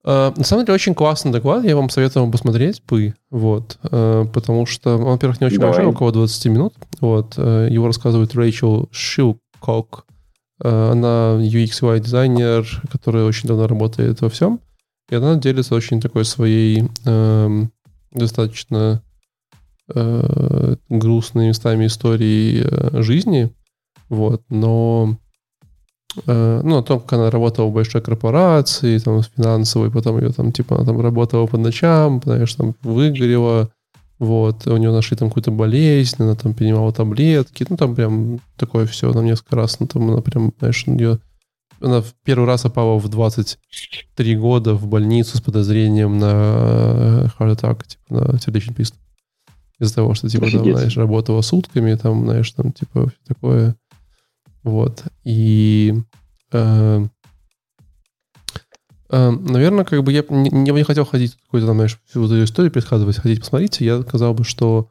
Uh, на самом деле очень классный доклад, я вам советую посмотреть бы, вот, uh, потому что он, во-первых, не очень Давай. большой, около 20 минут, вот, uh, его рассказывает Рэйчел Шилкок, она UX UI дизайнер, который очень давно работает во всем, и она делится очень такой своей эм, достаточно грустными местами истории жизни, вот, но Э, ну, о том, как она работала в большой корпорации, там, финансовой, потом ее там, типа, она там работала по ночам, знаешь, там, выгорела, вот, у нее нашли там какую-то болезнь, она там принимала таблетки, ну, там прям такое все, там несколько раз, ну, там она прям, знаешь, у нее она в первый раз попала в 23 года в больницу с подозрением на э, heart attack, типа, на сердечный приступ. Из-за того, что, типа, там, знаешь, работала сутками, там, знаешь, там, типа, такое. Вот. И Э, э, наверное, как бы я не, не хотел ходить какую-то, знаешь, всю эту историю предсказывать, ходить посмотрите. Я сказал бы, что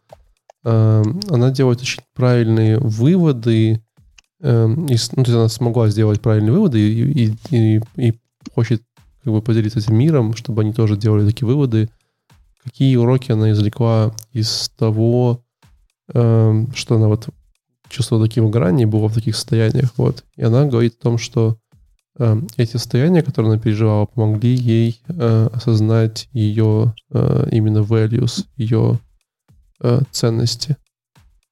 э, она делает очень правильные выводы, э, и, ну, то есть она смогла сделать правильные выводы и, и, и, и хочет как бы поделиться этим миром, чтобы они тоже делали такие выводы. Какие уроки она извлекла из того, э, что она вот чувствовала такие выгорания, была в таких состояниях, вот. И она говорит о том, что э, эти состояния, которые она переживала, помогли ей э, осознать ее э, именно values, ее э, ценности.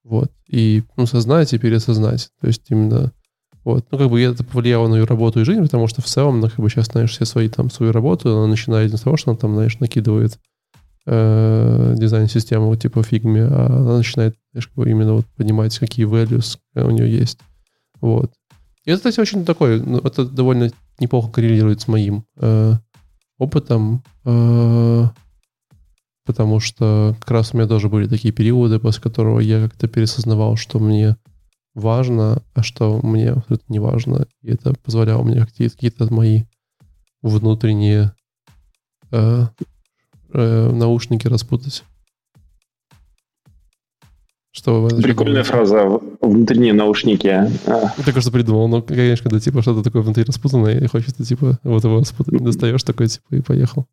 Вот. И ну, сознать и пересознать. То есть именно вот. Ну, как бы это повлияло на ее работу и жизнь, потому что в целом она как бы сейчас, знаешь, все свои там, свою работу, она начинает с того, что она там, знаешь, накидывает э, дизайн-систему типа фигме, а она начинает, знаешь, именно вот понимать, какие values у нее есть. Вот. И это, кстати, очень такое, ну, это довольно неплохо коррелирует с моим э, опытом, э, потому что как раз у меня тоже были такие периоды, после которого я как-то пересознавал, что мне важно, а что мне абсолютно не важно. И это позволяло мне какие-то, какие-то мои внутренние э, э, наушники распутать. Что Прикольная фраза «внутренние наушники». А. Ты кажется, придумал, но, конечно, когда типа что-то такое внутри распутанное, и хочется типа вот его распутать. Достаешь такой типа и поехал.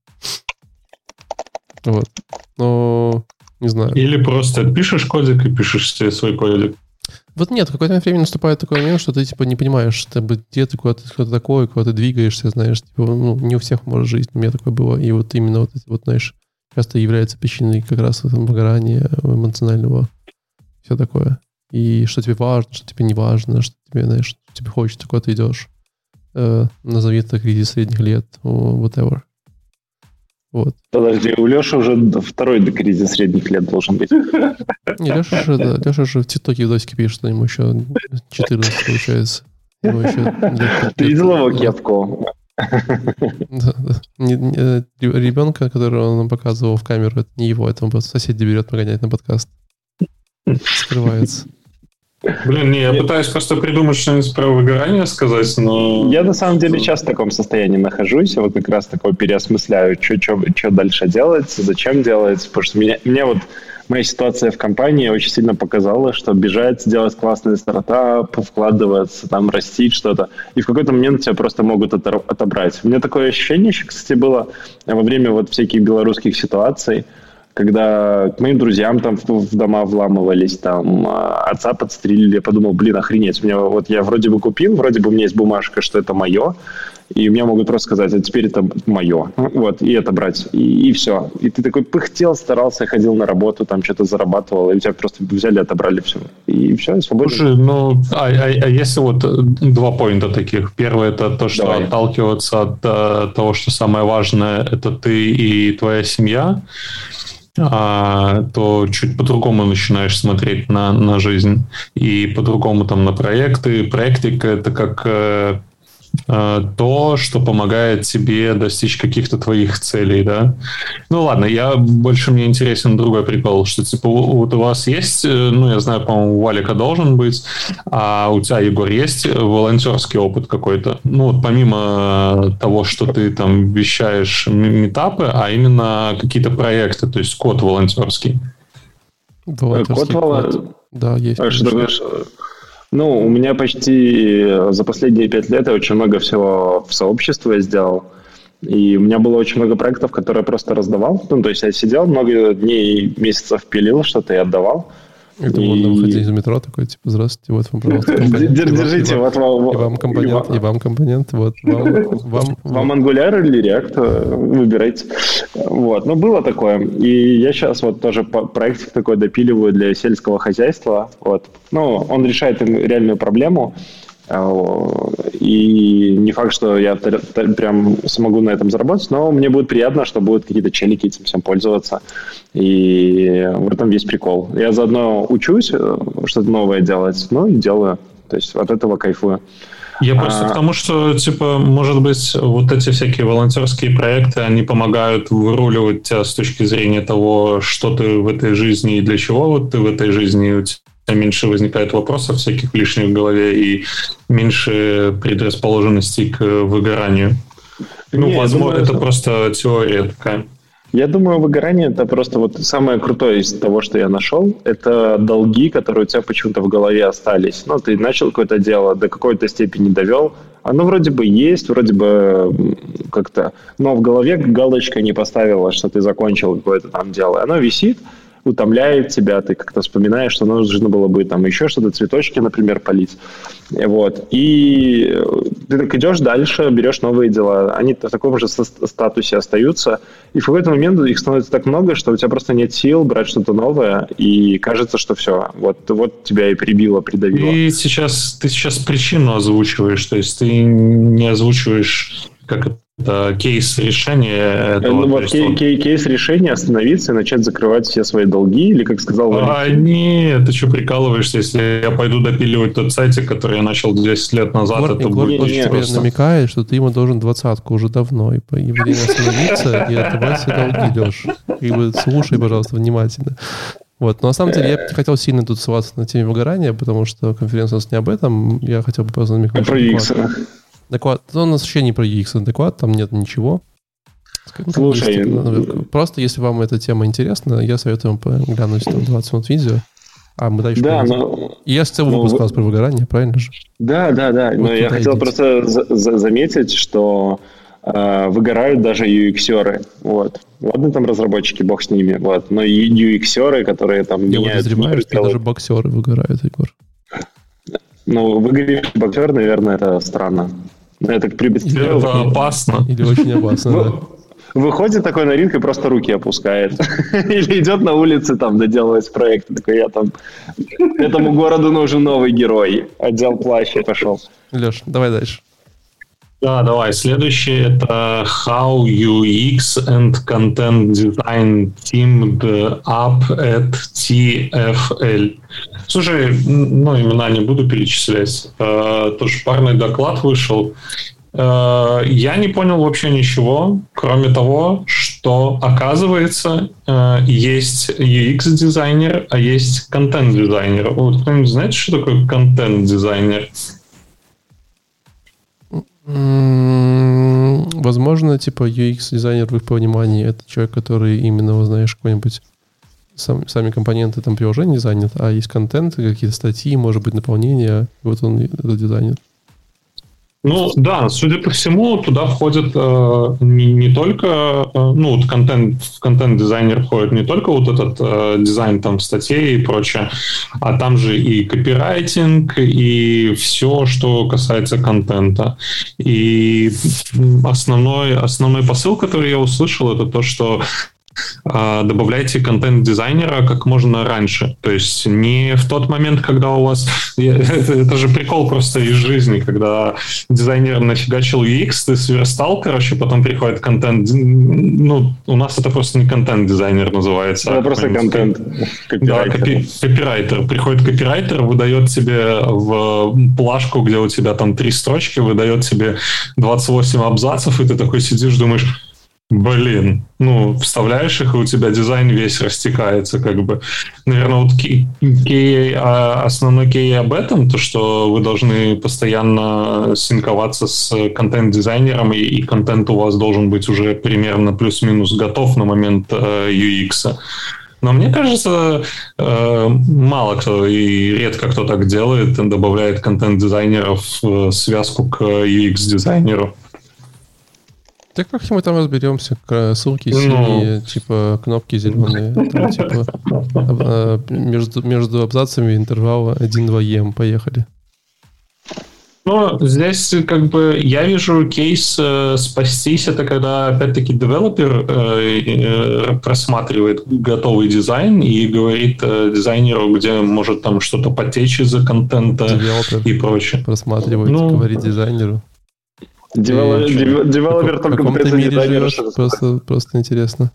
Вот. Но не знаю. Или просто пишешь кодик и пишешь себе свой кодик. Вот нет, в какое-то время наступает такой момент, что ты типа не понимаешь, ты, где ты, куда ты, кто ты такой, куда ты двигаешься, знаешь, типа, ну, не у всех может жить, у меня такое было. И вот именно вот эти вот, знаешь, часто является причиной как раз этого выгорания эмоционального, все такое. И что тебе важно, что тебе не важно, что тебе, знаешь, что тебе хочется, куда ты идешь. Э, назови это кризис средних лет, whatever. Вот. Подожди, у Леши уже второй до кризиса средних лет должен быть. Не, Леша же, да, Леша же в ТикТоке видосики пишет, что ему еще 14 получается. Ему еще Ты видел его кепку? Да, да. Не, не, э, ребенка, которого он показывал в камеру, это не его, это он просто соседи берет погонять на подкаст. Скрывается. Блин, не, я пытаюсь просто придумать что-нибудь про выгорание сказать, но... Я на самом деле сейчас в таком состоянии нахожусь, вот как раз такой переосмысляю, что дальше делать, зачем делать, потому что меня, мне вот моя ситуация в компании очень сильно показала, что бежать, делать классный стартап, вкладываться, там, растить что-то, и в какой-то момент тебя просто могут отобрать. У меня такое ощущение еще, кстати, было во время вот всяких белорусских ситуаций, когда к моим друзьям там в, в дома вламывались, там а, отца подстрелили, я подумал, блин, охренеть, у меня вот я вроде бы купил, вроде бы у меня есть бумажка, что это мое, и меня могут просто сказать, а теперь это мое, вот, и это брать, и, и все. И ты такой пыхтел, старался, ходил на работу, там что-то зарабатывал, и у тебя просто взяли, отобрали все, и все, свободно. Слушай, ну, а, а, а если вот два поинта таких. Первое, это то, что Давай. отталкиваться от а, того, что самое важное, это ты и твоя семья, а, то чуть по-другому начинаешь смотреть на, на жизнь и по-другому там на проекты. Проектик это как э, то, что помогает тебе достичь каких-то твоих целей, да. Ну ладно, я больше мне интересен другой прикол, что типа вот у вас есть, э, ну я знаю, по-моему, у Валика должен быть, а у тебя, Егор, есть волонтерский опыт какой-то? Ну вот помимо того, что ты там вещаешь метапы, а именно какие-то проекты, то есть код волонтерский. Волонтерский код, код. Да, есть. А что? Ну, у меня почти э, за последние пять лет я очень много всего в сообществе сделал. И у меня было очень много проектов, которые я просто раздавал. Ну, то есть я сидел много дней, месяцев пилил что-то и отдавал. Это и... можно выходить из метро такой, типа, здравствуйте, вот вам, пожалуйста, компонент. Держите, вот вам... И вам компонент, и вам компонент, вот вам... Вам Angular или React, э, выбирайте. Вот, ну, было такое. И я сейчас вот тоже проектик такой допиливаю для сельского хозяйства. Вот. Ну, он решает им реальную проблему. И не факт, что я прям смогу на этом заработать, но мне будет приятно, что будут какие-то челики этим всем пользоваться. И в этом весь прикол. Я заодно учусь э, что-то новое делать, ну и делаю. То есть от этого кайфую. Я просто а... к тому, что, типа, может быть, вот эти всякие волонтерские проекты, они помогают выруливать тебя с точки зрения того, что ты в этой жизни и для чего вот ты в этой жизни, меньше возникает вопросов всяких лишних в голове и меньше предрасположенности к выгоранию. Ну, Не, возможно, думаю, это просто теория такая. Я думаю, выгорание это просто вот самое крутое из того, что я нашел. Это долги, которые у тебя почему-то в голове остались. Ну, ты начал какое-то дело, до какой-то степени довел. Оно вроде бы есть, вроде бы как-то... Но в голове галочка не поставила, что ты закончил какое-то там дело. Оно висит, утомляет тебя, ты как-то вспоминаешь, что нужно было бы там еще что-то, цветочки, например, полить. Вот. И ты так идешь дальше, берешь новые дела. Они в таком же статусе остаются. И в какой-то момент их становится так много, что у тебя просто нет сил брать что-то новое, и кажется, что все, вот, вот тебя и прибило, придавило. И сейчас, ты сейчас причину озвучиваешь, то есть ты не озвучиваешь как это кейс решения этого. Ну, вот кей, кей, кейс решения остановиться и начать закрывать все свои долги, или как сказал А, нет, ты что прикалываешься, если я пойду допиливать тот сайтик, который я начал 10 лет назад, Егор, это Егор, будет тебе просто... намекает, что ты ему должен двадцатку уже давно, и, и время остановиться и отдавать все долги, Леш. И вот слушай, пожалуйста, внимательно. Вот. Но на самом деле я хотел сильно тут ссылаться на теме выгорания, потому что конференция у нас не об этом. Я хотел бы просто намекнуть. Про X. Доклад, у нас вообще не про UX доклад, там нет ничего. Слушай, есть, просто если вам эта тема интересна, я советую вам глянуть там 20 минут видео. А мы дальше да, но, И я с целого выпуска ну, про выгорание, правильно же? Да, да, да. Вот но я хотел идите. просто за- за- заметить, что э, выгорают даже UX-еры. Вот. Ладно, там разработчики, бог с ними. Вот. Но и UX-еры, которые там я меняют... Я подозреваю, что даже боксеры выгорают, Егор. Ну, выгоревший боксер, наверное, это странно. Это представляю. Это опасно. Или очень опасно, да. Выходит такой на ринг и просто руки опускает. Или идет на улице там доделывать проект. Такой, я там... Этому городу нужен новый герой. Отдел плащ и пошел. Леш, давай дальше. Да, давай. Следующий это How UX and Content Design Teamed Up at TFL. Слушай, ну, имена не буду перечислять. Uh, тоже парный доклад вышел. Uh, я не понял вообще ничего, кроме того, что, оказывается, uh, есть UX-дизайнер, а есть контент-дизайнер. Вот кто-нибудь знает, что такое контент-дизайнер? Возможно, типа UX-дизайнер в их понимании это человек, который именно, знаешь, какой-нибудь сам, сами компоненты там приложения дизайнит, а есть контент, какие-то статьи, может быть, наполнение, вот он это дизайнит. Ну да, судя по всему, туда входит э, не, не только, э, ну вот контент, контент-дизайнер входит не только вот этот э, дизайн там статей и прочее, а там же и копирайтинг, и все, что касается контента. И основной, основной посыл, который я услышал, это то, что добавляйте контент-дизайнера как можно раньше. То есть не в тот момент, когда у вас... Это, же прикол просто из жизни, когда дизайнер нафигачил UX, ты сверстал, короче, потом приходит контент... Ну, у нас это просто не контент-дизайнер называется. Это просто контент. Да, копи, копирайтер. Приходит копирайтер, выдает тебе в плашку, где у тебя там три строчки, выдает тебе 28 абзацев, и ты такой сидишь, думаешь, Блин, ну, вставляешь их, и у тебя дизайн весь растекается, как бы. Наверное, вот кей, а основной кей об этом, то, что вы должны постоянно синковаться с контент-дизайнером, и, и контент у вас должен быть уже примерно плюс-минус готов на момент э, UX. Но мне кажется, э, мало кто и редко кто так делает, добавляет контент-дизайнеров в связку к UX-дизайнеру. Да как мы там разберемся? Ссылки ну. синие, типа кнопки зеленые. Там, типа, а, между, между абзацами интервал 1-2 em. Поехали. Ну, здесь как бы я вижу кейс э, спастись, это когда опять-таки девелопер э, э, просматривает готовый дизайн и говорит э, дизайнеру, где может там что-то потечь из-за контента девелопер и прочее. Просматривает, ну, говорит дизайнеру. Девелопер только пытается дизайнера просто, просто интересно.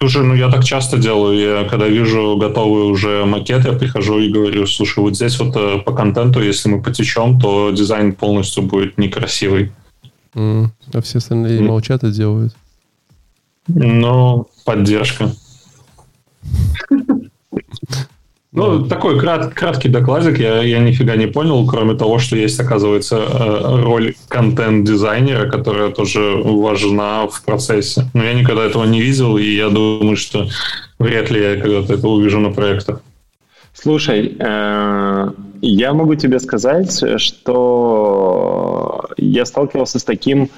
Слушай, ну я так часто делаю. Я когда вижу готовый уже макет, я прихожу и говорю, слушай, вот здесь вот э, по контенту, если мы потечем, то дизайн полностью будет некрасивый. Mm. А все остальные mm. молчат и делают. Ну, поддержка. Ну, такой крат, краткий докладик, я, я нифига не понял, кроме того, что есть, оказывается, э, роль контент-дизайнера, которая тоже важна в процессе. Но я никогда этого не видел, и я думаю, что вряд ли я когда-то это увижу на проектах. Слушай, э, я могу тебе сказать, что я сталкивался с таким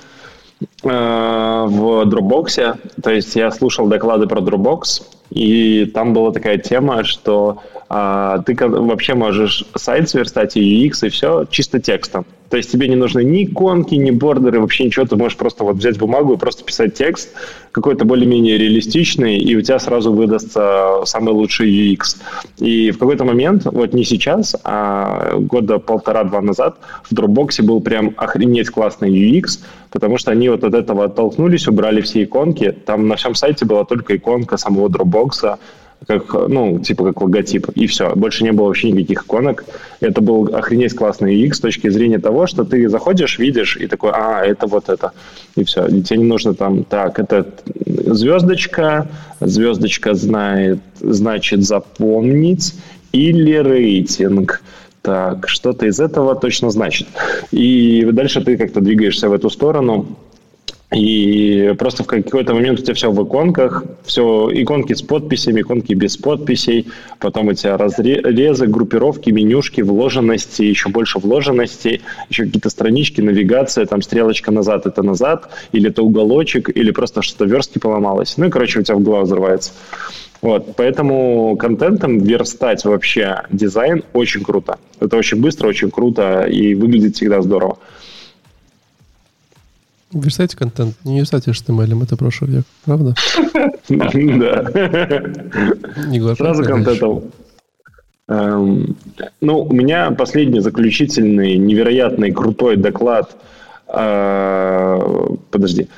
э, в Dropbox. То есть я слушал доклады про Dropbox, и там была такая тема, что а, ты вообще можешь сайт сверстать и UX, и все чисто текстом. То есть тебе не нужны ни иконки, ни бордеры, вообще ничего. Ты можешь просто вот взять бумагу и просто писать текст, какой-то более-менее реалистичный, и у тебя сразу выдастся самый лучший UX. И в какой-то момент, вот не сейчас, а года полтора-два назад, в Dropbox был прям охренеть классный UX, потому что они вот от этого оттолкнулись, убрали все иконки. Там на всем сайте была только иконка самого Dropbox, как, ну, типа как логотип, и все. Больше не было вообще никаких иконок. Это был охренеть классный UX с точки зрения того, что ты заходишь, видишь, и такой, а, это вот это. И все. И тебе не нужно там, так, это звездочка, звездочка знает, значит запомнить, или рейтинг. Так, что-то из этого точно значит. И дальше ты как-то двигаешься в эту сторону, и просто в какой-то момент у тебя все в иконках, все иконки с подписями, иконки без подписей, потом у тебя разрезы, группировки, менюшки, вложенности, еще больше вложенностей, еще какие-то странички, навигация, там стрелочка назад, это назад, или это уголочек, или просто что-то верстки поломалось. Ну и, короче, у тебя в голову взрывается. Вот, поэтому контентом верстать вообще дизайн очень круто. Это очень быстро, очень круто и выглядит всегда здорово. Верстайте контент, не верстайте HTML, это прошлый век, правда? Да. Сразу контентом. Эм, ну, у меня последний заключительный, невероятный, крутой доклад. Э, подожди.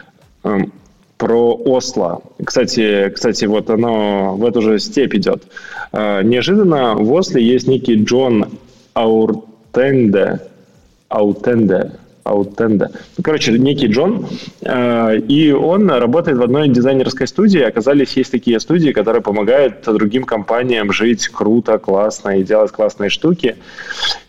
Эм, про Осло. Кстати, кстати, вот оно в эту же степь идет. Э, неожиданно в Осле есть некий Джон Ауртенде. Аутенде. Аутенда. Ну, короче, некий Джон, э, и он работает в одной дизайнерской студии. Оказались, есть такие студии, которые помогают другим компаниям жить круто, классно и делать классные штуки.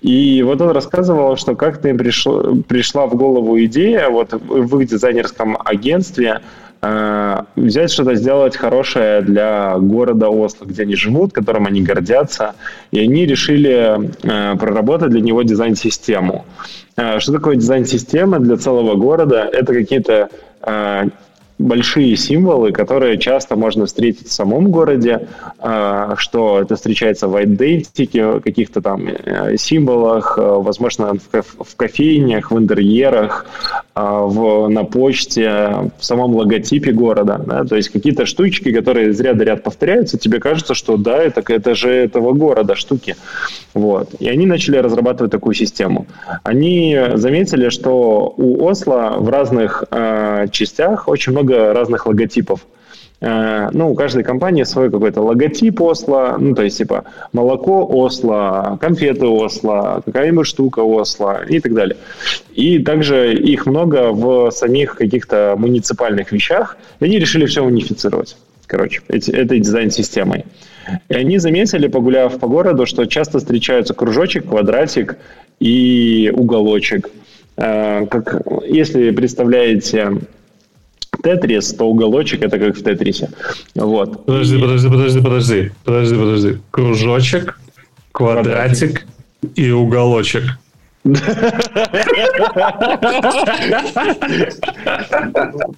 И вот он рассказывал, что как-то им пришло, пришла в голову идея вот в их дизайнерском агентстве Э, взять что-то сделать хорошее для города Осло, где они живут, которым они гордятся, и они решили э, проработать для него дизайн-систему. Э, что такое дизайн-система для целого города? Это какие-то большие символы, которые часто можно встретить в самом городе, а, что это встречается в идентике, каких-то там э, символах, э, возможно, в кофейнях, в интерьерах, а, в, на почте, в самом логотипе города. Да? То есть какие-то штучки, которые из ряда ряд повторяются, тебе кажется, что да, это, это же этого города штуки. Вот. И они начали разрабатывать такую систему. Они заметили, что у Осло в разных э, частях очень много много разных логотипов. Э, ну, у каждой компании свой какой-то логотип Осло, ну, то есть, типа, молоко Осло, конфеты Осло, какая-нибудь штука Осло и так далее. И также их много в самих каких-то муниципальных вещах, и они решили все унифицировать, короче, эти, этой дизайн-системой. И они заметили, погуляв по городу, что часто встречаются кружочек, квадратик и уголочек. Э, как, если представляете Тетрис, то уголочек это как в Тетрисе. Вот. Подожди, подожди, подожди, подожди, подожди, подожди. Кружочек, квадратик и уголочек.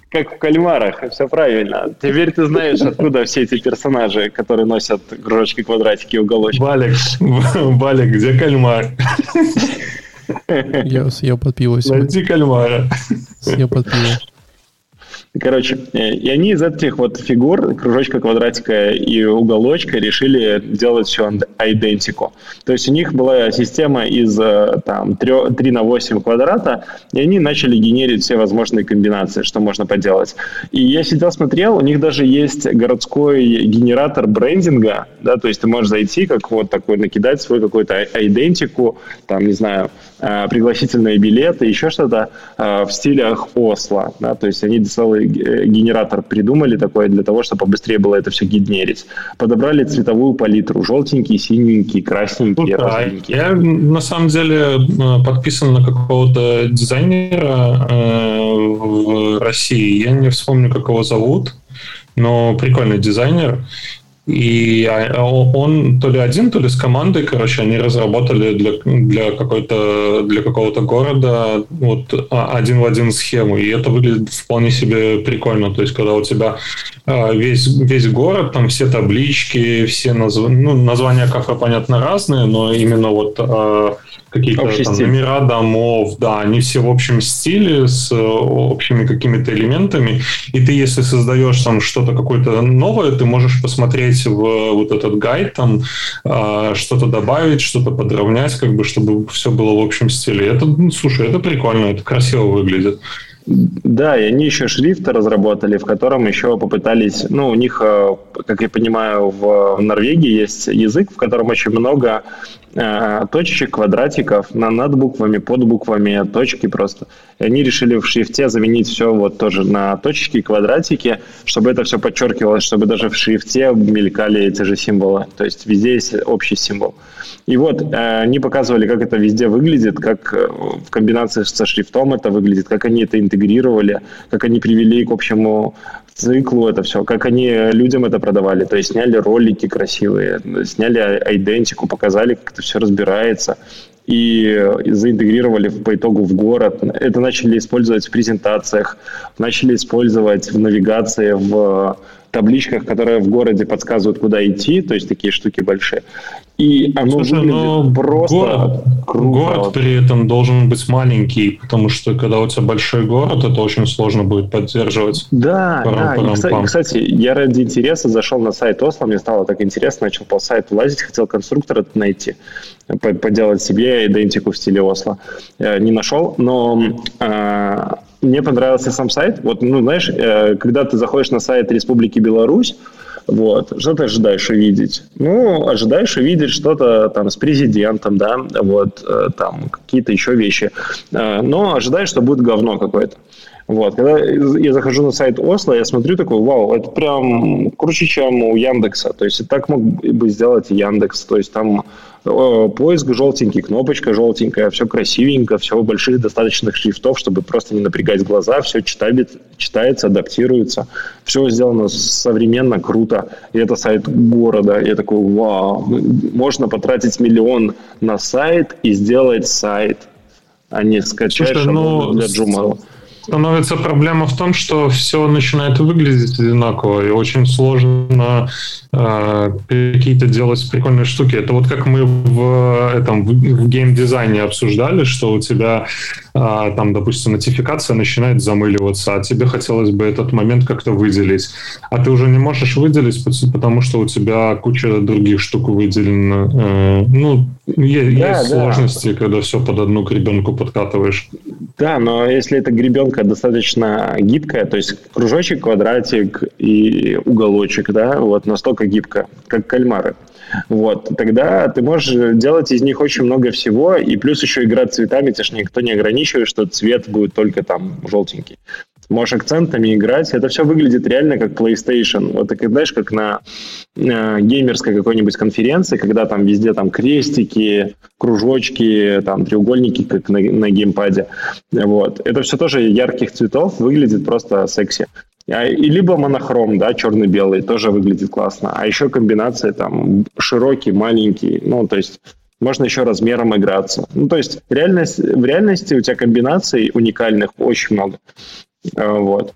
Как в кальмарах, все правильно. Теперь ты знаешь, откуда все эти персонажи, которые носят кружочки, квадратики и уголочки. Балик, Балик, где кальмар? Я съел под пиво Найди кальмара. Съел под пиво. Короче, э, и они из этих вот фигур, кружочка, квадратика и уголочка, решили делать все идентико. То есть у них была система из э, там, 3, 3 на 8 квадрата, и они начали генерить все возможные комбинации, что можно поделать. И я сидел, смотрел, у них даже есть городской генератор брендинга, да, то есть ты можешь зайти, как вот такой, накидать свой какой-то идентику, там, не знаю, пригласительные билеты, еще что-то в стилях Осло, да, то есть они целый генератор придумали такой для того, чтобы побыстрее было это все генерить. Подобрали цветовую палитру. Желтенький, синенький, красненький, ну, розовенький. Я на самом деле подписан на какого-то дизайнера в России. Я не вспомню, как его зовут но прикольный дизайнер. И а, он то ли один, то ли с командой, короче, они разработали для, для, какой-то, для какого-то города вот а, один в один схему. И это выглядит вполне себе прикольно. То есть, когда у тебя а, весь, весь город, там все таблички, все назв... ну, названия кафе, понятно, разные, но именно вот какие-то там номера домов, да, они все в общем стиле с э, общими какими-то элементами, и ты, если создаешь там что-то какое-то новое, ты можешь посмотреть в вот этот гайд, там а, что-то добавить, что-то подровнять, как бы, чтобы все было в общем стиле. Это, ну, слушай, это прикольно, это красиво выглядит. Да, и они еще шрифт разработали, в котором еще попытались, ну, у них, э, как я понимаю, в Норвегии есть язык, в котором очень много точечек, квадратиков на, над буквами, под буквами, точки просто. И они решили в шрифте заменить все вот тоже на точечки квадратики, чтобы это все подчеркивалось, чтобы даже в шрифте мелькали эти же символы. То есть везде есть общий символ. И вот э, они показывали, как это везде выглядит, как э, в комбинации со шрифтом это выглядит, как они это интегрировали, как они привели к общему циклу это все, как они людям это продавали. То есть сняли ролики красивые, сняли идентику, показали, как это все разбирается и заинтегрировали по итогу в город. Это начали использовать в презентациях, начали использовать в навигации, в табличках, которые в городе подсказывают, куда идти, то есть такие штуки большие. И оно Слушай, выглядит просто город, круто. Город при этом должен быть маленький, потому что когда у тебя большой город, это очень сложно будет поддерживать. Да, да. И, кстати, кстати, я ради интереса зашел на сайт Осло, мне стало так интересно, начал по сайту лазить, хотел конструктора найти, поделать себе идентику в стиле Осло. Э, не нашел, но а, мне понравился сам сайт. Вот, ну, знаешь, э, когда ты заходишь на сайт Республики Беларусь, вот, что ты ожидаешь увидеть? Ну, ожидаешь увидеть что-то там с президентом, да, вот, э, там, какие-то еще вещи. Э, но ожидаешь, что будет говно какое-то. Вот. Когда я захожу на сайт Осло, я смотрю такой, вау, это прям круче, чем у Яндекса. То есть так мог бы сделать Яндекс. То есть там э, поиск желтенький, кнопочка желтенькая, все красивенько, все больших достаточных шрифтов, чтобы просто не напрягать глаза, все читает, читается, адаптируется, все сделано современно, круто. И это сайт города. Я такой, вау, можно потратить миллион на сайт и сделать сайт, а не скачать Слушай, ну, для Joomla становится проблема в том, что все начинает выглядеть одинаково, и очень сложно э, какие-то делать прикольные штуки. Это вот как мы в этом в геймдизайне обсуждали, что у тебя э, там, допустим, нотификация начинает замыливаться, а тебе хотелось бы этот момент как-то выделить, а ты уже не можешь выделить, потому что у тебя куча других штук выделена. Э, ну, есть, да, есть да. сложности, когда все под одну гребенку подкатываешь. Да, но если эта гребенка достаточно гибкая, то есть кружочек, квадратик и уголочек, да, вот настолько гибко, как кальмары, вот, тогда ты можешь делать из них очень много всего, и плюс еще играть цветами, тебя же никто не ограничивает, что цвет будет только там желтенький можешь акцентами играть. Это все выглядит реально как PlayStation. Вот ты знаешь, как на э, геймерской какой-нибудь конференции, когда там везде там крестики, кружочки, там треугольники, как на, на геймпаде. Вот. Это все тоже ярких цветов, выглядит просто секси. А, и либо монохром, да, черно-белый, тоже выглядит классно. А еще комбинация там широкий, маленький, ну, то есть можно еще размером играться. Ну, то есть реальность, в реальности у тебя комбинаций уникальных очень много. Вот.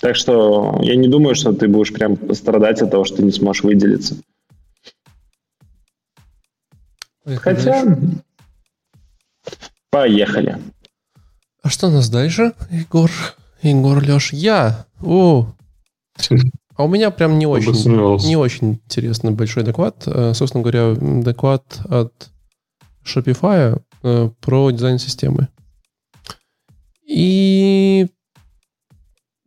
Так что я не думаю, что ты будешь прям страдать от того, что ты не сможешь выделиться. Поехали Хотя... Дальше. Поехали. А что у нас дальше, Егор? Егор, Леш, я. О, а у меня прям не очень, не очень интересный большой доклад. Э, собственно говоря, доклад от Shopify э, про дизайн системы. И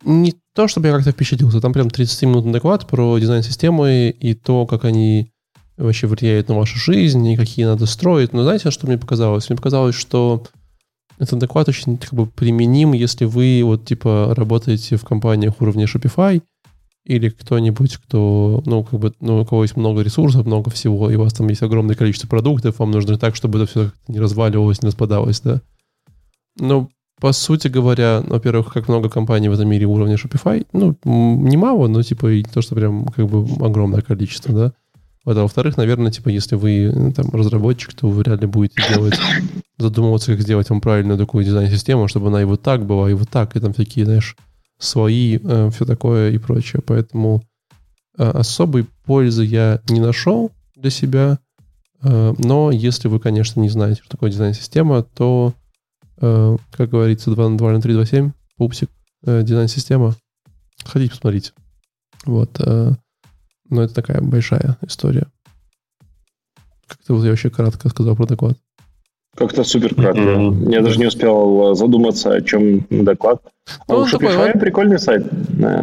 не то, чтобы я как-то впечатлился, там прям 30-минутный доклад про дизайн системы и то, как они вообще влияют на вашу жизнь и какие надо строить. Но знаете, что мне показалось? Мне показалось, что этот доклад очень как бы применим, если вы вот типа работаете в компаниях уровня Shopify или кто-нибудь, кто, ну, как бы, ну, у кого есть много ресурсов, много всего, и у вас там есть огромное количество продуктов, вам нужно так, чтобы это все не разваливалось, не распадалось, да. Но, по сути говоря, во-первых, как много компаний в этом мире уровня Shopify, ну, немало, но, типа, и то, что прям, как бы, огромное количество, да. Вот, а во-вторых, наверное, типа, если вы ну, там разработчик, то вы вряд ли будете делать, задумываться, как сделать вам правильную такую дизайн-систему, чтобы она и вот так была, и вот так, и там такие, знаешь, свои, э, все такое и прочее. Поэтому э, особой пользы я не нашел для себя. Э, но если вы, конечно, не знаете, что такое дизайн-система, то, э, как говорится, 2 на 2 на 3, 2, 7, пупсик, э, дизайн-система, ходите посмотрите. Вот. Э, но это такая большая история. Как-то вот я вообще кратко сказал про доклад. Как-то супер кратко. Mm-hmm. Я даже не успел задуматься, о чем доклад. А ну, у Shopify такой, он... прикольный сайт.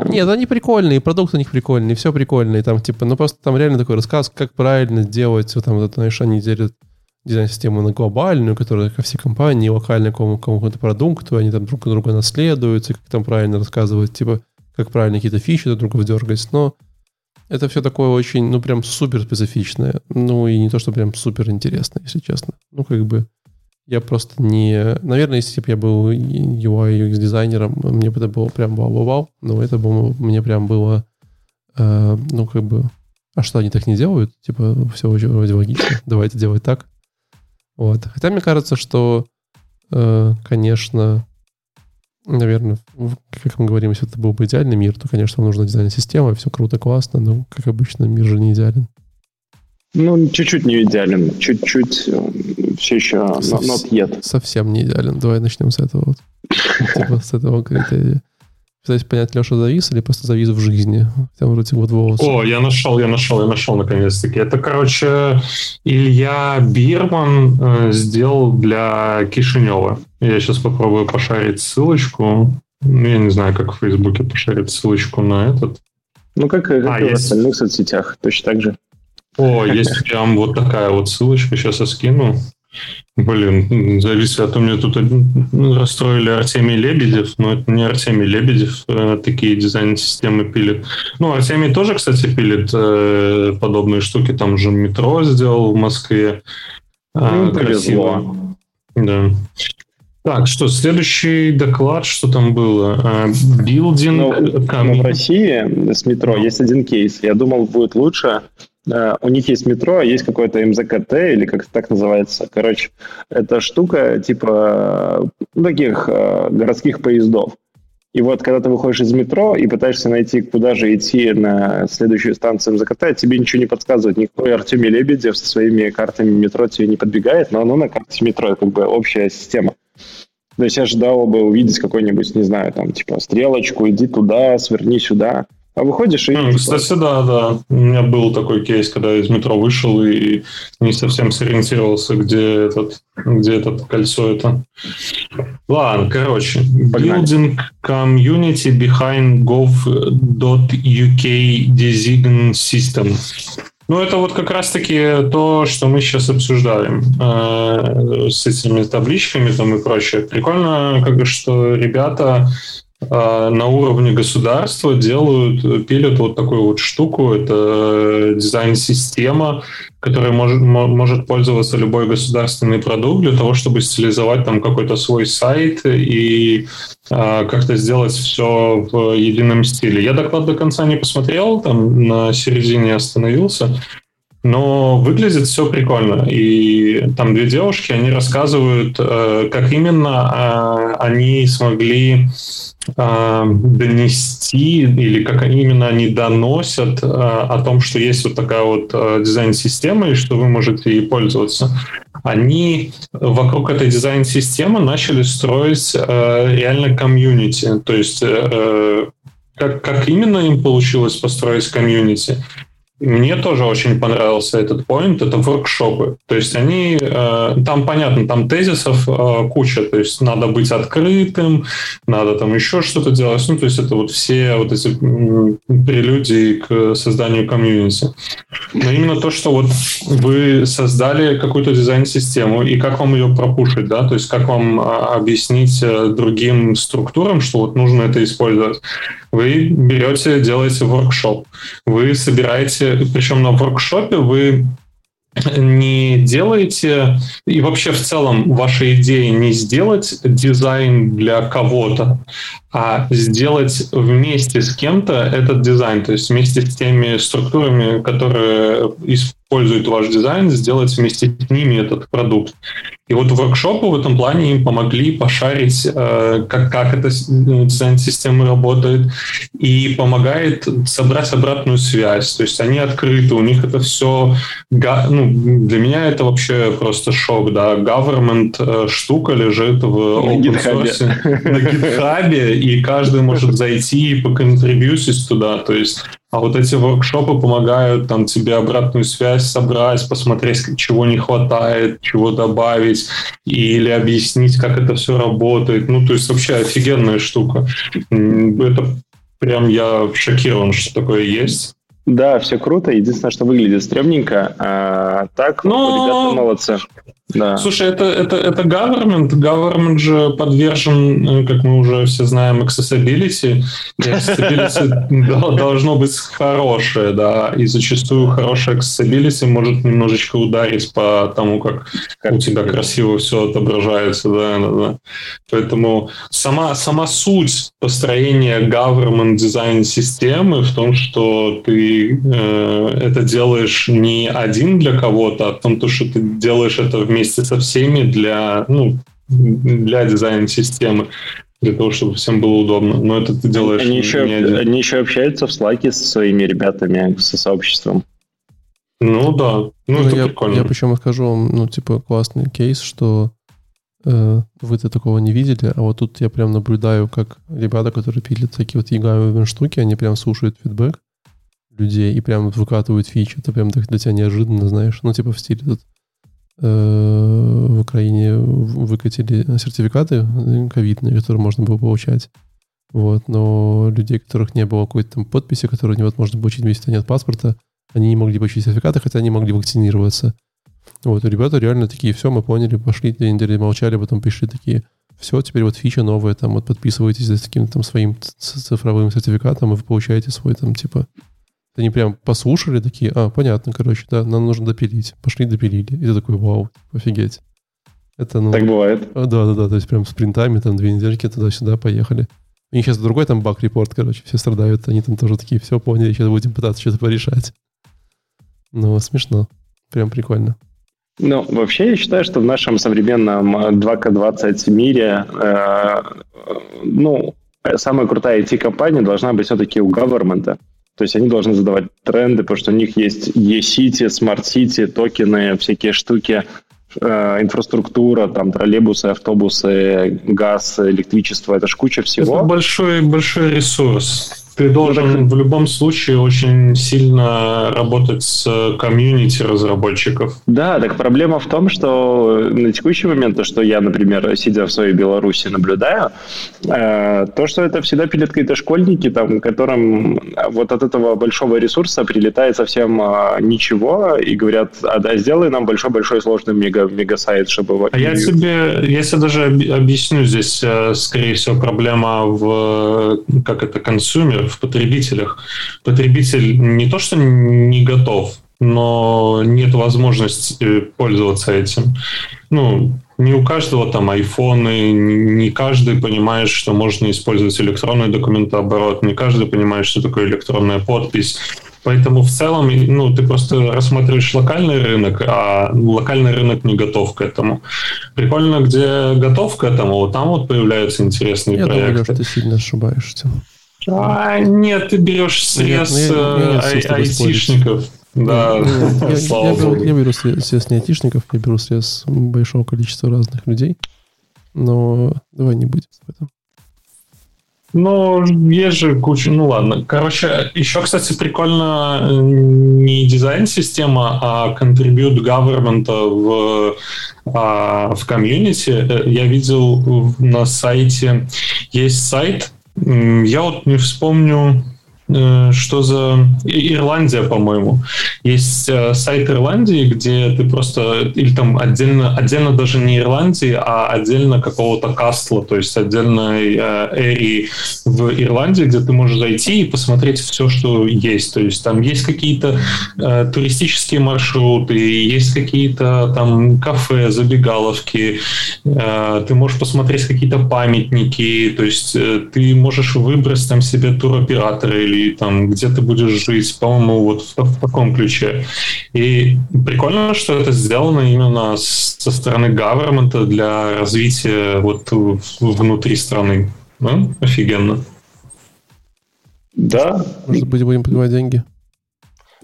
Нет, они прикольные, продукты у них прикольные, все прикольные. Там, типа, ну просто там реально такой рассказ, как правильно делать. Вот, там, вот, знаешь, они делят дизайн-систему на глобальную, которая ко всей компании, локально к какому-то продукту, они там друг друга наследуются, как там правильно рассказывать, типа, как правильно какие-то фичи друг друга дергать. Но это все такое очень, ну, прям супер специфичное. Ну, и не то, что прям супер интересное, если честно. Ну, как бы я просто не... Наверное, если бы я был UI UX дизайнером, мне бы это было прям вау-вау-вау, но это бы мне прям было, э, ну, как бы, а что, они так не делают? Типа, все очень вроде логично, давайте делать так. Вот. Хотя мне кажется, что, э, конечно, наверное, как мы говорим, если это был бы идеальный мир, то, конечно, нужна дизайн-система, все круто, классно, но, как обычно, мир же не идеален. Ну, чуть-чуть не идеален, чуть-чуть э, все еще not yet. Совсем не идеален. Давай начнем с этого вот. Типа с этого критерия. Пытаюсь понять, Леша завис или просто завис в жизни? Там вроде вот волосы. О, я нашел, я нашел, я нашел наконец-таки. Это, короче, Илья Бирман э, сделал для Кишинева. Я сейчас попробую пошарить ссылочку. Ну, я не знаю, как в Фейсбуке пошарить ссылочку на этот. Ну, как, как а, и есть. в остальных соцсетях, точно так же. О, есть прям вот такая вот ссылочка, сейчас я скину. Блин, зависит, а то мне тут ну, расстроили Артемий Лебедев, но это не Артемий Лебедев э, такие дизайн-системы пилит. Ну, Артемий тоже, кстати, пилит э, подобные штуки, там же метро сделал в Москве. Э, ну, красиво. Да. Так, что, следующий доклад, что там было? Билдинг... Э, ну, ну, в России с метро ну. есть один кейс. Я думал, будет лучше у них есть метро, а есть какой-то МЗКТ, или как так называется. Короче, это штука типа ну, таких э, городских поездов. И вот, когда ты выходишь из метро и пытаешься найти, куда же идти на следующую станцию МЗКТ, тебе ничего не подсказывает. Никакой Артемий Лебедев со своими картами метро тебе не подбегает, но оно на карте метро, как бы общая система. То есть я ожидал бы увидеть какой-нибудь, не знаю, там, типа, стрелочку, иди туда, сверни сюда. А выходишь и... Mm, кстати, да, да. У меня был такой кейс, когда я из метро вышел и не совсем сориентировался, где этот, где этот кольцо это. Ладно, короче. Погнали. Building community behind gov.uk design system. Ну, это вот как раз-таки то, что мы сейчас обсуждаем э, с этими табличками там и прочее. Прикольно, как, что ребята а, на уровне государства делают, пилят вот такую вот штуку. Это дизайн-система, которой может, может пользоваться любой государственный продукт для того, чтобы стилизовать там какой-то свой сайт и а, как-то сделать все в едином стиле. Я доклад до конца не посмотрел, там на середине остановился. Но выглядит все прикольно. И там две девушки, они рассказывают, э, как именно а, они смогли а, донести или как именно они доносят о том, что есть вот такая вот дизайн-система и что вы можете ей пользоваться. Они вокруг этой дизайн-системы начали строить реально комьюнити. То есть э, как, как именно им получилось построить комьюнити? Мне тоже очень понравился этот point, это воркшопы. То есть они, э, там понятно, там тезисов э, куча, то есть надо быть открытым, надо там еще что-то делать. Ну, то есть это вот все вот эти прелюдии к созданию комьюнити. но именно то, что вот вы создали какую-то дизайн-систему, и как вам ее пропушить, да, то есть как вам а, объяснить э, другим структурам, что вот нужно это использовать. Вы берете, делаете воркшоп, вы собираете, причем на воркшопе вы не делаете, и вообще в целом ваша идея не сделать дизайн для кого-то, а сделать вместе с кем-то этот дизайн, то есть вместе с теми структурами, которые используют ваш дизайн, сделать вместе с ними этот продукт. И вот воркшопы в этом плане им помогли пошарить, э, как, как эта дизайн-система работает, и помогает собрать обратную связь. То есть они открыты, у них это все... Ну, для меня это вообще просто шок, да. Government э, штука лежит в open source на GitHub, и каждый может зайти и поконтрибьютить туда. То есть а вот эти воркшопы помогают там тебе обратную связь собрать, посмотреть, чего не хватает, чего добавить, или объяснить, как это все работает. Ну, то есть вообще офигенная штука. Это прям я шокирован, что такое есть. Да, все круто. Единственное, что выглядит стрёмненько. А, так, Но... ребята молодцы. Да. Слушай, это, это, это government. Government же подвержен, э, как мы уже все знаем, accessibility. И accessibility должно быть хорошее, да. И зачастую хорошее accessibility может немножечко ударить по тому, как, как у тебя красиво все отображается. Да, да, да. Поэтому сама, сама суть построения government дизайн системы в том, что ты э, это делаешь не один для кого-то, а в том, что ты делаешь это вместе вместе со всеми для, ну, для дизайна системы для того, чтобы всем было удобно. Но это ты делаешь они еще, не один. Они еще общаются в Slack с своими ребятами, со сообществом. Ну да, ну, ну это я, прикольно. Я почему скажу вам, ну, типа, классный кейс, что э, вы-то такого не видели, а вот тут я прям наблюдаю, как ребята, которые пилят такие вот EGA штуки, они прям слушают фидбэк людей и прям выкатывают фичи. Это прям для тебя неожиданно, знаешь. Ну, типа в стиле тут в Украине выкатили сертификаты ковидные, которые можно было получать. Вот, но людей, которых не было какой-то там подписи, которые невозможно получить вместе нет паспорта, они не могли получить сертификаты, хотя они могли вакцинироваться. Вот, ребята реально такие, все, мы поняли, пошли, две недели молчали, потом пришли такие, все, теперь вот фича новая, там вот подписываетесь за таким там своим цифровым сертификатом, и вы получаете свой там типа они прям послушали, такие, а, понятно, короче, да, нам нужно допилить. Пошли, допилили. И ты такой, вау, офигеть. Это, ну, так бывает. Да, да, да, то есть прям с принтами, там две недельки туда-сюда поехали. У них сейчас другой там баг-репорт, короче, все страдают, они там тоже такие, все поняли, сейчас будем пытаться что-то порешать. Ну, смешно. Прям прикольно. Ну, вообще я считаю, что в нашем современном 2К20 мире, э, ну, самая крутая IT-компания должна быть все-таки у government. То есть они должны задавать тренды, потому что у них есть e-city, Smart City, токены, всякие штуки, э, инфраструктура, там троллейбусы, автобусы, газ, электричество, это ж куча всего. Это большой, большой ресурс. Ты должен в любом случае очень сильно работать с комьюнити разработчиков. Да, так проблема в том, что на текущий момент, то, что я, например, сидя в своей Беларуси, наблюдаю, э, то, что это всегда пилят какие-то школьники, там, которым вот от этого большого ресурса прилетает совсем э, ничего, и говорят, а да, сделай нам большой-большой сложный мега, мега-сайт, чтобы... А я тебе, я тебе даже объясню здесь, э, скорее всего, проблема в, как это, консумер, в потребителях. Потребитель не то, что не готов, но нет возможности пользоваться этим. Ну, не у каждого там айфоны, не каждый понимает, что можно использовать электронный документооборот, не каждый понимает, что такое электронная подпись. Поэтому в целом ну, ты просто рассматриваешь локальный рынок, а локальный рынок не готов к этому. Прикольно, где готов к этому, вот там вот появляются интересные Я проекты. Я думаю, что ты сильно ошибаешься. А, нет, ты берешь срез нет, ну, я, я, я айтишников. Да, я, слава я, богу. Я, я беру срез не айтишников, я беру срез большого количества разных людей. Но давай не будем об этом. Ну, есть же куча... Ну, ладно. Короче, еще, кстати, прикольно э, не дизайн-система, а contribute government в, а, в комьюнити. Э, я видел на сайте... Есть сайт, я вот не вспомню, что за Ирландия, по-моему. Есть э, сайт Ирландии, где ты просто или там отдельно, отдельно даже не Ирландии, а отдельно какого-то кастла, то есть отдельной э, эрии в Ирландии, где ты можешь зайти и посмотреть все, что есть. То есть там есть какие-то э, туристические маршруты, есть какие-то там кафе, забегаловки, э, ты можешь посмотреть какие-то памятники, то есть э, ты можешь выбрать там себе туроператора или там где ты будешь жить, по-моему, вот в, в таком ключе. И прикольно, что это сделано именно со стороны government для развития вот внутри страны. Да? Офигенно. Да. Может быть, будем подбивать деньги?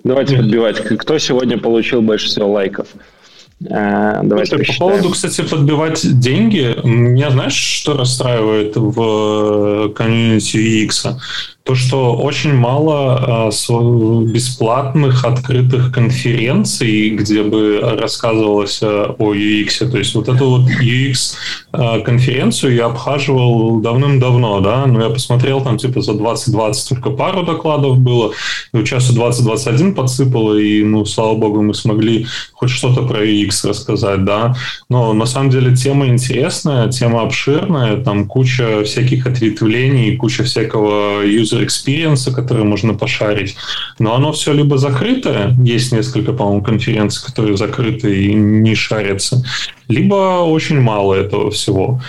Давайте подбивать. Кто сегодня получил больше всего лайков? Э, давайте Слушай, по поводу, кстати, подбивать деньги, меня знаешь, что расстраивает в комьюнити UX? То, что очень мало э, бесплатных открытых конференций, где бы рассказывалось э, о UX. То есть вот эту вот UX-конференцию э, я обхаживал давным-давно, да, но я посмотрел, там типа за 2020 только пару докладов было, и участие 2021 подсыпало, и, ну, слава богу, мы смогли хоть что-то про UX рассказать, да. Но на самом деле тема интересная, тема обширная, там куча всяких ответвлений, куча всякого user experience, который можно пошарить. Но оно все либо закрытое, есть несколько, по-моему, конференций, которые закрыты и не шарятся, либо очень мало этого всего.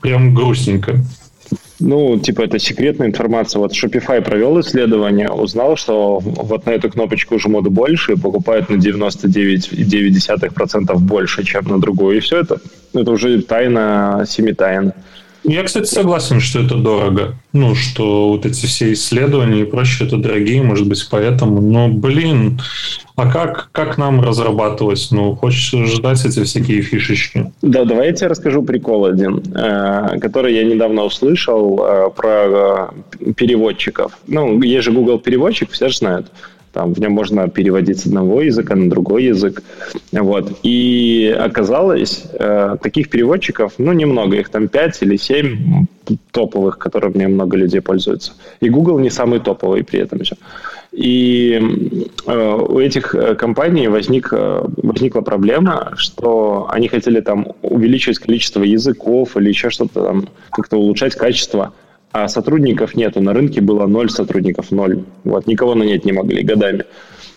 Прям грустненько. Ну, типа, это секретная информация. Вот Shopify провел исследование, узнал, что вот на эту кнопочку жмут больше и покупают на 99,9% больше, чем на другую. И все это, это уже тайна семи тайн. Я, кстати, согласен, что это дорого. Ну, что вот эти все исследования и прочее, это дорогие, может быть, поэтому. Но, блин, а как, как нам разрабатывать? Ну, хочется ждать эти всякие фишечки. Да, давай я тебе расскажу прикол один, э, который я недавно услышал э, про э, переводчиков. Ну, есть же Google переводчик, все же знают. Там в нем можно переводить с одного языка на другой язык. Вот. И оказалось, э, таких переводчиков, ну, немного, их там 5 или 7 топовых, которыми много людей пользуются. И Google не самый топовый при этом еще. И э, у этих э, компаний возник, э, возникла проблема, что они хотели там увеличивать количество языков или еще что-то там, как-то улучшать качество – а сотрудников нету. На рынке было ноль сотрудников, ноль. Вот, никого нанять не могли годами.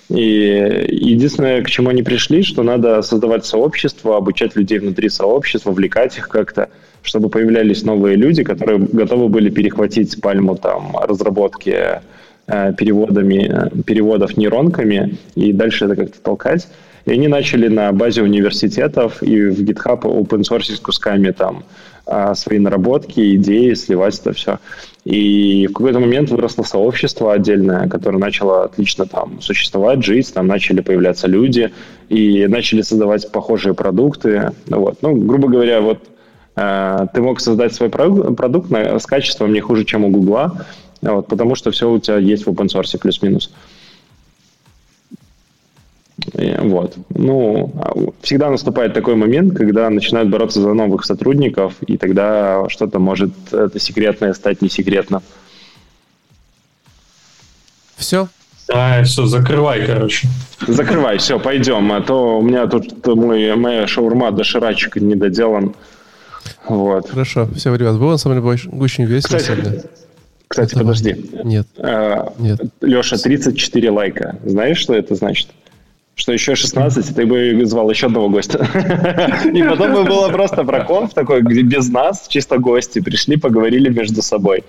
И единственное, к чему они пришли, что надо создавать сообщество, обучать людей внутри сообщества, вовлекать их как-то, чтобы появлялись новые люди, которые готовы были перехватить пальму там разработки э, переводами, переводов нейронками и дальше это как-то толкать. И они начали на базе университетов и в GitHub open source кусками там а, свои наработки, идеи, сливать это все. И в какой-то момент выросло сообщество отдельное, которое начало отлично там существовать, жить, там начали появляться люди и начали создавать похожие продукты. Вот. Ну, грубо говоря, вот э, ты мог создать свой продукт на, с качеством не хуже, чем у Гугла, вот, потому что все у тебя есть в open source плюс-минус. Вот. Ну, а всегда наступает такой момент, когда начинают бороться за новых сотрудников, и тогда что-то может это секретное стать не секретно. Все? А, все, закрывай, короче. Закрывай, все, пойдем. А то у меня тут мой, моя шаурма доширачка не доделан. Вот. Хорошо, все, ребят, было на самом деле очень весело кстати, сегодня. Кстати, это... подожди. Нет. А, Нет. Леша, 34 лайка. Знаешь, что это значит? Что еще 16, ты бы звал еще одного гостя. И потом бы было просто про конф такой, где без нас, чисто гости, пришли, поговорили между собой.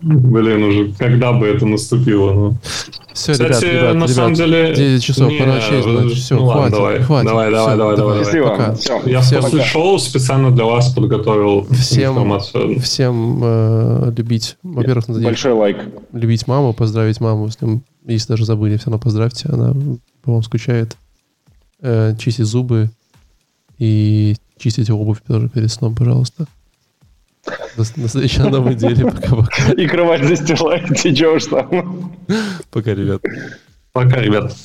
Блин, уже когда бы это наступило? Ну. Все, Кстати, ребят, ребят, на ребят, самом деле... 9 часов, не, пора честь, значит, все, ну, хватит, давай, хватит. Давай, давай, все, давай, давай. давай. Пока. Все. Я всем после пока. шоу специально для вас подготовил всем, информацию. Всем э, любить, во-первых, надо Большой лайк. Любить маму, поздравить маму с ним если даже забыли, все равно поздравьте, она по вам скучает. Э, чистить зубы и чистить обувь тоже перед сном, пожалуйста. До, до следующей новой недели. Пока-пока. И кровать застилаете, чего ж там. Пока, ребят. Пока, ребят.